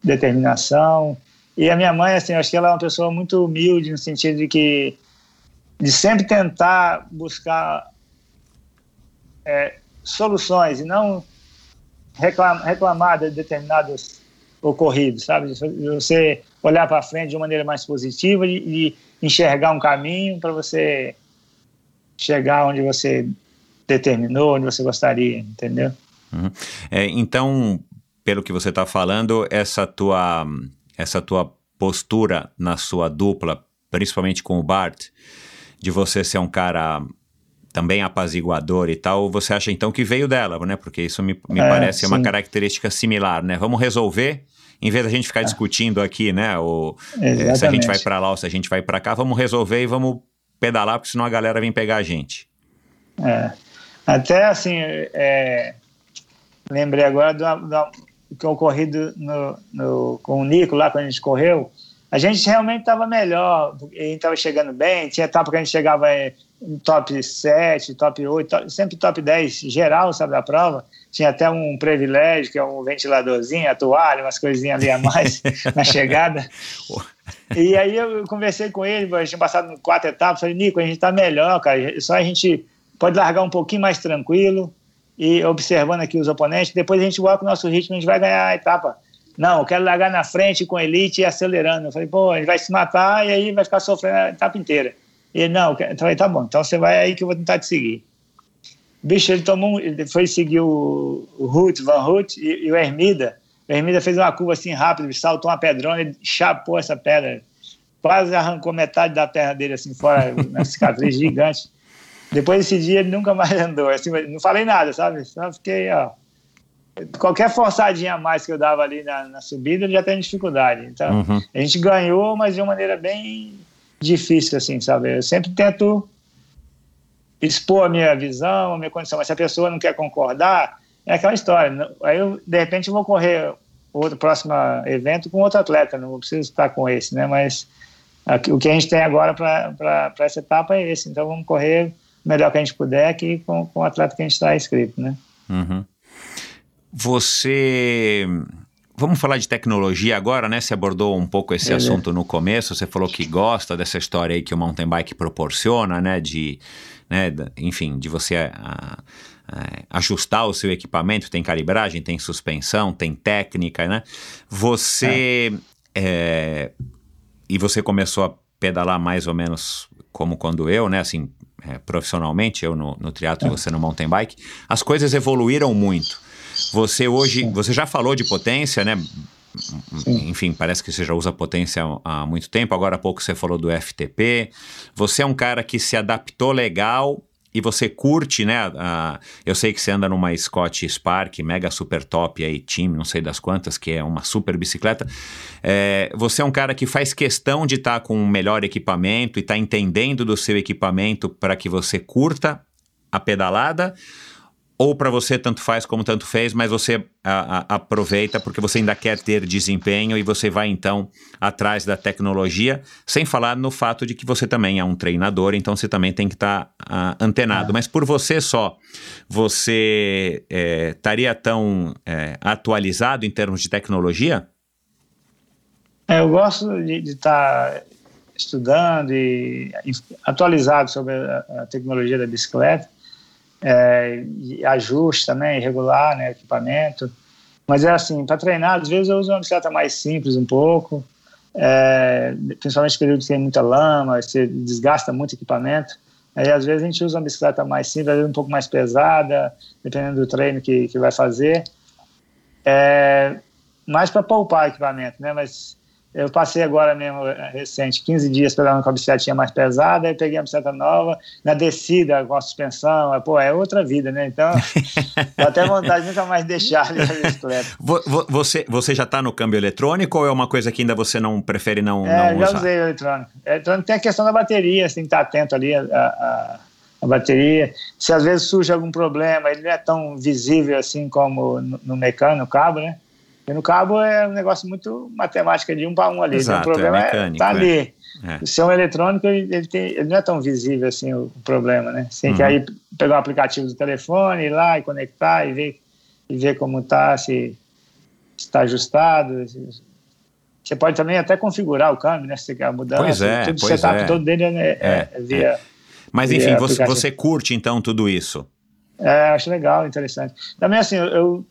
determinação. E a minha mãe, assim, acho que ela é uma pessoa muito humilde no sentido de que de sempre tentar buscar é, soluções e não reclamar, reclamar de determinados ocorridos, sabe? De Você olhar para frente de uma maneira mais positiva e enxergar um caminho para você chegar onde você determinou, onde você gostaria, entendeu? Uhum. É, então, pelo que você está falando, essa tua, essa tua postura na sua dupla, principalmente com o Bart, de você ser um cara também apaziguador e tal, você acha então que veio dela, né? Porque isso me, me É, parece uma sim. característica similar, né? Vamos resolver, em vez da gente ficar discutindo aqui, né? O, eh, se a gente vai para lá ou se a gente vai para cá, vamos resolver e vamos pedalar, porque senão a galera vem pegar a gente. É. Até assim, é, lembrei agora do, do que ocorrido no, no, com o Nico lá quando a gente correu. A gente realmente estava melhor, a gente estava chegando bem. Tinha etapa que a gente chegava em top 7, top 8, top- sempre top 10 geral, sabe, da prova. Tinha até um privilégio, que é um ventiladorzinho, a toalha, umas coisinhas ali a mais na chegada. E aí eu conversei com ele, a gente passado quatro etapas, falei, Nico, a gente tá melhor, cara, só a gente pode largar um pouquinho mais tranquilo e observando aqui os oponentes, depois a gente volta com o nosso ritmo, a gente vai ganhar a etapa. Não, eu quero largar na frente com a elite e acelerando. Eu falei, pô, gente vai se matar e aí vai ficar sofrendo a etapa inteira. E ele, não, eu falei, tá bom, então você vai aí que eu vou tentar te seguir. Bicho, ele tomou, ele foi seguir o, Ruth, Van Ruth e, e o Hermida. O Hermida fez uma curva assim rápido, saltou uma pedrona, ele chapou essa pedra, quase arrancou metade da perna dele assim fora, uma cicatriz gigante. Depois desse dia ele nunca mais andou. Assim, não falei nada, sabe? Só fiquei, ó. Qualquer forçadinha a mais que eu dava ali na, na subida, ele já tem dificuldade. Então, Uhum. a gente ganhou, mas de uma maneira bem difícil, assim, sabe? Eu sempre tento expor a minha visão, a minha condição, mas se a pessoa não quer concordar, é aquela história. Aí eu, de repente, eu vou correr outro próximo evento com outro atleta, não preciso estar com esse, né? Mas o que a gente tem agora para essa etapa é esse. Então vamos correr melhor que a gente puder aqui com, com o atleta que a gente está inscrito, né? Uhum. Você. Vamos falar de tecnologia agora, né? Você abordou um pouco esse assunto no começo. Você falou que gosta dessa história aí que o mountain bike proporciona, né? De, né? enfim, de você a, a, ajustar o seu equipamento. Tem calibragem, tem suspensão, tem técnica, né? Você é. É, e você começou a pedalar mais ou menos como quando eu, né? Assim, é, profissionalmente, eu no, no triatlo e você no mountain bike. As coisas evoluíram muito. Você hoje, Sim. você já falou de potência, né? Sim. Enfim, parece que você já usa potência há muito tempo. Agora há pouco você falou do FTP. Você é um cara que se adaptou legal e você curte, né? A, eu sei que você anda numa Scott Spark, mega super top aí, Team, não sei das quantas, que é uma super bicicleta. É, você é um cara que faz questão de estar tá com o melhor equipamento e estar tá entendendo do seu equipamento para que você curta a pedalada ou para você tanto faz como tanto fez, mas você a, a, aproveita porque você ainda quer ter desempenho e você vai então atrás da tecnologia, sem falar no fato de que você também é um treinador, então você também tem que estar tá, uh, antenado. É. Mas por você só, você é, estaria tão é, atualizado em termos de tecnologia? É, eu gosto de estar tá estudando e atualizado sobre a, a tecnologia da bicicleta é, ajuste também, regular né, equipamento. Mas é assim, para treinar, às vezes eu uso uma bicicleta mais simples um pouco, é, principalmente período que tem muita lama, você desgasta muito equipamento. Aí às vezes a gente usa uma bicicleta mais simples, às vezes um pouco mais pesada, dependendo do treino que, que vai fazer. É, mais para poupar equipamento, né? Mas eu passei agora mesmo, é, recente, 15 dias pedalando com a bicicletinha mais pesada, aí peguei a bicicleta nova, na descida com a suspensão, pô, é outra vida, né? Então, dá até vontade de nunca mais deixar a bicicleta. Você, você já está no câmbio eletrônico ou é uma coisa que ainda você não prefere não, é, não já usei eletrônico. eletrônico tem a questão da bateria, que estar atento ali a, a, a, bateria. Se às vezes surge algum problema, ele não é tão visível assim como no, no mecânico, no cabo, né? Porque no cabo é um negócio muito matemática de um para um ali. Exato, o problema é mecânico, tá ali. É. O seu eletrônico, ele, tem, ele, não é tão visível assim o, o problema, né? Você tem uhum. que aí pegar o aplicativo do telefone, ir lá e conectar e ver, e ver como está, se está ajustado. Você pode também até configurar o câmbio, né? Se você quer mudar. Pois é, tudo pois o setup é. todo dele é, é, é via. Mas enfim, você, você curte então tudo isso? É, acho legal, interessante. Também assim, eu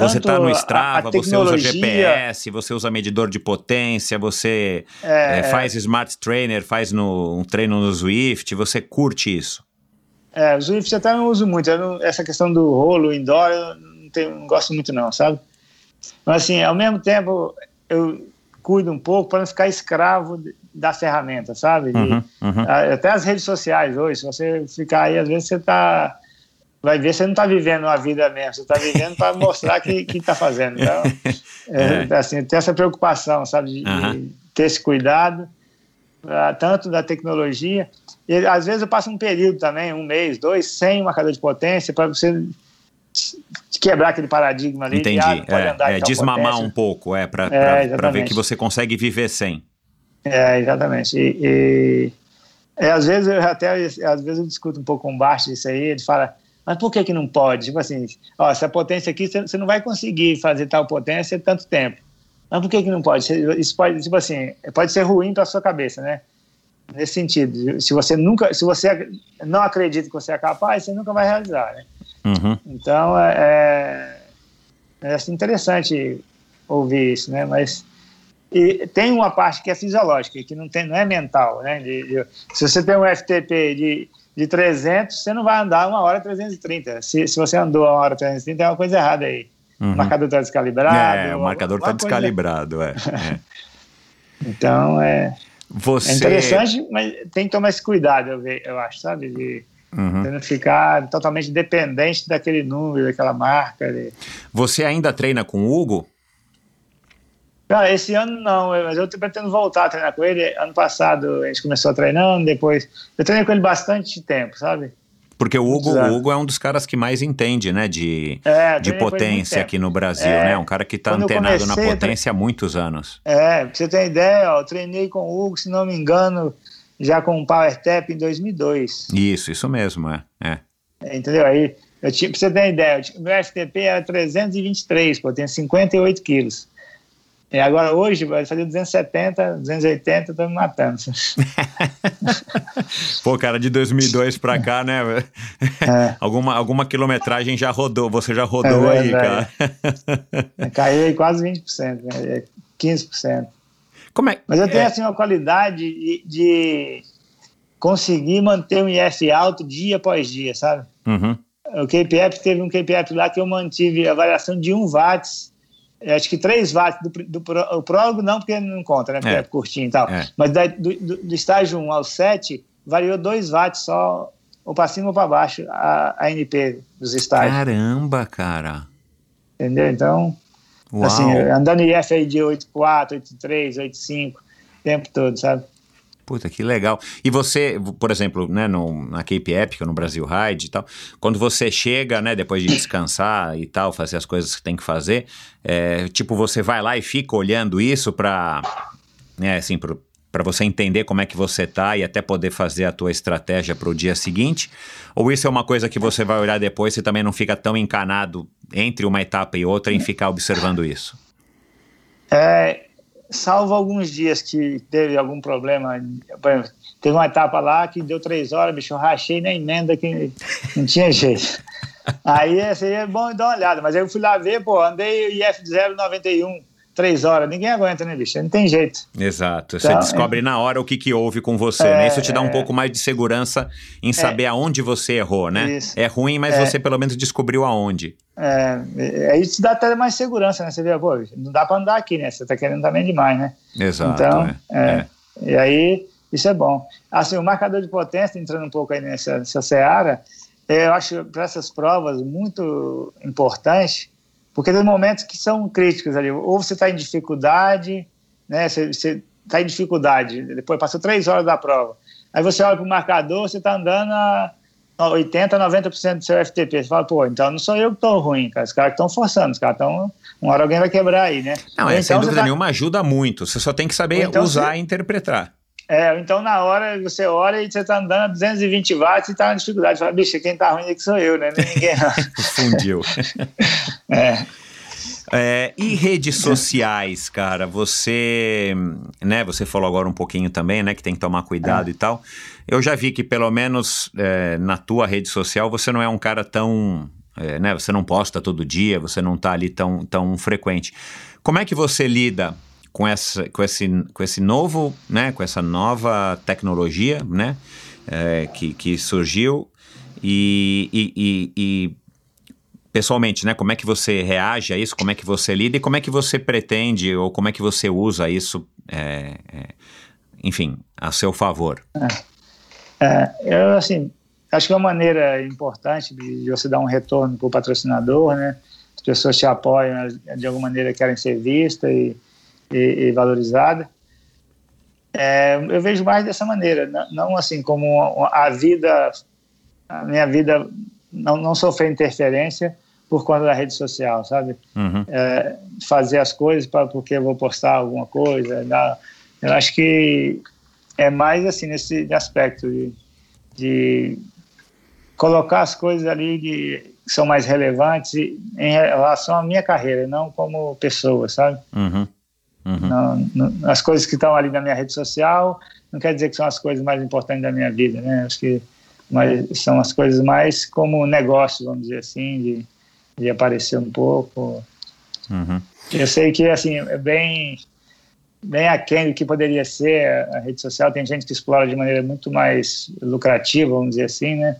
você está no Strava, você usa GPS, você usa medidor de potência, você é, é, faz Smart Trainer, faz no, um treino no Zwift, você curte isso? É, o Zwift até não uso muito, não, essa questão do rolo indoor eu não, tenho, não gosto muito não, sabe? Mas assim, ao mesmo tempo eu cuido um pouco para não ficar escravo da ferramenta, sabe? De, uhum, uhum. Até as redes sociais hoje, se você ficar aí, às vezes você está vai ver você não está vivendo uma vida mesmo, você está vivendo para mostrar que está fazendo. Então, é, é. assim, ter essa preocupação, sabe, de, uhum. de ter esse cuidado, uh, tanto da tecnologia, e às vezes eu passo um período também, um mês, dois, sem marcador de potência, para você quebrar aquele paradigma ali. Entendi, de, ah, é, é desmamar potência. um pouco, é, para é, ver que você consegue viver sem. É, exatamente. E, e é, às vezes eu até às vezes eu discuto um pouco com o Baixo isso aí, ele fala mas por que, que não pode? Tipo assim, ó, essa potência aqui, você não vai conseguir fazer tal potência em tanto tempo. Mas por que, que não pode? Isso pode, tipo assim, pode ser ruim para sua cabeça, né? Nesse sentido, se você nunca, se você não acredita que você é capaz, você nunca vai realizar, né? Uhum. Então, é, é, é assim, interessante ouvir isso, né? Mas e tem uma parte que é fisiológica, que não, tem, não é mental, né? De, de, se você tem um FTP de de 300, você não vai andar uma hora 330. Se, se você andou uma hora 330, é uma coisa errada aí. Uhum. O marcador está descalibrado. É, o marcador está descalibrado, é, é. então, é, você... é interessante, mas tem que tomar esse cuidado, eu, eu acho, sabe? De, uhum. ficar totalmente dependente daquele número, daquela marca. Você ainda treina com o Hugo? Não, esse ano não, mas eu pretendo voltar a treinar com ele. Ano passado a gente começou treinando, depois. Eu treinei com ele bastante tempo, sabe? Porque o Hugo, o Hugo é um dos caras que mais entende, né, de, É, de potência aqui no Brasil, É, né? Um cara que tá antenado na comecei a tre- potência há muitos anos. É, pra você ter ideia, ó, eu treinei com o Hugo, se não me engano, já com o Power Tap em 2002. Isso, isso mesmo, é. é. Entendeu? Aí, eu tinha, pra você ter ideia, eu meu FTP era 323, pô, eu tenho 58 quilos. E agora hoje vai fazer 270, 280, tô me matando. Pô, cara, de 2002 pra cá, né? É. alguma, alguma quilometragem já rodou, você já rodou É aí, cara. verdade. Caiu aí quase 20%, né? É 15%. Como é? Mas eu tenho é, assim uma qualidade de, de conseguir manter um IF alto dia após dia, sabe? uhum. O KPF teve um KPF lá que eu mantive a variação de 1 watts, acho que 3 watts do, do pro- o prólogo não, porque não conta, né? Porque É. é, curtinho e tal. É. Mas da- do, do- do estágio 1 ao 7, variou 2 watts só, ou para cima ou para baixo, a, a NP dos estágios. Caramba, cara. Entendeu? Então, Uau. assim, andando em IF aí de 8.4, 8.3, 8.5, o tempo todo, sabe? Puta, que legal. E você, por exemplo, né, no, na Cape Epic, no Brasil Ride e tal, quando você chega, né, depois de descansar e tal, fazer as coisas que tem que fazer, é, tipo, você vai lá e fica olhando isso pra, né, assim, pro, pra você entender como é que você tá e até poder fazer a tua estratégia pro dia seguinte? Ou isso é uma coisa que você vai olhar depois e também não fica tão encanado entre uma etapa e outra em ficar observando isso? É, salvo alguns dias que teve algum problema. Teve uma etapa lá que deu três horas, bicho, eu rachei na emenda que não tinha jeito. Aí seria bom dar uma olhada, mas aí eu fui lá ver, pô, andei IF 091, três horas, ninguém aguenta, né, bicho? Não tem jeito. Exato. Você Então, descobre na hora o que, que houve com você, É, né? Isso te dá um é. pouco mais de segurança em saber aonde você errou, né? Isso. É ruim, mas É. você pelo menos descobriu aonde. É, é, aí te dá até mais segurança, né? Você vê, pô, não dá pra andar aqui, né? Você tá querendo também demais, né? Exato. Então, é. é. E aí, isso é bom. Assim, o marcador de potência, entrando um pouco aí nessa, nessa seara, é, eu acho para essas provas muito importante, porque tem momentos que são críticos ali. Ou você está em dificuldade, né? Você está em dificuldade, depois passou três horas da prova. Aí você olha para o marcador, você está andando a 80%, 90% do seu FTP. Você fala, pô, então não sou eu que estou ruim, cara. Os caras estão forçando, os caras estão. Uma hora alguém vai quebrar aí, né? Não, é, então sem você dúvida tá- nenhuma ajuda muito. Você só tem que saber então usar você- e interpretar. É, então na hora você olha e você tá andando a 220 watts e tá na dificuldade. Fala, bicho, quem tá ruim aqui sou eu, né? É ninguém não. Fundiu. é. É, e redes sociais, cara, você, né, você falou agora um pouquinho também, né, que tem que tomar cuidado É. e tal. Eu já vi que pelo menos é, na tua rede social você não é um cara tão, é, né, você não posta todo dia, você não tá ali tão, tão frequente. Como é que você lida com, essa, com, esse, com esse novo, né, com essa nova tecnologia, né, é, que, que surgiu e, e, e- e pessoalmente, né? Como é que você reage a isso? Como é que você lida e como é que você pretende ou como é que você usa isso, é, é, enfim, a seu favor? É, eu, assim, acho que é uma maneira importante de, de você dar um retorno para o patrocinador, né? As pessoas te apoiam, de alguma maneira querem ser vistas e, e, e valorizadas. É, eu vejo mais dessa maneira, não, não assim como a vida, a minha vida não, não sofrer interferência por conta da rede social, sabe? Uhum. É, fazer as coisas pra, porque eu vou postar alguma coisa. né? Eu acho que é mais assim nesse aspecto de, de colocar as coisas ali de, que são mais relevantes em relação à minha carreira, não como pessoa, sabe? Uhum. Uhum. Não, não- as coisas que estão ali na minha rede social não quer dizer que são as coisas mais importantes da minha vida, né? Acho que mas são as coisas mais como negócio, vamos dizer assim, de, de aparecer um pouco. Uhum. Eu sei que assim é bem bem aquém do que poderia ser a rede social. Tem gente que explora de maneira muito mais lucrativa, vamos dizer assim, né?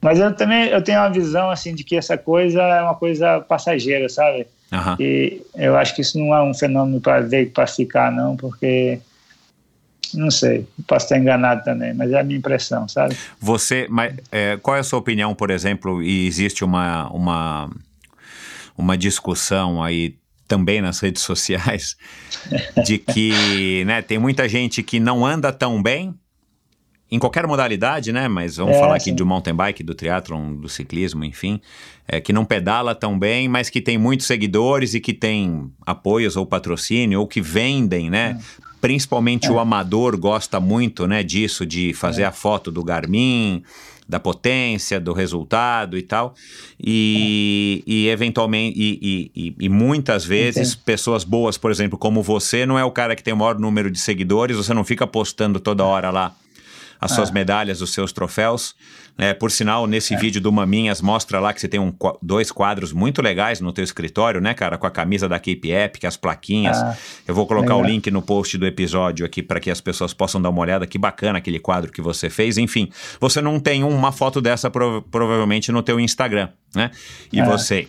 Mas eu também eu tenho uma visão assim de que essa coisa é uma coisa passageira, sabe? Aham. E eu acho que isso não é um fenômeno para ver para ficar, não, porque não sei, posso estar enganado também, mas é a minha impressão, sabe? Você, mas, é, qual é a sua opinião, por exemplo, e existe uma, uma, uma discussão aí também nas redes sociais de que né, tem muita gente que não anda tão bem em qualquer modalidade, né? Mas vamos É, falar aqui sim. do mountain bike, do triatlon, do ciclismo, enfim, é, que não pedala tão bem, mas que tem muitos seguidores e que tem apoios ou patrocínio ou que vendem, né? Principalmente o amador gosta muito, né, disso, de fazer a foto do Garmin, da potência, do resultado e tal. E, e eventualmente, e, e- e- e muitas vezes, pessoas boas, por exemplo, como você, não é o cara que tem o maior número de seguidores, você não fica postando toda hora lá as suas medalhas, os seus troféus. Né? por sinal, nesse vídeo do Maminhas, mostra lá que você tem um dois quadros muito legais no teu escritório, né, cara? Com a camisa da Cape Epic, as plaquinhas. Ah, Eu vou colocar o legal. link no post do episódio aqui para que as pessoas possam dar uma olhada. Que bacana aquele quadro que você fez. Enfim, você não tem uma foto dessa prova- provavelmente no teu Instagram, né? E É. você...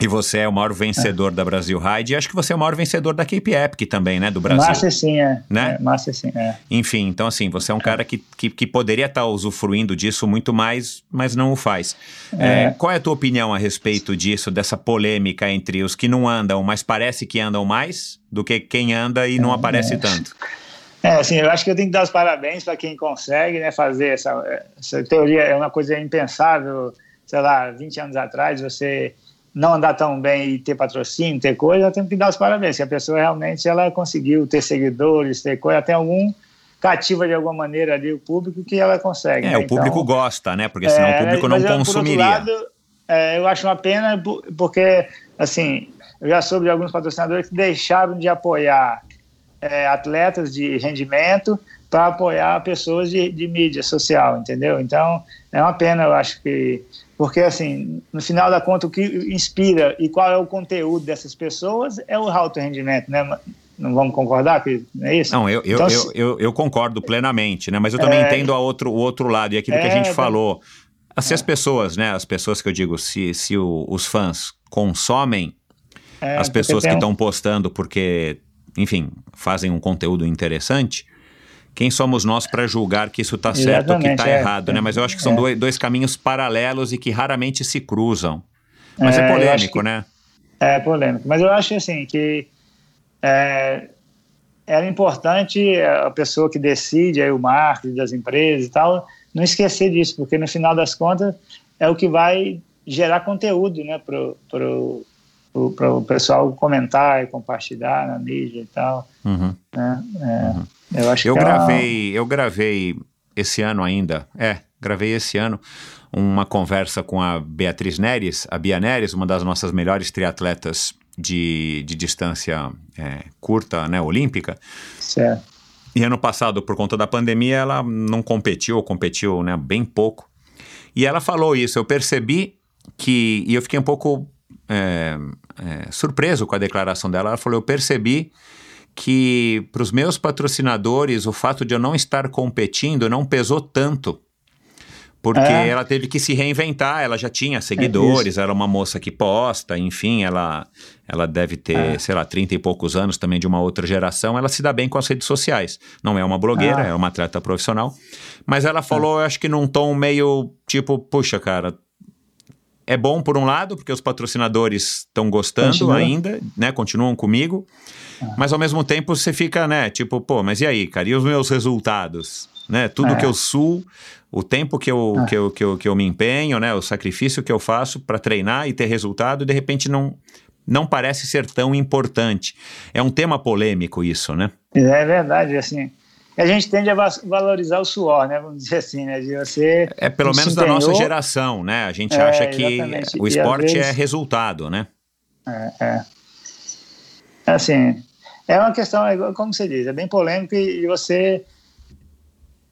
E você é o maior vencedor da Brasil Ride e acho que você é o maior vencedor da Cape Epic também, né? Do Brasil. Master sim, é. Né? É, Master sim, é. Enfim, então assim, você é um cara que, que, que poderia estar usufruindo disso muito mais, mas não o faz. É, É. qual é a tua opinião a respeito disso, dessa polêmica entre os que não andam, mas parece que andam mais, do que quem anda e não aparece tanto? É, assim, eu acho que eu tenho que dar os parabéns para quem consegue, né, fazer essa, essa teoria, é uma coisa impensável, sei lá, 20 anos atrás, você não andar tão bem e ter patrocínio, ter coisa, eu tenho que dar os parabéns, que a pessoa realmente ela conseguiu ter seguidores, ter coisa, até algum cativa de alguma maneira ali o público que ela consegue. É, né? o público Então, gosta, né? Porque senão o é, público mas, não por outro consumiria. lado, é, eu acho uma pena po- porque, assim, eu já soube de alguns patrocinadores que deixaram de apoiar é, atletas de rendimento para apoiar pessoas de, de mídia social, entendeu? Então, é uma pena, eu acho que... Porque, assim, no final da conta, o que inspira e qual é o conteúdo dessas pessoas é o alto rendimento, né? Não vamos concordar que é isso? Não, eu, eu, Então, eu, eu, eu concordo plenamente, né? Mas eu também É. entendo a outro, o outro lado, e aquilo que a É, gente tá- falou. Se as pessoas, né? As pessoas que eu digo, se, se o- os fãs consomem é, as pessoas que estão postando porque, enfim, fazem um conteúdo interessante, quem somos nós para julgar que isso está certo ou que está é. errado, né? Mas eu acho que são É. dois, dois caminhos paralelos e que raramente se cruzam. Mas é, É, polêmico, que- né? É polêmico, mas eu acho assim que é, era importante a pessoa que decide aí o marketing das empresas e tal não esquecer disso, porque no final das contas é o que vai gerar conteúdo, né, pro, pro, pro, pro pessoal comentar e compartilhar na mídia e tal, Uhum. né? É, Eu acho Eu que gravei, eu gravei esse ano ainda, é, gravei esse ano uma conversa com a Beatriz Neres, a Bia Neres, uma das nossas melhores triatletas de, de distância é, curta, né, olímpica. certo. E ano passado, por conta da pandemia, ela não competiu, ou competiu né, bem pouco. E ela falou isso, eu percebi que, e eu fiquei um pouco é, é, surpreso com a declaração dela. Ela falou, eu percebi que para os meus patrocinadores o fato de eu não estar competindo não pesou tanto. Porque É. ela teve que se reinventar, ela já tinha seguidores, era uma moça que posta, enfim, ela, ela deve ter, É. sei lá, 30 e poucos anos também de uma outra geração, ela se dá bem com as redes sociais. Não é uma blogueira, Ah. é uma atleta profissional. Mas ela falou, eu acho que num tom meio tipo, puxa, cara, é bom por um lado, porque os patrocinadores estão gostando Continua. ainda, né? Continuam comigo. Mas ao mesmo tempo você fica, né? Tipo, pô, mas e aí, cara? E os meus resultados? Né? Tudo É. que eu suo, o tempo que eu, É. que, eu, que, eu, que eu me empenho, né? O sacrifício que eu faço para treinar e ter resultado, de repente não, não parece ser tão importante. É um tema polêmico isso, né? É verdade, assim. A gente tende a va- valorizar o suor, né? Vamos dizer assim, né? De você É pelo menos da nossa geração, né? A gente É, acha que exatamente. o esporte é vezes- resultado, né? É, é. Assim, é uma questão, é como você diz, é bem polêmico e, e você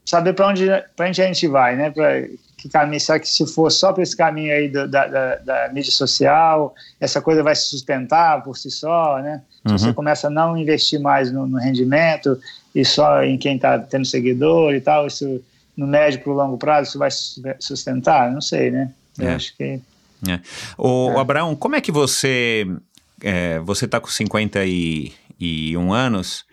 saber para onde, pra onde a gente vai, né? Pra, que caminho, será que se for só para esse caminho aí do- da, da, da mídia social, essa coisa vai se sustentar por si só, né? Se Uhum. você começa a não investir mais no, no rendimento e só em quem está tendo seguidor e tal, isso no médio para o longo prazo, isso vai su- sustentar? Não sei, né? Eu É. acho que... É. O, É. Abraão, como é que você. é, você está com 51 anos.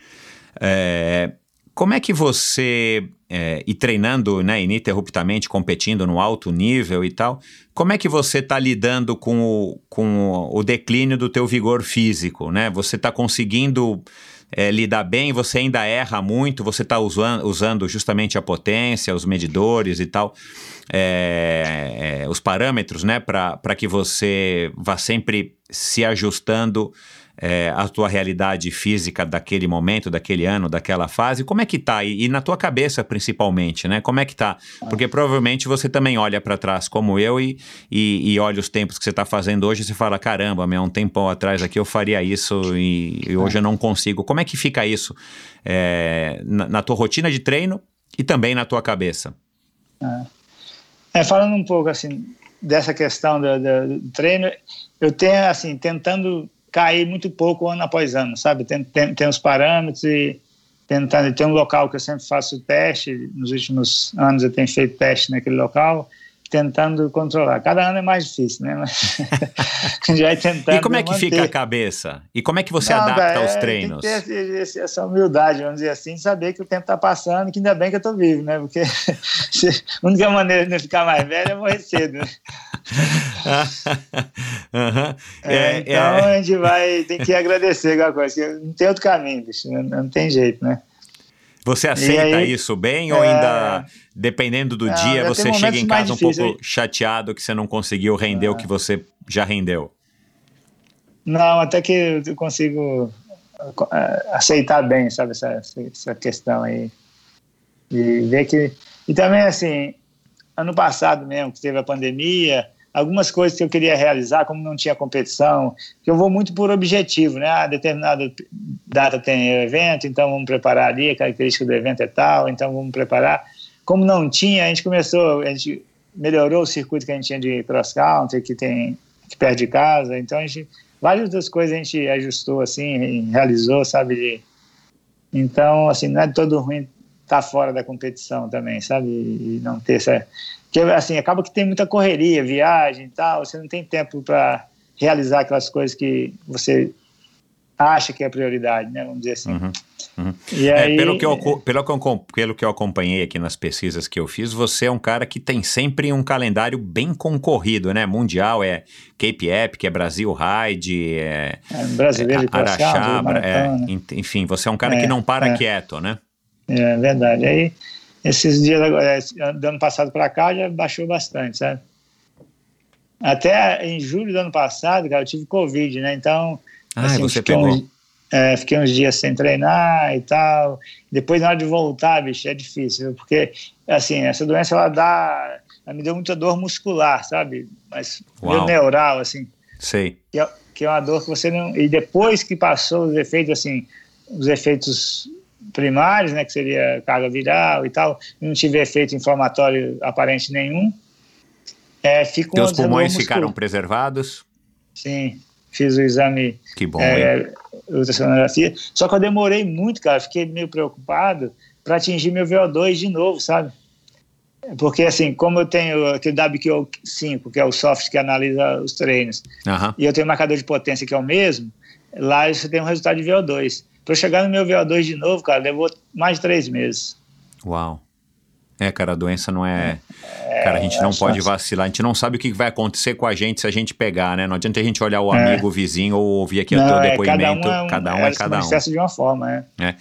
é, como é que você. é, e treinando né, ininterruptamente, competindo no alto nível e tal, como é que você está lidando com o, com o declínio do teu vigor físico? Né? Você está conseguindo é, lidar bem, você ainda erra muito, você está usando, usando justamente a potência, os medidores e tal, é, é, os parâmetros, né, para que você vá sempre se ajustando é, a tua realidade física daquele momento, daquele ano, daquela fase, como é que tá? E, e na tua cabeça, principalmente, né? Como é que tá? Porque provavelmente você também olha para trás, como eu, e, e, e, olha os tempos que você está fazendo hoje e você fala, caramba, meu, um tempão atrás aqui eu faria isso e, e hoje eu não consigo. Como é que fica isso é, na, na, tua rotina de treino e também na tua cabeça? É, é falando um pouco, assim, dessa questão do, do, do treino, eu tenho, assim, tentando cair muito pouco ano após ano, sabe? Tem, tem, tem os parâmetros e tentando. Tem um local que eu sempre faço teste, nos últimos anos eu tenho feito teste naquele local, tentando controlar. Cada ano é mais difícil, né? Mas a gente vai tentando. E como é que manter. fica a cabeça? E como é que você Não, adapta aos treinos? Tem que ter essa humildade, vamos dizer assim, saber que o tempo está passando, que ainda bem que eu estou vivo, né? Porque a única maneira de não ficar mais velho é morrer cedo. Né? uhum. é, é, então é. a gente vai tem que agradecer alguma coisa. Não tem outro caminho, bicho, não, não tem jeito, né? Você aceita aí, isso bem ou ainda, é. dependendo do dia, você chega em casa um pouco chateado que você não conseguiu render o que você já rendeu? Não, até que eu consigo é, aceitar bem, sabe, essa, essa questão aí. E ver que. E também, assim, ano passado mesmo, que teve a pandemia, algumas coisas que eu queria realizar, como não tinha competição, que eu vou muito por objetivo, né? Ah, determinada data tem evento, então vamos preparar ali, a característica do evento é tal, então vamos preparar. Como não tinha, a gente começou, a gente melhorou o circuito que a gente tinha de cross country, que tem que perto de casa, então a gente várias das coisas a gente ajustou assim, realizou, sabe? De, então, assim, não é todo ruim estar tá fora da competição também, sabe? E não ter essa que assim acaba que tem muita correria, viagem e tal, você não tem tempo para realizar aquelas coisas que você acha que é prioridade, né? Vamos dizer assim. Uhum, uhum. E é, aí, pelo, que eu, pelo, que eu, pelo que eu acompanhei aqui nas pesquisas que eu fiz, você é um cara que tem sempre um calendário bem concorrido, né? Mundial é Cape Epic, é Brasil Ride, é, é brasileiro é, Araxá, é, enfim, você é um cara que é, não para é. quieto, né? É verdade. Aí esses dias é, do ano passado para cá já baixou bastante, sabe? Até em julho do ano passado, cara, eu tive Covid, né? Então. Ah, assim, você pegou. Uns, é, fiquei uns dias sem treinar e tal. Depois, na hora de voltar, bicho, é difícil, porque, assim, essa doença, ela dá. Ela me deu muita dor muscular, sabe? Mas Uau. neural, assim. Sei. Que é, que é uma dor que você não. E depois que passou os efeitos, assim, os efeitos primários, né, que seria carga viral e tal, não tive efeito inflamatório aparente nenhum. É, fico Teus pulmões ficaram preservados? Sim, fiz o exame. Que bom, é, ultrassonografia. Só que eu demorei muito, cara, fiquei meio preocupado para atingir meu VO2 de novo, sabe? Porque, assim, como eu tenho aquele WQO5, que é o software que analisa os treinos, uhum. e eu tenho um marcador de potência que é o mesmo, lá você tem um resultado de VO2. Para chegar no meu VO2 de novo, cara, levou mais de três meses. Uau. É, cara, a doença não é. é cara, a gente não é pode vacilar. A gente não sabe o que vai acontecer com a gente se a gente pegar, né? Não adianta a gente olhar o é. amigo, o vizinho ou ouvir aqui não, o teu é, depoimento. Cada um é, cada um. É, cada um. de uma forma, é. é.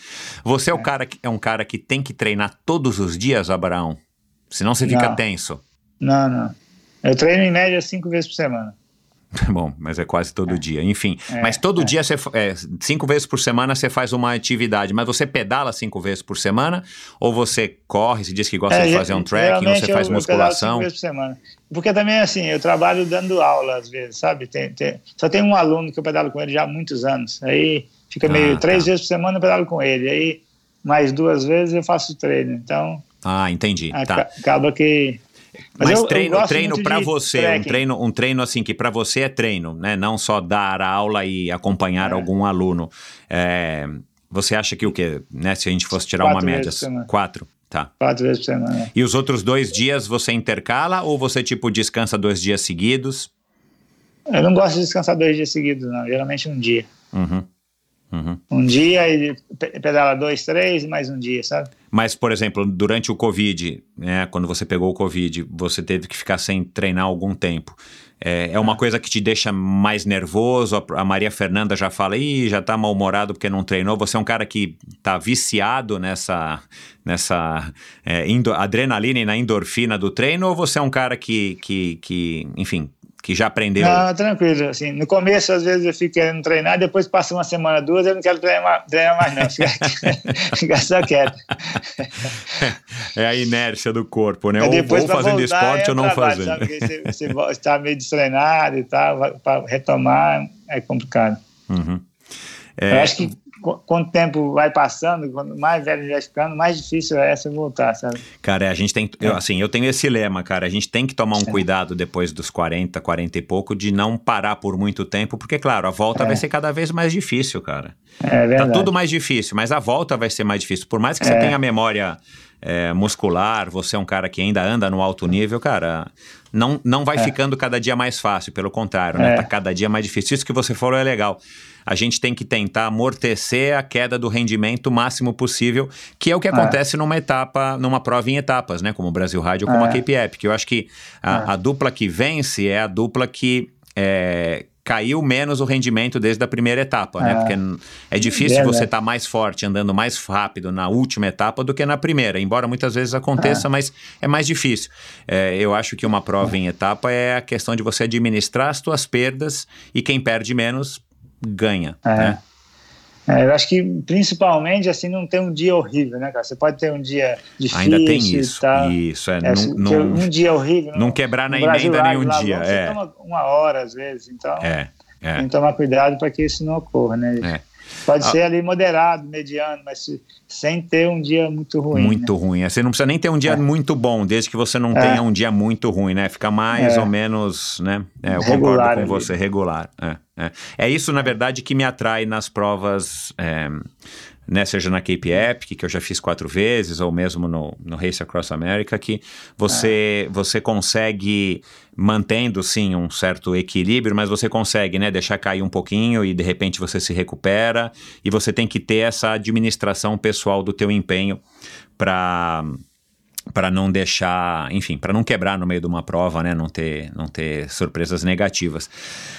Você é, o cara que, é um cara que tem que treinar todos os dias, Abraão? Senão você fica não. tenso. Não, não. Eu treino em média cinco vezes por semana. Bom, mas é quase todo é. dia. Enfim, é, mas todo é. dia, você, é, cinco vezes por semana, você faz uma atividade. Mas você pedala cinco vezes por semana? Ou você corre, se diz que gosta é, de fazer um trekking, ou você faz eu, musculação? Eu cinco vezes por semana. Porque também, assim, eu trabalho dando aula às vezes, sabe? Tem, tem, só tem um aluno que eu pedalo com ele já há muitos anos. Aí fica meio ah, três tá. vezes por semana eu pedalo com ele. Aí mais duas vezes eu faço treino. Então. Ah, entendi. Tá. Acaba que mas, Mas eu, treino, eu treino para você, um treino, um treino assim que para você é treino, né? Não só dar aula e acompanhar é. algum aluno. É, você acha que o quê? Né? Se a gente fosse tirar Quatro uma média, quatro. Tá. Quatro vezes por semana. E os outros dois dias você intercala ou você tipo descansa dois dias seguidos? Eu não gosto de descansar dois dias seguidos, não. Geralmente um dia. Uhum. Uhum. Um dia e pe- pedala dois, três, e mais um dia, sabe? Mas, por exemplo, durante o Covid, né, quando você pegou o Covid, você teve que ficar sem treinar algum tempo. É, é uma coisa que te deixa mais nervoso? A, Maria Fernanda já fala, ih, já tá mal-humorado porque não treinou. Você é um cara que tá viciado nessa, nessa é, adrenalina e na endorfina do treino? Ou você é um cara que, que, que enfim, que já aprendeu? Não, tranquilo. Assim, no começo, às vezes, eu fico querendo treinar, depois passa uma semana, duas, eu não quero treinar, mais- treinar mais, não. Fica, fica só quieto. É a inércia do corpo, né? Ou depois, vou pra fazendo esporte é ou não trabalho, fazendo. Sabe? Você, você vo- está meio destreinado e tal, para retomar é complicado. Uhum. Eu É, acho que qu- quanto tempo vai passando, quanto mais velho vai ficando, mais difícil é essa voltar, sabe? Cara, a gente tem. É. Eu, assim, eu tenho esse lema, cara. A gente tem que tomar um cuidado depois dos 40, 40 e pouco, de não parar por muito tempo, porque, claro, a volta vai ser cada vez mais difícil, cara. É Tá verdade. tudo mais difícil, mas a volta vai ser mais difícil. Por mais que você É. tenha memória é, muscular, você é um cara que ainda anda no alto nível, cara, não, não vai ficando cada dia mais fácil, pelo contrário, né? É. Tá cada dia mais difícil. Isso que você falou é legal. A gente tem que tentar amortecer a queda do rendimento o máximo possível, que é o que acontece numa etapa, numa prova em etapas, né? Como o Brasil Rádio ou como a Cape Epic. Eu acho que a, a dupla que vence é a dupla que é, caiu menos o rendimento desde a primeira etapa, né? É. Porque é difícil Verdade. você estar mais forte, andando mais rápido na última etapa do que na primeira, embora muitas vezes aconteça, mas é mais difícil. É, eu acho que uma prova em etapa é a questão de você administrar as suas perdas e quem perde menos ganha. É. Né? É, eu acho que principalmente assim não tem um dia horrível, né, cara? Você pode ter um dia difícil Ainda tem isso. tal. Isso, é. É, não, se- não- um dia horrível. não no- quebrar na Brasil emenda Live, nenhum lá dia, longe, é. Você toma uma hora às vezes, então é, é. tem que tomar cuidado para que isso não ocorra, né? É. Pode Ah. ser ali moderado, mediano, mas se- sem ter um dia muito ruim. Muito ruim. Você não precisa nem ter um dia muito bom, desde que você não É. tenha um dia muito ruim, né? Fica mais É. ou menos, né? É, eu Regular concordo com ali. você, regular. É, é. É isso, na verdade, que me atrai nas provas, é, né? Seja na Cape Epic, que eu já fiz quatro vezes, ou mesmo no, no Race Across America, que você, você consegue, mantendo, sim, um certo equilíbrio, mas você consegue, né? Deixar cair um pouquinho e, de repente, você se recupera. E você tem que ter essa administração pessoal do teu empenho para para não deixar, enfim, para não quebrar no meio de uma prova, né, não ter, não ter surpresas negativas.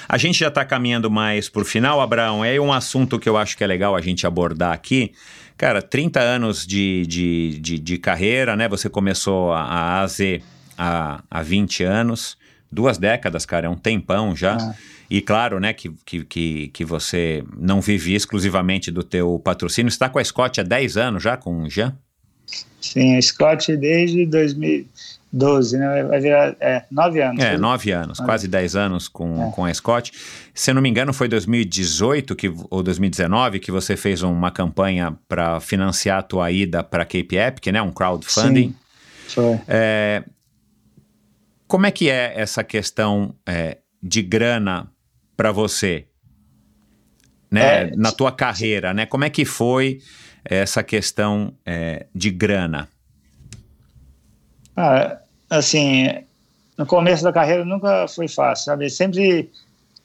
A gente já está caminhando mais por final, Abraão, é um assunto que eu acho que é legal a gente abordar aqui. Cara, 30 anos de, de, de, de carreira, né, você começou a, a AZ há, há 20 anos, duas décadas, cara, é um tempão já. Ah. E claro, né, que, que, que, você não vive exclusivamente do teu patrocínio. Está com a Scott há 10 anos já, com o Jean? Sim, a Scott desde 2012, né? Vai virar é, nove anos. É, né? nove anos, quase dez anos com, É. com a Scott. Se eu não me engano, foi 2018 que, ou 2019 que você fez uma campanha para financiar a tua ida para Cape Epic, né? Um crowdfunding. Sim, foi. É, como é que é essa questão é, de grana para você? Né? É, Na tua carreira, né? Como é que foi essa questão é, de grana? Ah, assim, no começo da carreira nunca foi fácil, sabe? Sempre.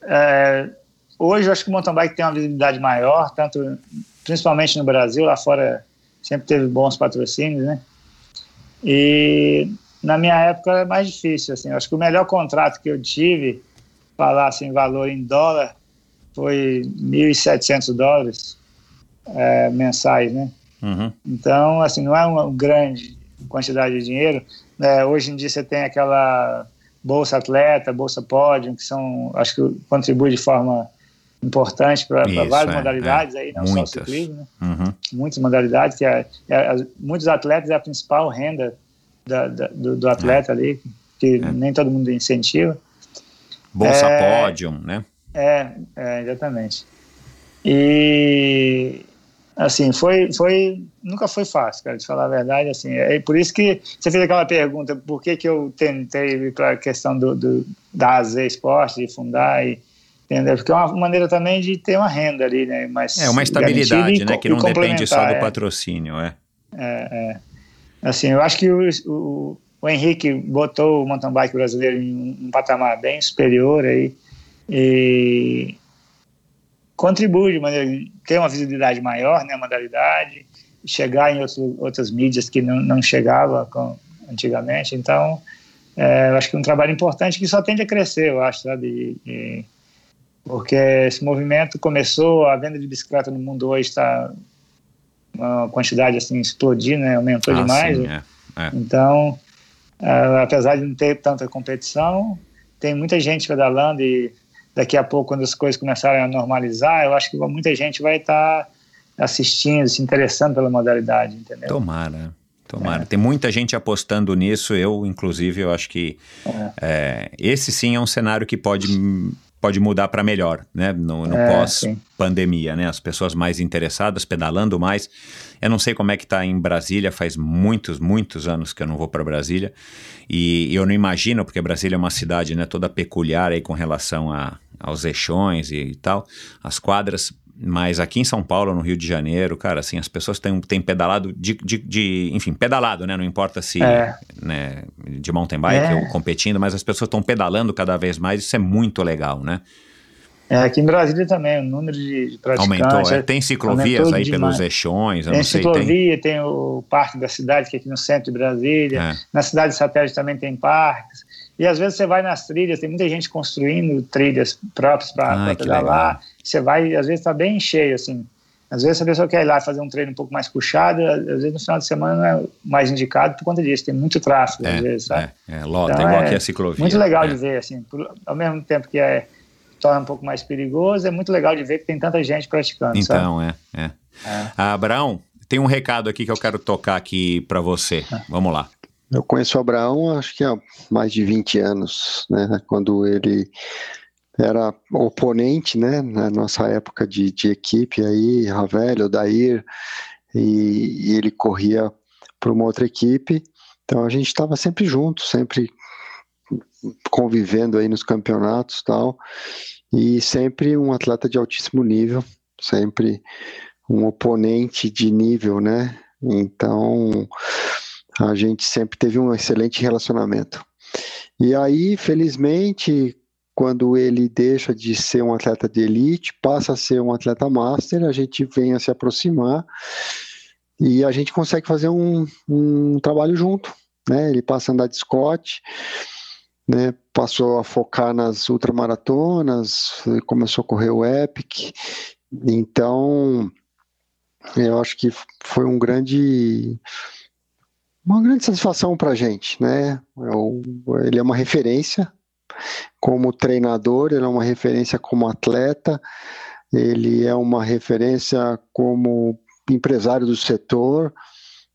é, hoje eu acho que o mountain bike tem uma visibilidade maior, tanto principalmente no Brasil, lá fora sempre teve bons patrocínios, né? E na minha época era mais difícil, assim. Eu acho que o melhor contrato que eu tive, falar assim, valor em dólar, foi 1.700 dólares é, mensais, né? Uhum. Então, assim, não é uma grande quantidade de dinheiro. né? hoje em dia você tem aquela bolsa atleta, bolsa pódio, que são, acho que contribui de forma importante para várias é, modalidades é. aí, não Muitas. só o ciclismo, né? Uhum. muitas modalidades que é, é- muitos atletas é a principal renda da- da- do, do atleta ali, que É. nem todo mundo incentiva. Bolsa É. pódium, né? É, é, exatamente. E assim, foi, foi, nunca foi fácil, cara, de falar a verdade, assim, é por isso que você fez aquela pergunta, por que que eu tentei ir para a questão do, do, da AZ Esporte, de fundar e, entendeu? Porque é uma maneira também de ter uma renda ali, né, mas É uma estabilidade, e né? Que não depende só do é. patrocínio, é. Assim, eu acho que o, o, o Henrique botou o mountain bike brasileiro em um, um patamar bem superior aí. E contribui de maneira ter uma visibilidade maior, né, a modalidade, chegar em outro, outras mídias que não, não chegava com, antigamente. Então, é, eu acho que é um trabalho importante que só tende a crescer, eu acho, sabe? E, e, porque esse movimento começou, a venda de bicicleta no mundo hoje está uma quantidade assim explodindo, né? aumentou ah, demais. Sim, é, é. Então, uh, apesar de não ter tanta competição, tem muita gente pedalando e daqui a pouco, quando as coisas começarem a normalizar, eu acho que muita gente vai estar tá assistindo, se interessando pela modalidade, entendeu? Tomara. Tomara. É. Tem muita gente apostando nisso. Eu, inclusive, eu acho que é. É, esse sim é um cenário que pode pode mudar para melhor, né? No, no é, pós-pandemia, né? As pessoas mais interessadas, pedalando mais. Eu não sei como é que está em Brasília, faz muitos, muitos anos que eu não vou para Brasília. E, eu não imagino, porque Brasília é uma cidade né, toda peculiar aí com relação a, aos eixões e, e tal, as quadras. Mas aqui em São Paulo, no Rio de Janeiro, cara, assim, as pessoas têm, têm pedalado de, de, de Enfim, pedalado, né? Não importa se é. né, de mountain bike é. ou competindo, mas as pessoas estão pedalando cada vez mais, isso é muito legal, né? É, aqui em Brasília também, o número de, de praticantes... Aumentou, é. Tem ciclovias aí demais. pelos eixões, tem sei, ciclovia, tem... tem... o Parque da Cidade, que é aqui no centro de Brasília. É. Na cidade de satélite também tem parques. E às vezes você vai nas trilhas, tem muita gente construindo trilhas próprias para pedalar. Você vai, às vezes está bem cheio, assim. Às vezes a pessoa quer ir lá fazer um treino um pouco mais puxado, às vezes no final de semana não é mais indicado por conta disso, tem muito tráfego, é, às vezes, sabe? É, é lota, então, igual é, que a ciclovia. Muito legal é. de ver, assim, por, ao mesmo tempo que é torna um pouco mais perigoso, é muito legal de ver que tem tanta gente praticando, Então, sabe? é, é. é. Abraão, tem um recado aqui que eu quero tocar aqui para você. É. Vamos lá. Eu conheço o Abraão acho que há mais de 20 anos, né? Quando ele era oponente, né? Na nossa época de, de equipe aí, Ravel, Odair, e, e ele corria para uma outra equipe. Então a gente estava sempre junto, sempre convivendo aí nos campeonatos tal, e sempre um atleta de altíssimo nível, sempre um oponente de nível, né? Então a gente sempre teve um excelente relacionamento. E aí, felizmente, quando ele deixa de ser um atleta de elite, passa a ser um atleta master, a gente vem a se aproximar e a gente consegue fazer um, um trabalho junto. Né? Ele passa a andar de Scott, né? passou a focar nas ultramaratonas, começou a correr o Epic. Então, eu acho que foi um grande uma grande satisfação para a gente, né? É ele é uma referência como treinador, ele é uma referência como atleta, ele é uma referência como empresário do setor.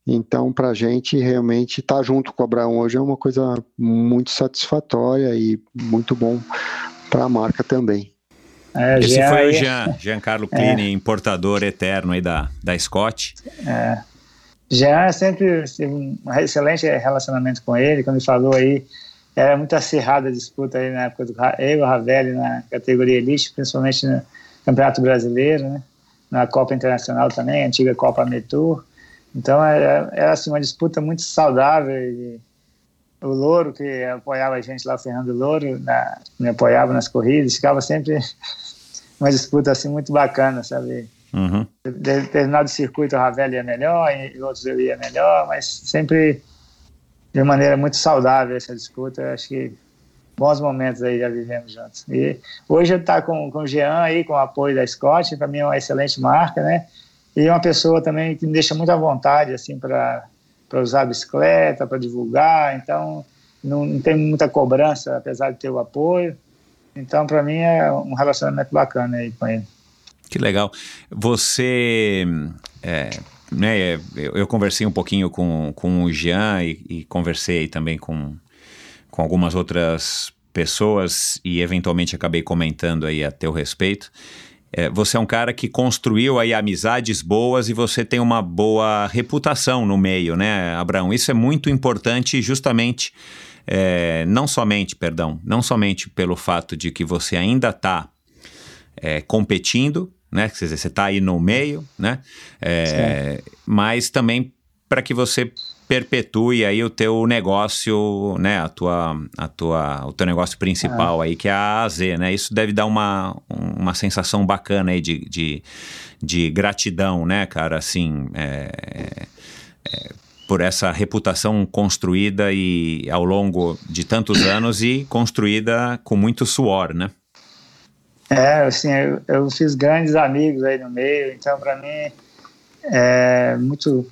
Então, para a gente realmente estar tá junto com o Abraão hoje é uma coisa muito satisfatória e muito bom para a marca também. É, Esse foi o Jean, Giancarlo Clini, é. importador eterno aí da, da Scott. É. Já sempre tive um excelente relacionamento com ele, quando ele falou aí, era muito acirrada a disputa aí na época do eu Ravelli na categoria Elite, principalmente no Campeonato Brasileiro, né? na Copa Internacional também, antiga Copa Ametur. Então era, era assim, uma disputa muito saudável. E o Louro, que apoiava a gente lá, o Fernando Louro, na, me apoiava nas corridas, ficava sempre uma disputa assim muito bacana, sabe? Uhum. Determinado circuito o Ravel ia melhor, e outros eu ia melhor, mas sempre de maneira muito saudável essa disputa. Acho que bons momentos aí já vivemos juntos. E hoje eu estar com, com o Jean aí, com o apoio da Scott, para mim é uma excelente marca, né? E uma pessoa também que me deixa muito à vontade, assim, para usar a bicicleta, para divulgar. Então, não, não tem muita cobrança, apesar de ter o apoio. Então, para mim, é um relacionamento bacana aí com ele. Que legal. Você. É, né, eu, eu, conversei um pouquinho com, com o Jean e, e conversei também com, com algumas outras pessoas e eventualmente acabei comentando aí a teu respeito. É, você é um cara que construiu aí amizades boas e você tem uma boa reputação no meio, né, Abraão? Isso é muito importante justamente, é, não somente, perdão, não somente pelo fato de que você ainda está é, competindo, né? Quer dizer, você está aí no meio, né? É, mas também para que você perpetue aí o teu negócio, né, a tua, a tua, o teu negócio principal aí, que é a AZ, né? Isso deve dar uma, uma sensação bacana aí de, de, de gratidão, né, cara, assim, é, é, por essa reputação construída e ao longo de tantos anos e construída com muito suor, né? É, assim, eu, eu fiz grandes amigos aí no meio, então para mim é muito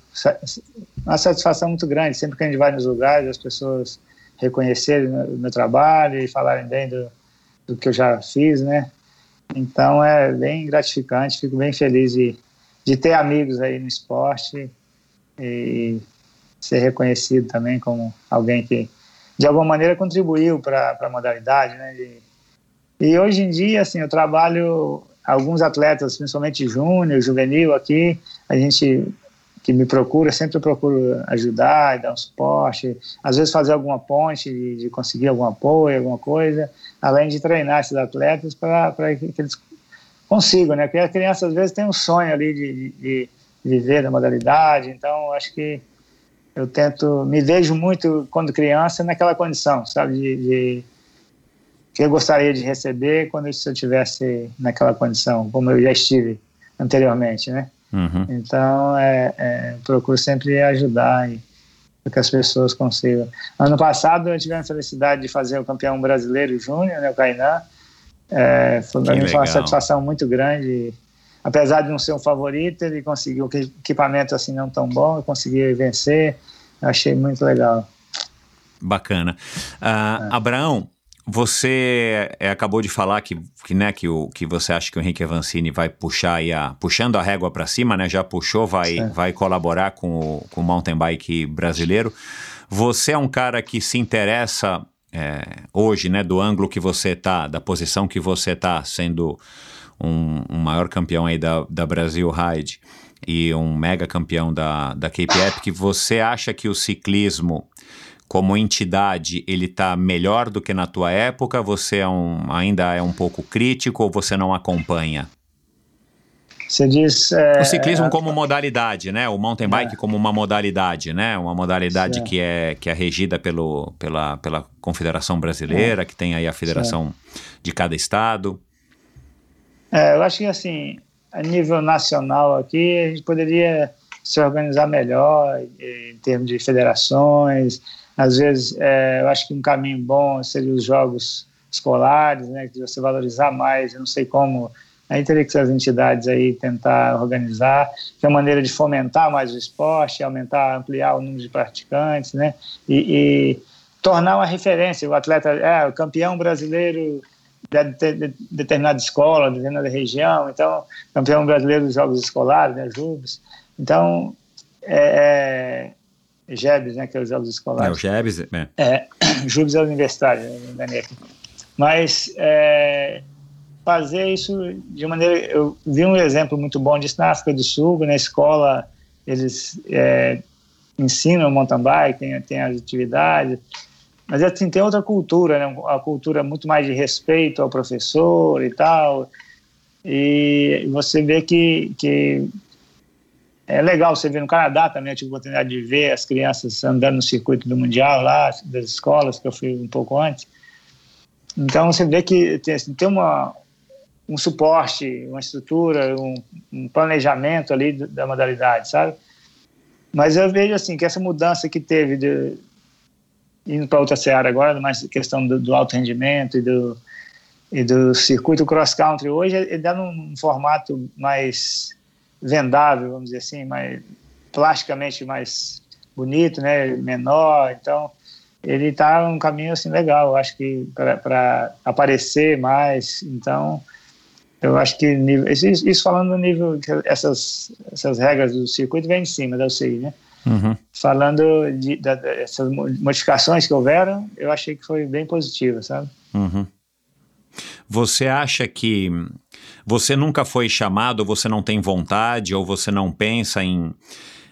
uma satisfação muito grande sempre que a gente vai nos lugares as pessoas reconhecerem o meu trabalho e falarem bem do, do que eu já fiz, né? Então é bem gratificante, fico bem feliz de, de ter amigos aí no esporte e ser reconhecido também como alguém que de alguma maneira contribuiu para a modalidade, né? De, e hoje em dia, assim, eu trabalho alguns atletas, principalmente júnior, juvenil aqui, a gente que me procura, sempre procuro ajudar dar um suporte, às vezes fazer alguma ponte de, de conseguir algum apoio, alguma coisa, além de treinar esses atletas para que, eles consigam, né? Porque a criança às vezes tem um sonho ali de, de, de viver na modalidade, então acho que eu tento, me vejo muito quando criança naquela condição, sabe, de, de que eu gostaria de receber quando se eu tivesse naquela condição, como eu já estive anteriormente, né? Uhum. Então, é, é, procuro sempre ajudar e para que as pessoas consigam. Ano passado, eu tive a felicidade de fazer o campeão brasileiro júnior, né, o Kainan. É, foi, foi uma satisfação muito grande. Apesar de não ser um favorito, ele conseguiu equipamento assim não tão bom, conseguiu vencer. Eu achei muito legal. Bacana. Uh, é. Abraão, você é, acabou de falar que, que, né, que, o, que você acha que o Henrique Avancini vai puxar aí a, puxando a régua para cima, né? Já puxou, vai, vai colaborar com o, com o mountain bike brasileiro. Você é um cara que se interessa é, hoje, né, do ângulo que você tá, da posição que você tá, sendo um, um maior campeão aí da, da Brasil Ride e um mega campeão da, da Cape Epic, você acha que o ciclismo como entidade, ele está melhor do que na tua época? Você é um, ainda é um pouco crítico ou você não acompanha? Você diz... É, o ciclismo é, como modalidade, né? O mountain bike é. como uma modalidade, né? Uma modalidade que é, que é regida pelo, pela, pela Confederação Brasileira, é. que tem aí a federação de cada estado. É, eu acho que, assim, a nível nacional aqui, a gente poderia se organizar melhor em termos de federações, às vezes, é, eu acho que um caminho bom seria os jogos escolares, né, que você valorizar mais, eu não sei como, aí teria que as entidades aí tentar organizar, que é uma maneira de fomentar mais o esporte, aumentar, ampliar o número de praticantes, né, e, e tornar uma referência, o atleta, é, o campeão brasileiro de determinada escola, de determinada região, então, campeão brasileiro dos jogos escolares, né, JUBs, então, é, é GEBs, né, que é os Jogos Escolares. É, o GEBs, é. é JUBs é universitário, né, Mas é, fazer isso de maneira... Eu vi um exemplo muito bom disso na África do Sul, na escola eles é, ensinam mountain bike, tem, tem as atividades, mas assim, tem outra cultura, né, a cultura muito mais de respeito ao professor e tal, e você vê que, que é legal você ver no Canadá também, eu tive a oportunidade de ver as crianças andando no circuito do Mundial lá, das escolas, que eu fui um pouco antes. Então você vê que tem, assim, tem uma, um suporte, uma estrutura, um, um planejamento ali da modalidade, sabe? Mas eu vejo assim que essa mudança que teve de, indo para outra seara agora, mais questão do, do, alto rendimento e do, e do circuito cross country hoje, ele dá num formato mais vendável, vamos dizer assim, mais plasticamente mais bonito, né, menor. Então, ele está num caminho assim legal, eu acho que para aparecer mais. Então, eu acho que nível, isso, isso, falando no nível essas essas regras do circuito vem em cima da UCI, né? Uhum. Falando de, dessas modificações que houveram, eu achei que foi bem positiva, sabe? Uhum. Você acha que você nunca foi chamado, você não tem vontade, ou você não pensa em,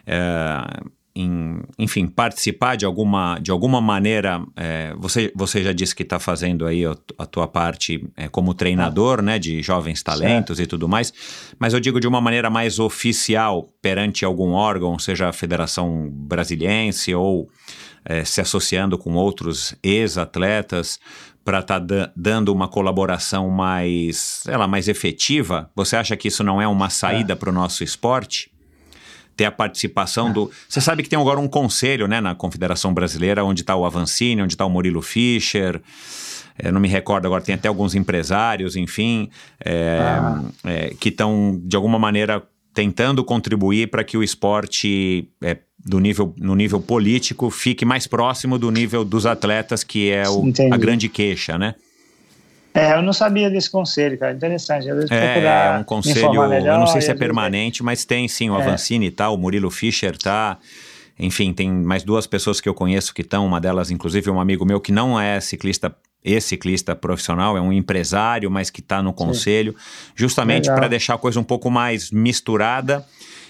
é, em, enfim, participar de alguma, de alguma maneira. É, você, você já disse que está fazendo aí a, a tua parte é, como treinador, né, de jovens talentos certo. e tudo mais, mas eu digo de uma maneira mais oficial perante algum órgão, seja a Federação Brasiliense ou é, se associando com outros ex-atletas para estar tá dando uma colaboração mais, sei lá, mais efetiva. Você acha que isso não é uma saída é. para o nosso esporte? ter a participação do. Você sabe que tem agora um conselho né, na Confederação Brasileira, onde está o Avancini, onde está o Murilo Fischer. Eu não me recordo agora, tem até alguns empresários, enfim, é, ah. é, que estão, de alguma maneira, tentando contribuir para que o esporte é, do nível, no nível político fique mais próximo do nível dos atletas, que é o, a grande queixa, né? É, eu não sabia desse conselho, cara. Interessante. Às vezes é, é um conselho, melhor, eu não sei se é permanente, mas tem sim o é. Avancini e tal, o Murilo Fischer tá. Enfim, tem mais duas pessoas que eu conheço que estão, uma delas, inclusive, um amigo meu que não é ciclista ex-ciclista profissional, é um empresário, mas que está no conselho, Sim. justamente para deixar a coisa um pouco mais misturada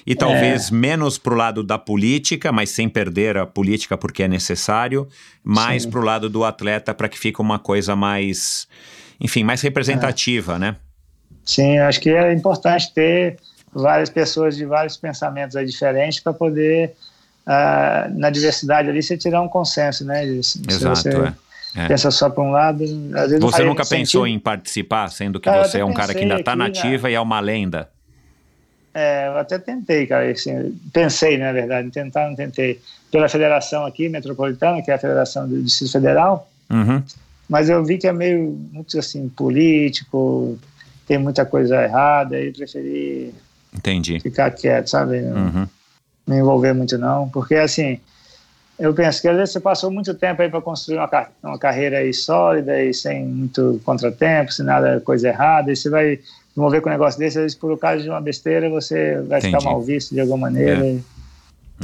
e talvez é. menos para o lado da política, mas sem perder a política porque é necessário, mais para o lado do atleta para que fique uma coisa mais enfim, mais representativa, é. né? Sim, acho que é importante ter várias pessoas de vários pensamentos diferentes para poder, uh, na diversidade ali, você tirar um consenso, né? Exato, é. É. Pensa só para um lado. você nunca pensou sentido. em participar, sendo que você é um cara que ainda está nativa né? e é uma lenda? É, eu até tentei, cara. Assim, pensei, na verdade, tentar, não tentei. Pela federação aqui, metropolitana, que é a Federação do Distrito Federal, uhum mas eu vi que é meio muito assim político, tem muita coisa errada, aí preferi Entendi. ficar quieto, sabe? Não uhum. me envolver muito não, porque assim, eu penso que às vezes você passou muito tempo aí para construir uma, uma carreira aí sólida e sem muito contratempo, sem nada coisa errada, e você vai envolver com um negócio desse, às vezes por causa de uma besteira você vai Entendi. ficar mal visto de alguma maneira. É. E...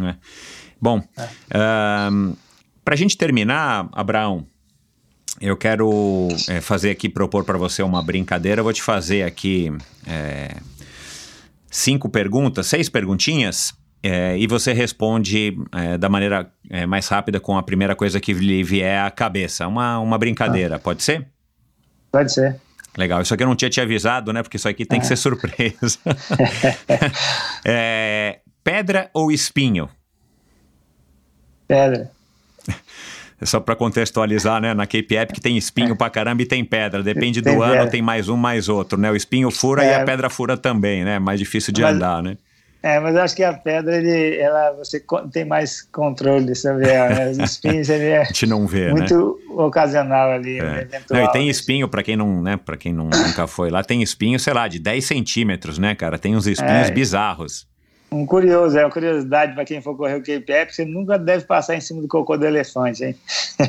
É. Bom, é. Um, para a gente terminar, Abraão, eu quero é, fazer aqui, propor para você uma brincadeira. Eu vou te fazer aqui é, cinco perguntas, seis perguntinhas, é, e você responde é, da maneira é, mais rápida com a primeira coisa que lhe vier à cabeça. Uma, uma brincadeira, ah. pode ser? Pode ser. Legal, isso aqui eu não tinha te avisado, né? Porque isso aqui tem que é. ser surpresa. pedra ou espinho? Pedra. só para contextualizar, né? Na Cape Epic tem espinho pra caramba e tem pedra. Depende tem do pedra. ano, tem mais um, mais outro, né? O espinho fura é. e a pedra fura também, né? Mais difícil de mas, andar, né? É, mas eu acho que a pedra, ele, ela, você tem mais controle, sabe? Né? Os espinhos, ele é a gente não vê, muito né? ocasional ali. É. Não, e tem espinho, para quem não, né? Para quem não, nunca foi lá, tem espinho, sei lá, de 10 centímetros, né, cara? Tem uns espinhos é. bizarros. Um curioso, é uma curiosidade para quem for correr o Cape Epic, você nunca deve passar em cima do cocô do elefante, hein?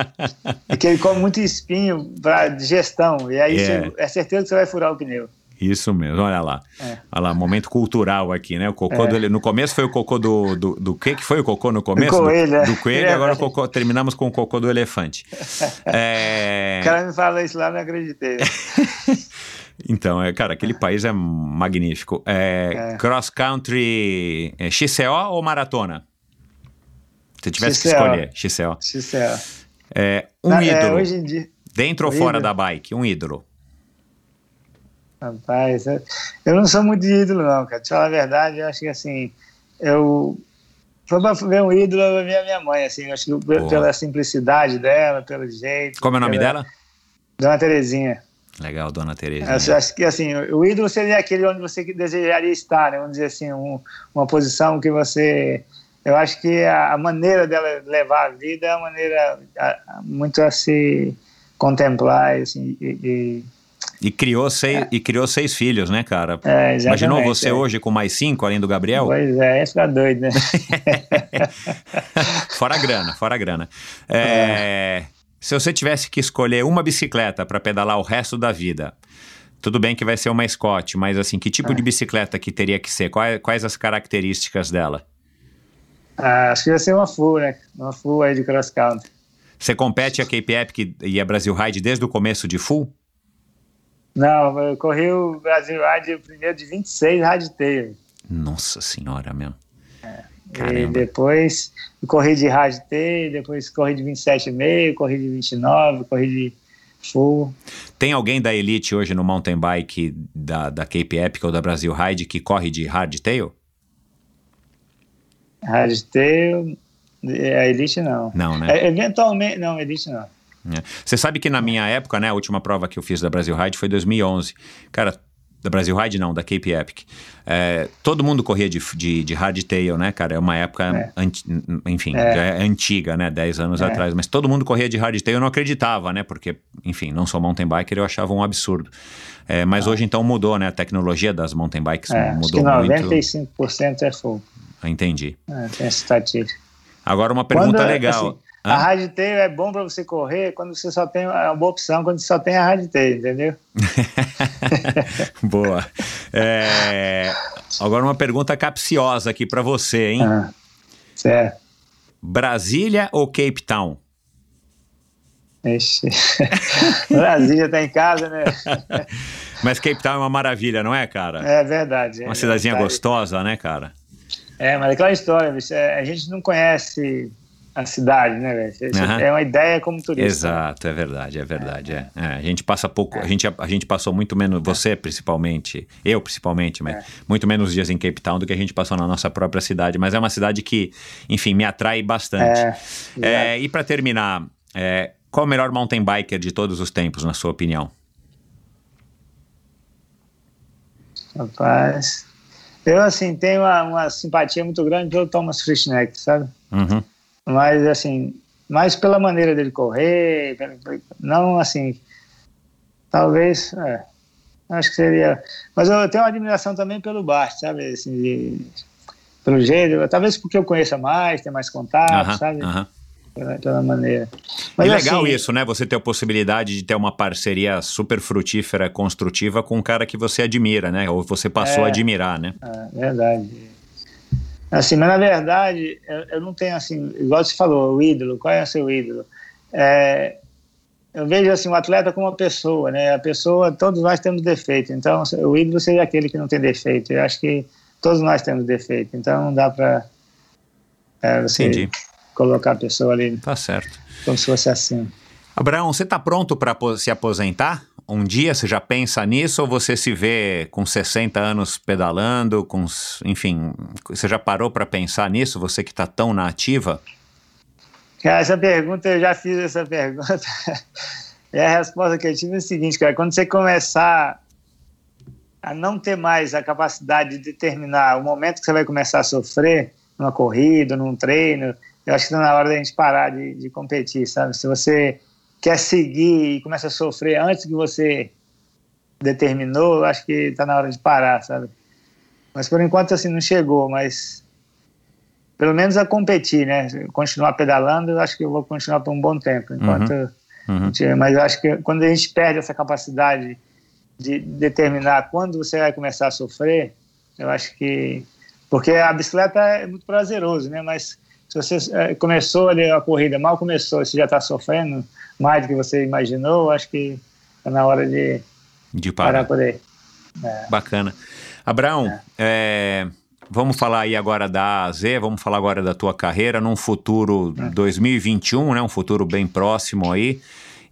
Porque ele come muito espinho para digestão, e aí é. Você, é certeza que você vai furar o pneu. Isso mesmo, olha lá. É. Olha lá, momento cultural aqui, né? O cocô é. do, no começo foi o cocô do, do, do que que foi o cocô no começo? Do coelho, do, do coelho, é. agora cocô, terminamos com o cocô do elefante. É... O cara me fala isso lá, não acreditei. Então, é, cara, aquele país é magnífico. É, é. Cross country é, XCO ou maratona? Se tivesse XCO. que escolher, XCO. XCO. É, um é, ídolo. hoje em dia, dentro ou fora ídolo. da bike? Um ídolo. Rapaz, eu não sou muito de ídolo, não, cara. Te falar a verdade, eu acho que assim, eu. Foi pra ver um ídolo, eu vi a minha mãe, assim, acho que pela simplicidade dela, pelo jeito. Como é o nome pela... dela? Dona Terezinha. Legal, dona Tereza. Acho, acho, que assim, o ídolo seria aquele onde você desejaria estar, né? Vamos dizer assim, um, uma posição que você. Eu acho que a, a, maneira dela levar a vida é uma maneira a, muito a se contemplar assim, e, e e criou, seis, é. e criou seis filhos, né, cara? É, Imaginou você é. hoje com mais cinco, além do Gabriel? Pois é, ia ficar doido, né? fora a grana, fora a grana. É, é. Se você tivesse que escolher uma bicicleta para pedalar o resto da vida, tudo bem que vai ser uma Scott, mas assim, que tipo é. de bicicleta que teria que ser? Quais, quais as características dela? Ah, acho que ia ser uma full, né? Uma full aí de cross country. Você compete a Cape Epic e a Brasil Ride desde o começo de full? Não, eu corri o Brasil Ride primeiro de 26 Ride Tail. Nossa senhora, meu. É. E depois corri de hard T, depois corri de 27,5, corri de 29, corri de full. Tem alguém da elite hoje no mountain bike da, da Cape Epic ou da Brasil Ride que corre de hardtail? Hardtail, a elite não. Não, né? É, eventualmente, não, elite não. É. Você sabe que na minha época, né, a última prova que eu fiz da Brasil Ride foi 2011. Cara, da Brasil Ride não, da Cape Epic. É, todo mundo corria de, de, de hardtail, né, cara? É uma época, É. anti- enfim, É. é antiga, né, 10 anos É. atrás. Mas todo mundo corria de hardtail, eu não acreditava, né, porque, enfim, não sou mountain biker, eu achava um absurdo. É, mas hoje então mudou, né, a tecnologia das mountain bikes É, acho mudou que muito. 95% é full. Entendi. É, tem essa estatística. Agora uma pergunta Quando, legal. assim, Hã? a hardtail é bom para você correr quando você só tem é uma boa opção quando você só tem a hardtail, entendeu? Boa. É, agora uma pergunta capciosa aqui pra você, hein? Ah, certo. Brasília ou Cape Town? Ixi. Brasília tá em casa, né? Mas Cape Town é uma maravilha, não é, cara? É verdade. Uma é cidadezinha verdade. gostosa, né, cara? É, mas é aquela história, bicho, é, a gente não conhece a cidade, né, velho? Aham. É uma ideia como turista. Exato, é verdade, é verdade. É. É, a gente passa pouco, a gente, a gente passou muito menos, você principalmente, eu principalmente, mas muito menos dias em Cape Town do que a gente passou na nossa própria cidade. Mas é uma cidade que, enfim, me atrai bastante. É, É, e pra terminar, é, qual é o melhor mountain biker de todos os tempos, na sua opinião? Rapaz. Eu, assim, tenho uma, uma simpatia muito grande pelo Thomas Frischneck, sabe? Uhum. Mas, assim, mais pela maneira dele correr, não, assim, talvez, é, acho que seria... Mas eu tenho uma admiração também pelo Bart, sabe? Assim, de- pelo jeito, talvez porque eu conheça mais, tenha mais contato, Aham, sabe? aham. Pela, pela maneira. e legal assim, isso, né? Você ter a possibilidade de ter uma parceria super frutífera, construtiva com um cara que você admira, né? Ou você passou É. a admirar, né? É verdade. Assim, mas na verdade, eu, eu não tenho assim, igual você falou, o ídolo, qual é o seu ídolo? É, eu vejo assim, o atleta como uma pessoa, né? A pessoa, todos nós temos defeito, então o ídolo seria aquele que não tem defeito. Eu acho que todos nós temos defeito, então não dá para você Entendi. colocar a pessoa ali Tá certo. como se fosse assim. Abraão, você tá pronto para se aposentar? Um dia você já pensa nisso ou você se vê com 60 anos pedalando, com, enfim, você já parou para pensar nisso, você que tá tão na ativa? Cara, essa pergunta, eu já fiz essa pergunta. e a resposta que eu tive é a seguinte, cara, quando você começar a não ter mais a capacidade de determinar o momento que você vai começar a sofrer numa corrida, num treino, eu acho que está na hora da gente parar de, de competir, sabe? Se você quer seguir e começa a sofrer antes que você determinou, eu acho que está na hora de parar, sabe? Mas por enquanto, assim, não chegou, mas pelo menos a competir, né? Continuar pedalando, eu acho que eu vou continuar por um bom tempo. Enquanto, Uhum. gente- Mas eu acho que quando a gente perde essa capacidade de determinar quando você vai começar a sofrer, eu acho que. Porque a bicicleta é muito prazeroso, né? Mas se você eh, começou ali a corrida, mal começou, você já está sofrendo mais do que você imaginou, acho que está na hora de De parar parar. por aí. Bacana. Abraão, é, vamos falar aí agora da A a Z, vamos falar agora da tua carreira num futuro 2021, né? Um futuro bem próximo aí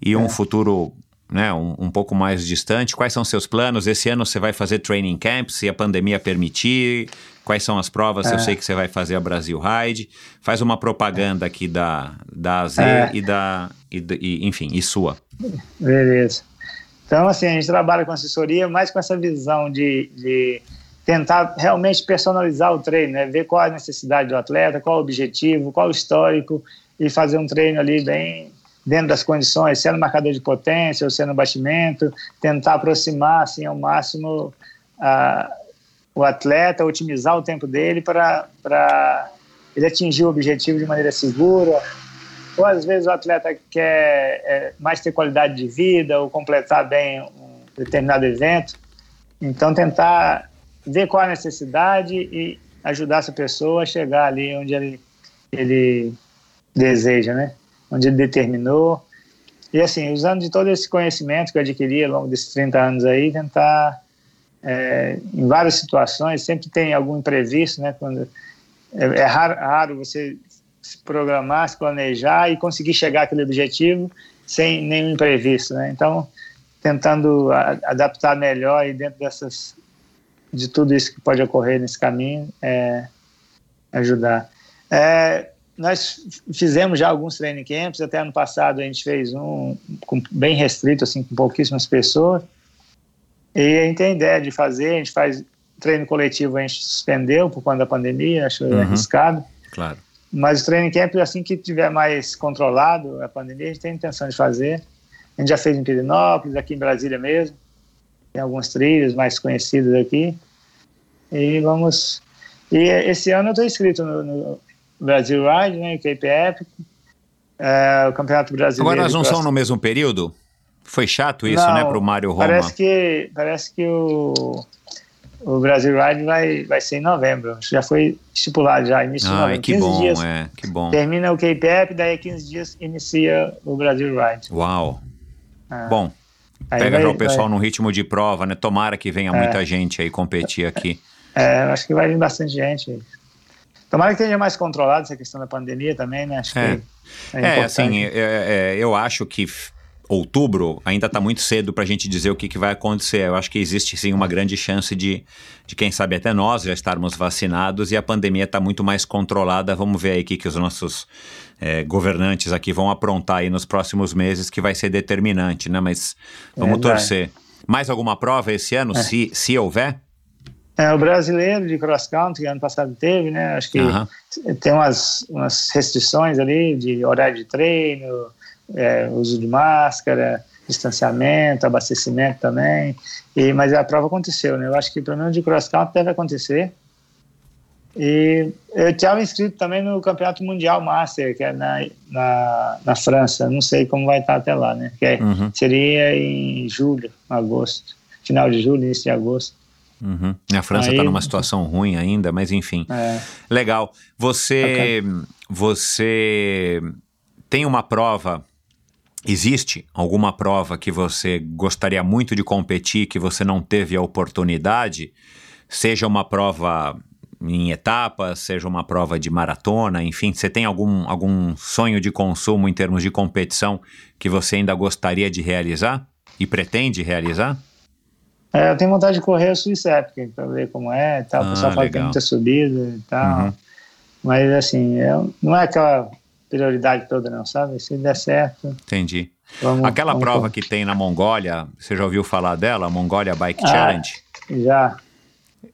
e um futuro né, um, um pouco mais distante. Quais são seus planos? Esse ano você vai fazer training camp, se a pandemia permitir? Quais são as provas? Eu É. sei que você vai fazer a Brasil Ride. Faz uma propaganda aqui da, da AZ É. e da, e, e, enfim, e sua. Beleza. Então, assim, a gente trabalha com assessoria, mais com essa visão de, de tentar realmente personalizar o treino, né? ver qual a necessidade do atleta, qual o objetivo, qual o histórico, e fazer um treino ali bem dentro das condições, se é no marcador de potência ou se no batimento, tentar aproximar assim, ao máximo a, o atleta, otimizar o tempo dele para ele atingir o objetivo de maneira segura, ou às vezes o atleta quer é, mais ter qualidade de vida ou completar bem um determinado evento. Então, tentar ver qual a necessidade e ajudar essa pessoa a chegar ali onde ele, ele deseja, né? Onde ele determinou. E assim, usando de todo esse conhecimento que eu adquiri ao longo desses 30 anos aí, tentar, é, em várias situações, sempre tem algum imprevisto, né? Quando, é, é raro, raro você se programar, se planejar e conseguir chegar àquele objetivo sem nenhum imprevisto, né? Então, tentando a, adaptar melhor e dentro dessas de tudo isso que pode ocorrer nesse caminho, é, ajudar. É, nós fizemos já alguns training camps, até ano passado a gente fez um com, bem restrito, assim, com pouquíssimas pessoas, e a gente tem ideia de fazer, a gente faz treino coletivo, a gente suspendeu por conta da pandemia, acho Uhum. arriscado, Claro. mas o training camp, assim que tiver mais controlado a pandemia, a gente tem intenção de fazer. A gente já fez em Pirinópolis, aqui em Brasília mesmo. Tem alguns trilhos mais conhecidos aqui. E vamos. E esse ano eu estou inscrito no, no Brasil Ride, né? Cape Epic, é, o Campeonato Brasileiro. Agora nós não são no mesmo período? Foi chato isso, Não, né, pro Mário Roma? Parece que, parece que o, o Brasil Ride vai, vai ser em novembro. Já foi estipulado já, início de Ai, novembro. que 15 bom, dias é, que bom. Termina o Epic, daí 15 dias inicia o Brasil Ride. Uau. Ah. Bom, Aí pega vai- já o pessoal vai- no ritmo de prova, né? Tomara que venha É. muita gente aí competir aqui. É, acho que vai vir bastante gente. Tomara que esteja mais controlado essa questão da pandemia também, né? Acho É. que É, importante. assim, é, é, eu acho que outubro ainda está muito cedo para a gente dizer o que, que vai acontecer. Eu acho que existe sim uma grande chance de, de quem sabe até nós já estarmos vacinados e a pandemia está muito mais controlada. Vamos ver aí o que, que os nossos é, governantes aqui vão aprontar aí nos próximos meses, que vai ser determinante, né? Mas vamos Verdade. torcer. Mais alguma prova esse ano, se, se houver? É, o brasileiro de cross country, ano passado teve, né? Acho que tem umas, umas restrições ali de horário de treino, é, uso de máscara, distanciamento, abastecimento também. E, mas a prova aconteceu, né? Eu acho que pelo menos de cross country deve acontecer. E eu estava inscrito também no Campeonato Mundial Master, que é na, na, na França. Não sei como vai estar até lá, né? Que é- Uhum, seria em julho, agosto. Final de julho, início de agosto. uhum. A França está numa situação ruim ainda, mas enfim. É. Legal. Você, você tem uma prova? Existe alguma prova que você gostaria muito de competir que você não teve a oportunidade? Seja uma prova em etapas, seja uma prova de maratona, enfim, você tem algum, algum sonho de consumo em termos de competição que você ainda gostaria de realizar e pretende realizar? É, eu tenho vontade de correr o Swiss Epic para ver como é tal. Ah, o pessoal fala que tem muita subida e tal. Uhum. Mas, assim, eu- não é aquela prioridade toda, não, sabe? Se der certo, Entendi. vamos. Aquela vamos prova que tem na Mongólia, você já ouviu falar dela? Mongolia Bike Ah, Challenge? Já.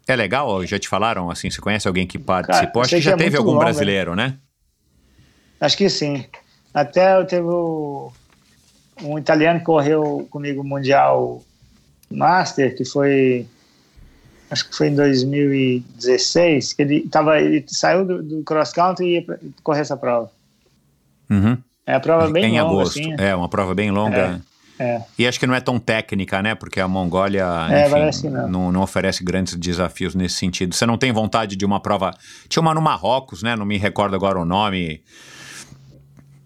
É legal? Já te falaram? Assim, você conhece alguém que participou? Acho sei que já é teve algum longa, brasileiro, né? Acho que sim. Até eu teve o- um italiano que correu comigo o Mundial Master, que foi. Acho que foi em 2016, que ele, tava, ele saiu do, do cross country e ia pra- correr essa prova. Uhum. É a prova bem em longa, agosto. assim. É, uma prova bem longa. É. E acho que não é tão técnica, né? Porque a Mongólia É, enfim, parece que não. não, não oferece grandes desafios nesse sentido. Você não tem vontade de uma prova. Tinha uma no Marrocos, né? Não me recordo agora o nome.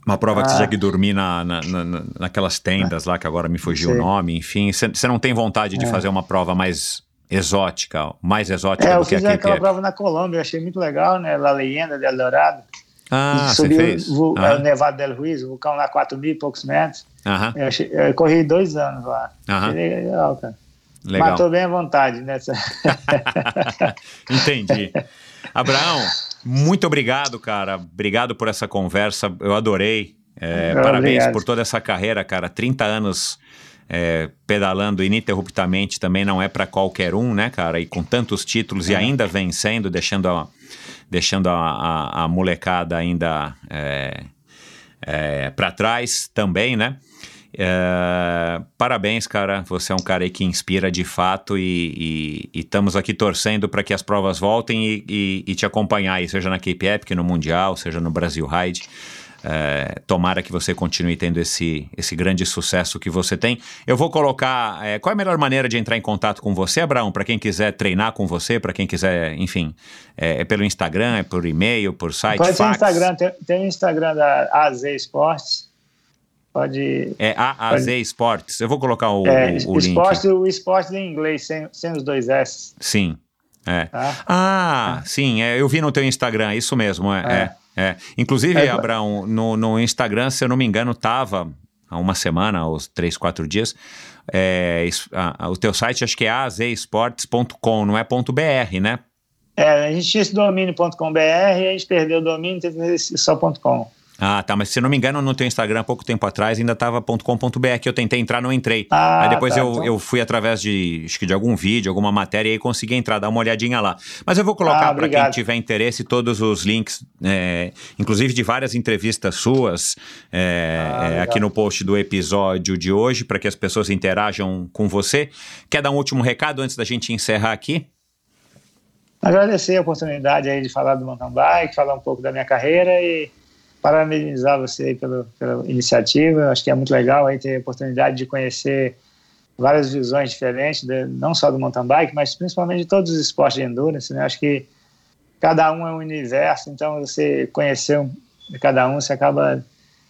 Uma prova que você Ah. tinha que dormir na, na, na- naquelas tendas lá, que agora me fugiu o nome, enfim. Você não tem vontade de É. fazer uma prova mais exótica, mais exótica É, eu do que fiz a aquela Cape prova na Colômbia, eu achei muito legal, né? La Leyenda del Dorado. Ah, Subiu fez? o, o Aham, Nevado del Ruiz, o vulcão lá, 4 mil e poucos metros. aham, Eu, achei- eu corri dois anos lá. aham. Legal, cara. Legal. Matou bem à vontade nessa. Entendi. Abraão, muito obrigado, cara. Obrigado por essa conversa. Eu adorei. É, Obrigado. parabéns por toda essa carreira, cara. 30 anos é, pedalando ininterruptamente também não é para qualquer um, né, cara? E com tantos títulos e É. ainda vencendo, deixando a, deixando a, a- a molecada ainda é, para trás também, né? É, parabéns, cara. Você é um cara aí que inspira de fato e estamos aqui torcendo para que as provas voltem e, e- e te acompanhar aí, seja na Cape Epic, no Mundial, seja no Brasil Ride. É, tomara que você continue tendo esse, esse grande sucesso que você tem. Eu vou colocar. é, qual é a melhor maneira de entrar em contato com você, Abraão? Para quem quiser treinar com você, para quem quiser, enfim, é, é pelo Instagram, é por e-mail, por site, Pode ser? Instagram, tem, tem o Instagram da AZ Esportes. Pode. É AAZ Sports. Eu vou colocar o, É, o, o link. esporte, o esporte em inglês, sem, sem os dois S. Sim. É. Tá? Ah, sim, é, eu vi no teu Instagram, isso mesmo, é. é. é. Inclusive, É, Abraão, no, no Instagram, se eu não me engano, tava há uma semana, ou três, quatro dias. é, a- a- o teu site acho que é azesportes.com, não é ponto .br, né? É, a gente tinha esse domínio.com.br a gente perdeu o domínio, teve só .com. Ah, tá, mas se eu não me engano, no teu Instagram, há pouco tempo atrás, ainda tava .com.br, que eu tentei entrar, não entrei. Ah, aí depois tá, eu, então- eu fui através de, acho que de algum vídeo, alguma matéria, e aí consegui entrar, dar uma olhadinha lá. Mas eu vou colocar Ah, para quem tiver interesse todos os links, é, inclusive de várias entrevistas suas, é, Ah, é, aqui no post do episódio de hoje, para que as pessoas interajam com você. Quer dar um último recado antes da gente encerrar aqui? Agradecer a oportunidade aí de falar do mountain bike, falar um pouco da minha carreira e parabenizar você aí pelo, pela iniciativa. Eu acho que é muito legal aí ter a oportunidade de conhecer várias visões diferentes, de- não só do mountain bike, mas principalmente de todos os esportes de endurance. Né? Acho que cada um é um universo, então você conhecer um, cada um, você acaba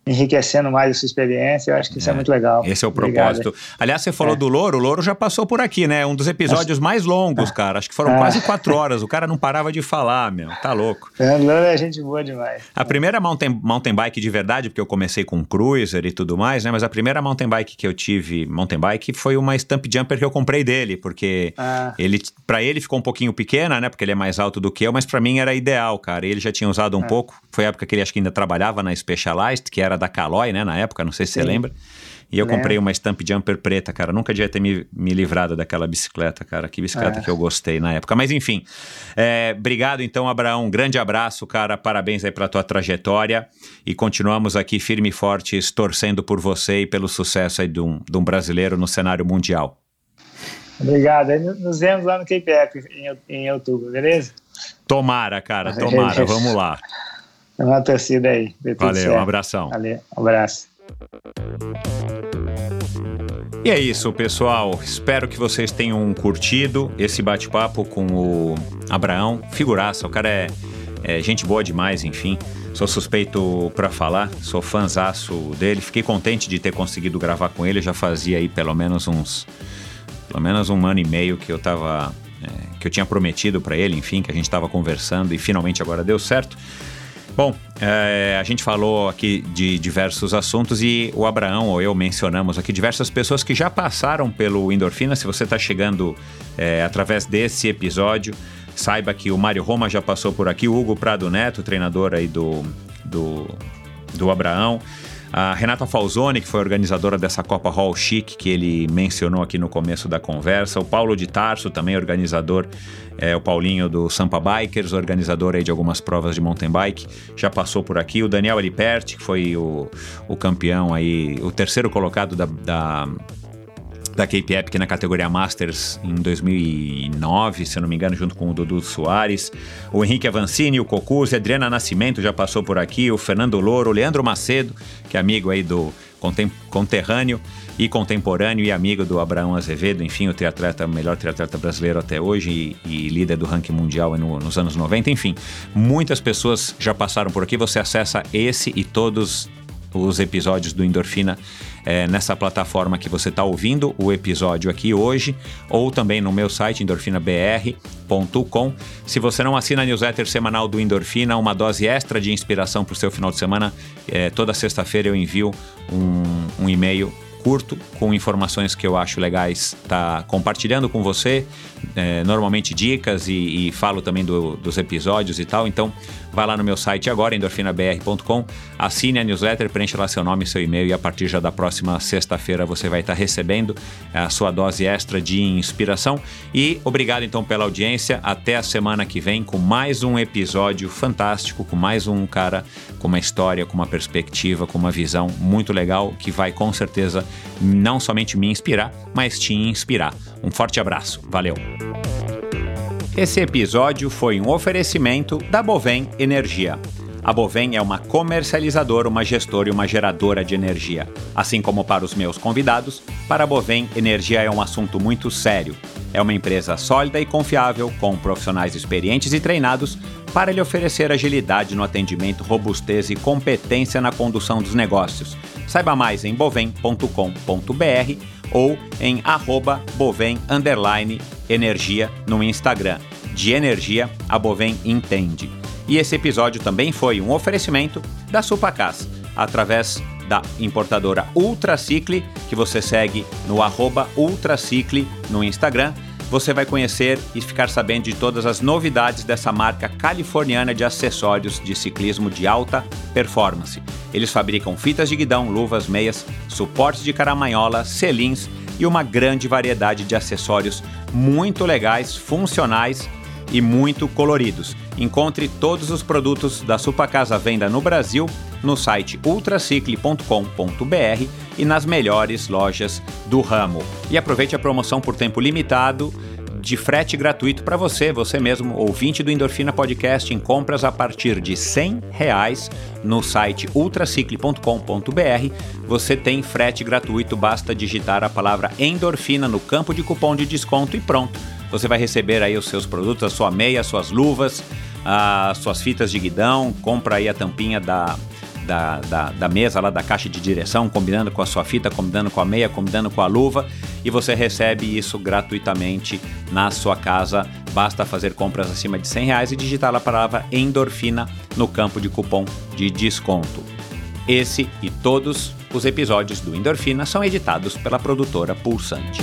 enriquecendo mais a sua experiência. Eu acho que isso é, muito legal. Esse é o Obrigado. propósito. Aliás, você falou É. do Louro, o Louro já passou por aqui, né? Um dos episódios mais longos, cara. Acho que foram Ah. quase quatro horas. O cara não parava de falar, meu. Tá louco. Fernando Lano é gente boa demais. A primeira mountain, mountain bike de verdade, porque eu comecei com cruiser e tudo mais, né? Mas a primeira mountain bike que eu tive, mountain bike, foi uma stump jumper que eu comprei dele, porque Ah. ele, para ele ficou um pouquinho pequena, né? Porque ele é mais alto do que eu, mas pra mim era ideal, cara. E ele já tinha usado um É. pouco. Foi a época que ele acho que ainda trabalhava na Specialized, que era da Caloi, né? Na época, não sei se você Sim. lembra. E eu comprei uma stump jumper preta, cara. Nunca devia ter me, me livrado daquela bicicleta, cara. Que bicicleta É. que eu gostei na época. Mas enfim, é, obrigado então, Abraão. Um grande abraço, cara. Parabéns aí pela tua trajetória. E continuamos aqui firme e fortes, torcendo por você e pelo sucesso aí de um, de um brasileiro no cenário mundial. Obrigado. Nos vemos lá no Cape Epic em, em outubro, beleza? Tomara, cara, tomara. Vamos lá. É uma torcida aí. Valeu, certo. um abração. Valeu, um abraço. E é isso, pessoal. Espero que vocês tenham curtido esse bate-papo com o Abraão. Figuraça, o cara é, é gente boa demais, enfim. Sou suspeito pra falar, sou fãzaço dele. Fiquei contente de ter conseguido gravar com ele. Já fazia aí pelo menos uns. Pelo menos um ano e meio que eu tava. é, que eu tinha prometido pra ele, enfim, que a gente tava conversando e finalmente agora deu certo. Bom, é, a gente falou aqui de diversos assuntos e o Abraão ou eu mencionamos aqui diversas pessoas que já passaram pelo Endorfina. Se você está chegando é, através desse episódio, saiba que o Mário Roma já passou por aqui, o Hugo Prado Neto, treinador aí do, do, do Abraão. A Renata Falzoni, que foi organizadora dessa Copa Hall Chic, que ele mencionou aqui no começo da conversa. O Paulo de Tarso, também organizador, é, o Paulinho do Sampa Bikers, organizador aí de algumas provas de mountain bike, já passou por aqui. O Daniel Eliperti, que foi o, o campeão aí, o terceiro colocado da, da da Cape Epic na categoria Masters em 2009, se eu não me engano, junto com o Dudu Soares. O Henrique Avancini, o Cocuzzi, Adriana Nascimento já passou por aqui, o Fernando Louro, o Leandro Macedo, que é amigo aí do conterrâneo e contemporâneo e amigo do Abraão Azevedo, enfim, o triatleta, melhor triatleta brasileiro até hoje e, e líder do ranking mundial no- nos anos 90, enfim. Muitas pessoas já passaram por aqui, você acessa esse e todos os episódios do Endorfina é, nessa plataforma que você está ouvindo o episódio aqui hoje, ou também no meu site endorfinabr.com. Se você não assina a newsletter semanal do Endorfina, uma dose extra de inspiração para o seu final de semana, é, toda sexta-feira eu envio um, um e-mail curto com informações que eu acho legais tá compartilhando com você, é, normalmente dicas e, e falo também do- dos episódios e tal. Então, vai lá no meu site agora, endorfinabr.com, assine a newsletter, preencha lá seu nome e seu e-mail e a partir já da próxima sexta-feira você vai estar recebendo a sua dose extra de inspiração. E obrigado então pela audiência. Até a semana que vem com mais um episódio fantástico, com mais um cara com uma história, com uma perspectiva, com uma visão muito legal que vai com certeza não somente me inspirar, mas te inspirar. Um forte abraço. Valeu. Esse episódio foi um oferecimento da Bovem Energia. A Bovem é uma comercializadora, uma gestora e uma geradora de energia. Assim como para os meus convidados, para a Bovem, energia é um assunto muito sério. É uma empresa sólida e confiável, com profissionais experientes e treinados para lhe oferecer agilidade no atendimento, robustez e competência na condução dos negócios. Saiba mais em bovem.com.br ou em arroba bovem energia no Instagram. de energia a Bovem entende. E esse episódio também foi um oferecimento da Supacas, através da importadora Ultracicle, que você segue no Ultracicle no Instagram. Você vai conhecer e ficar sabendo de todas as novidades dessa marca californiana de acessórios de ciclismo de alta performance. Eles fabricam fitas de guidão, luvas, meias, suportes de caramanhola, selins e uma grande variedade de acessórios muito legais, funcionais e muito coloridos. Encontre todos os produtos da Supacasa Venda no Brasil no site ultracicle.com.br e nas melhores lojas do ramo. E aproveite a promoção por tempo limitado de frete gratuito para você, você mesmo, ouvinte do Endorfina Podcast, em compras a partir de 100 reais no site ultracicle.com.br. Você tem frete gratuito, basta digitar a palavra endorfina no campo de cupom de desconto e pronto. Você vai receber aí os seus produtos, a sua meia, as suas luvas, as suas fitas de guidão, compra aí a tampinha da da, da, da, mesa lá da caixa de direção, combinando com a sua fita, combinando com a meia, combinando com a luva, e você recebe isso gratuitamente na sua casa. Basta fazer compras acima de 100 reais e digitar a palavra endorfina no campo de cupom de desconto. Esse e todos os episódios do Endorfina são editados pela produtora Pulsante.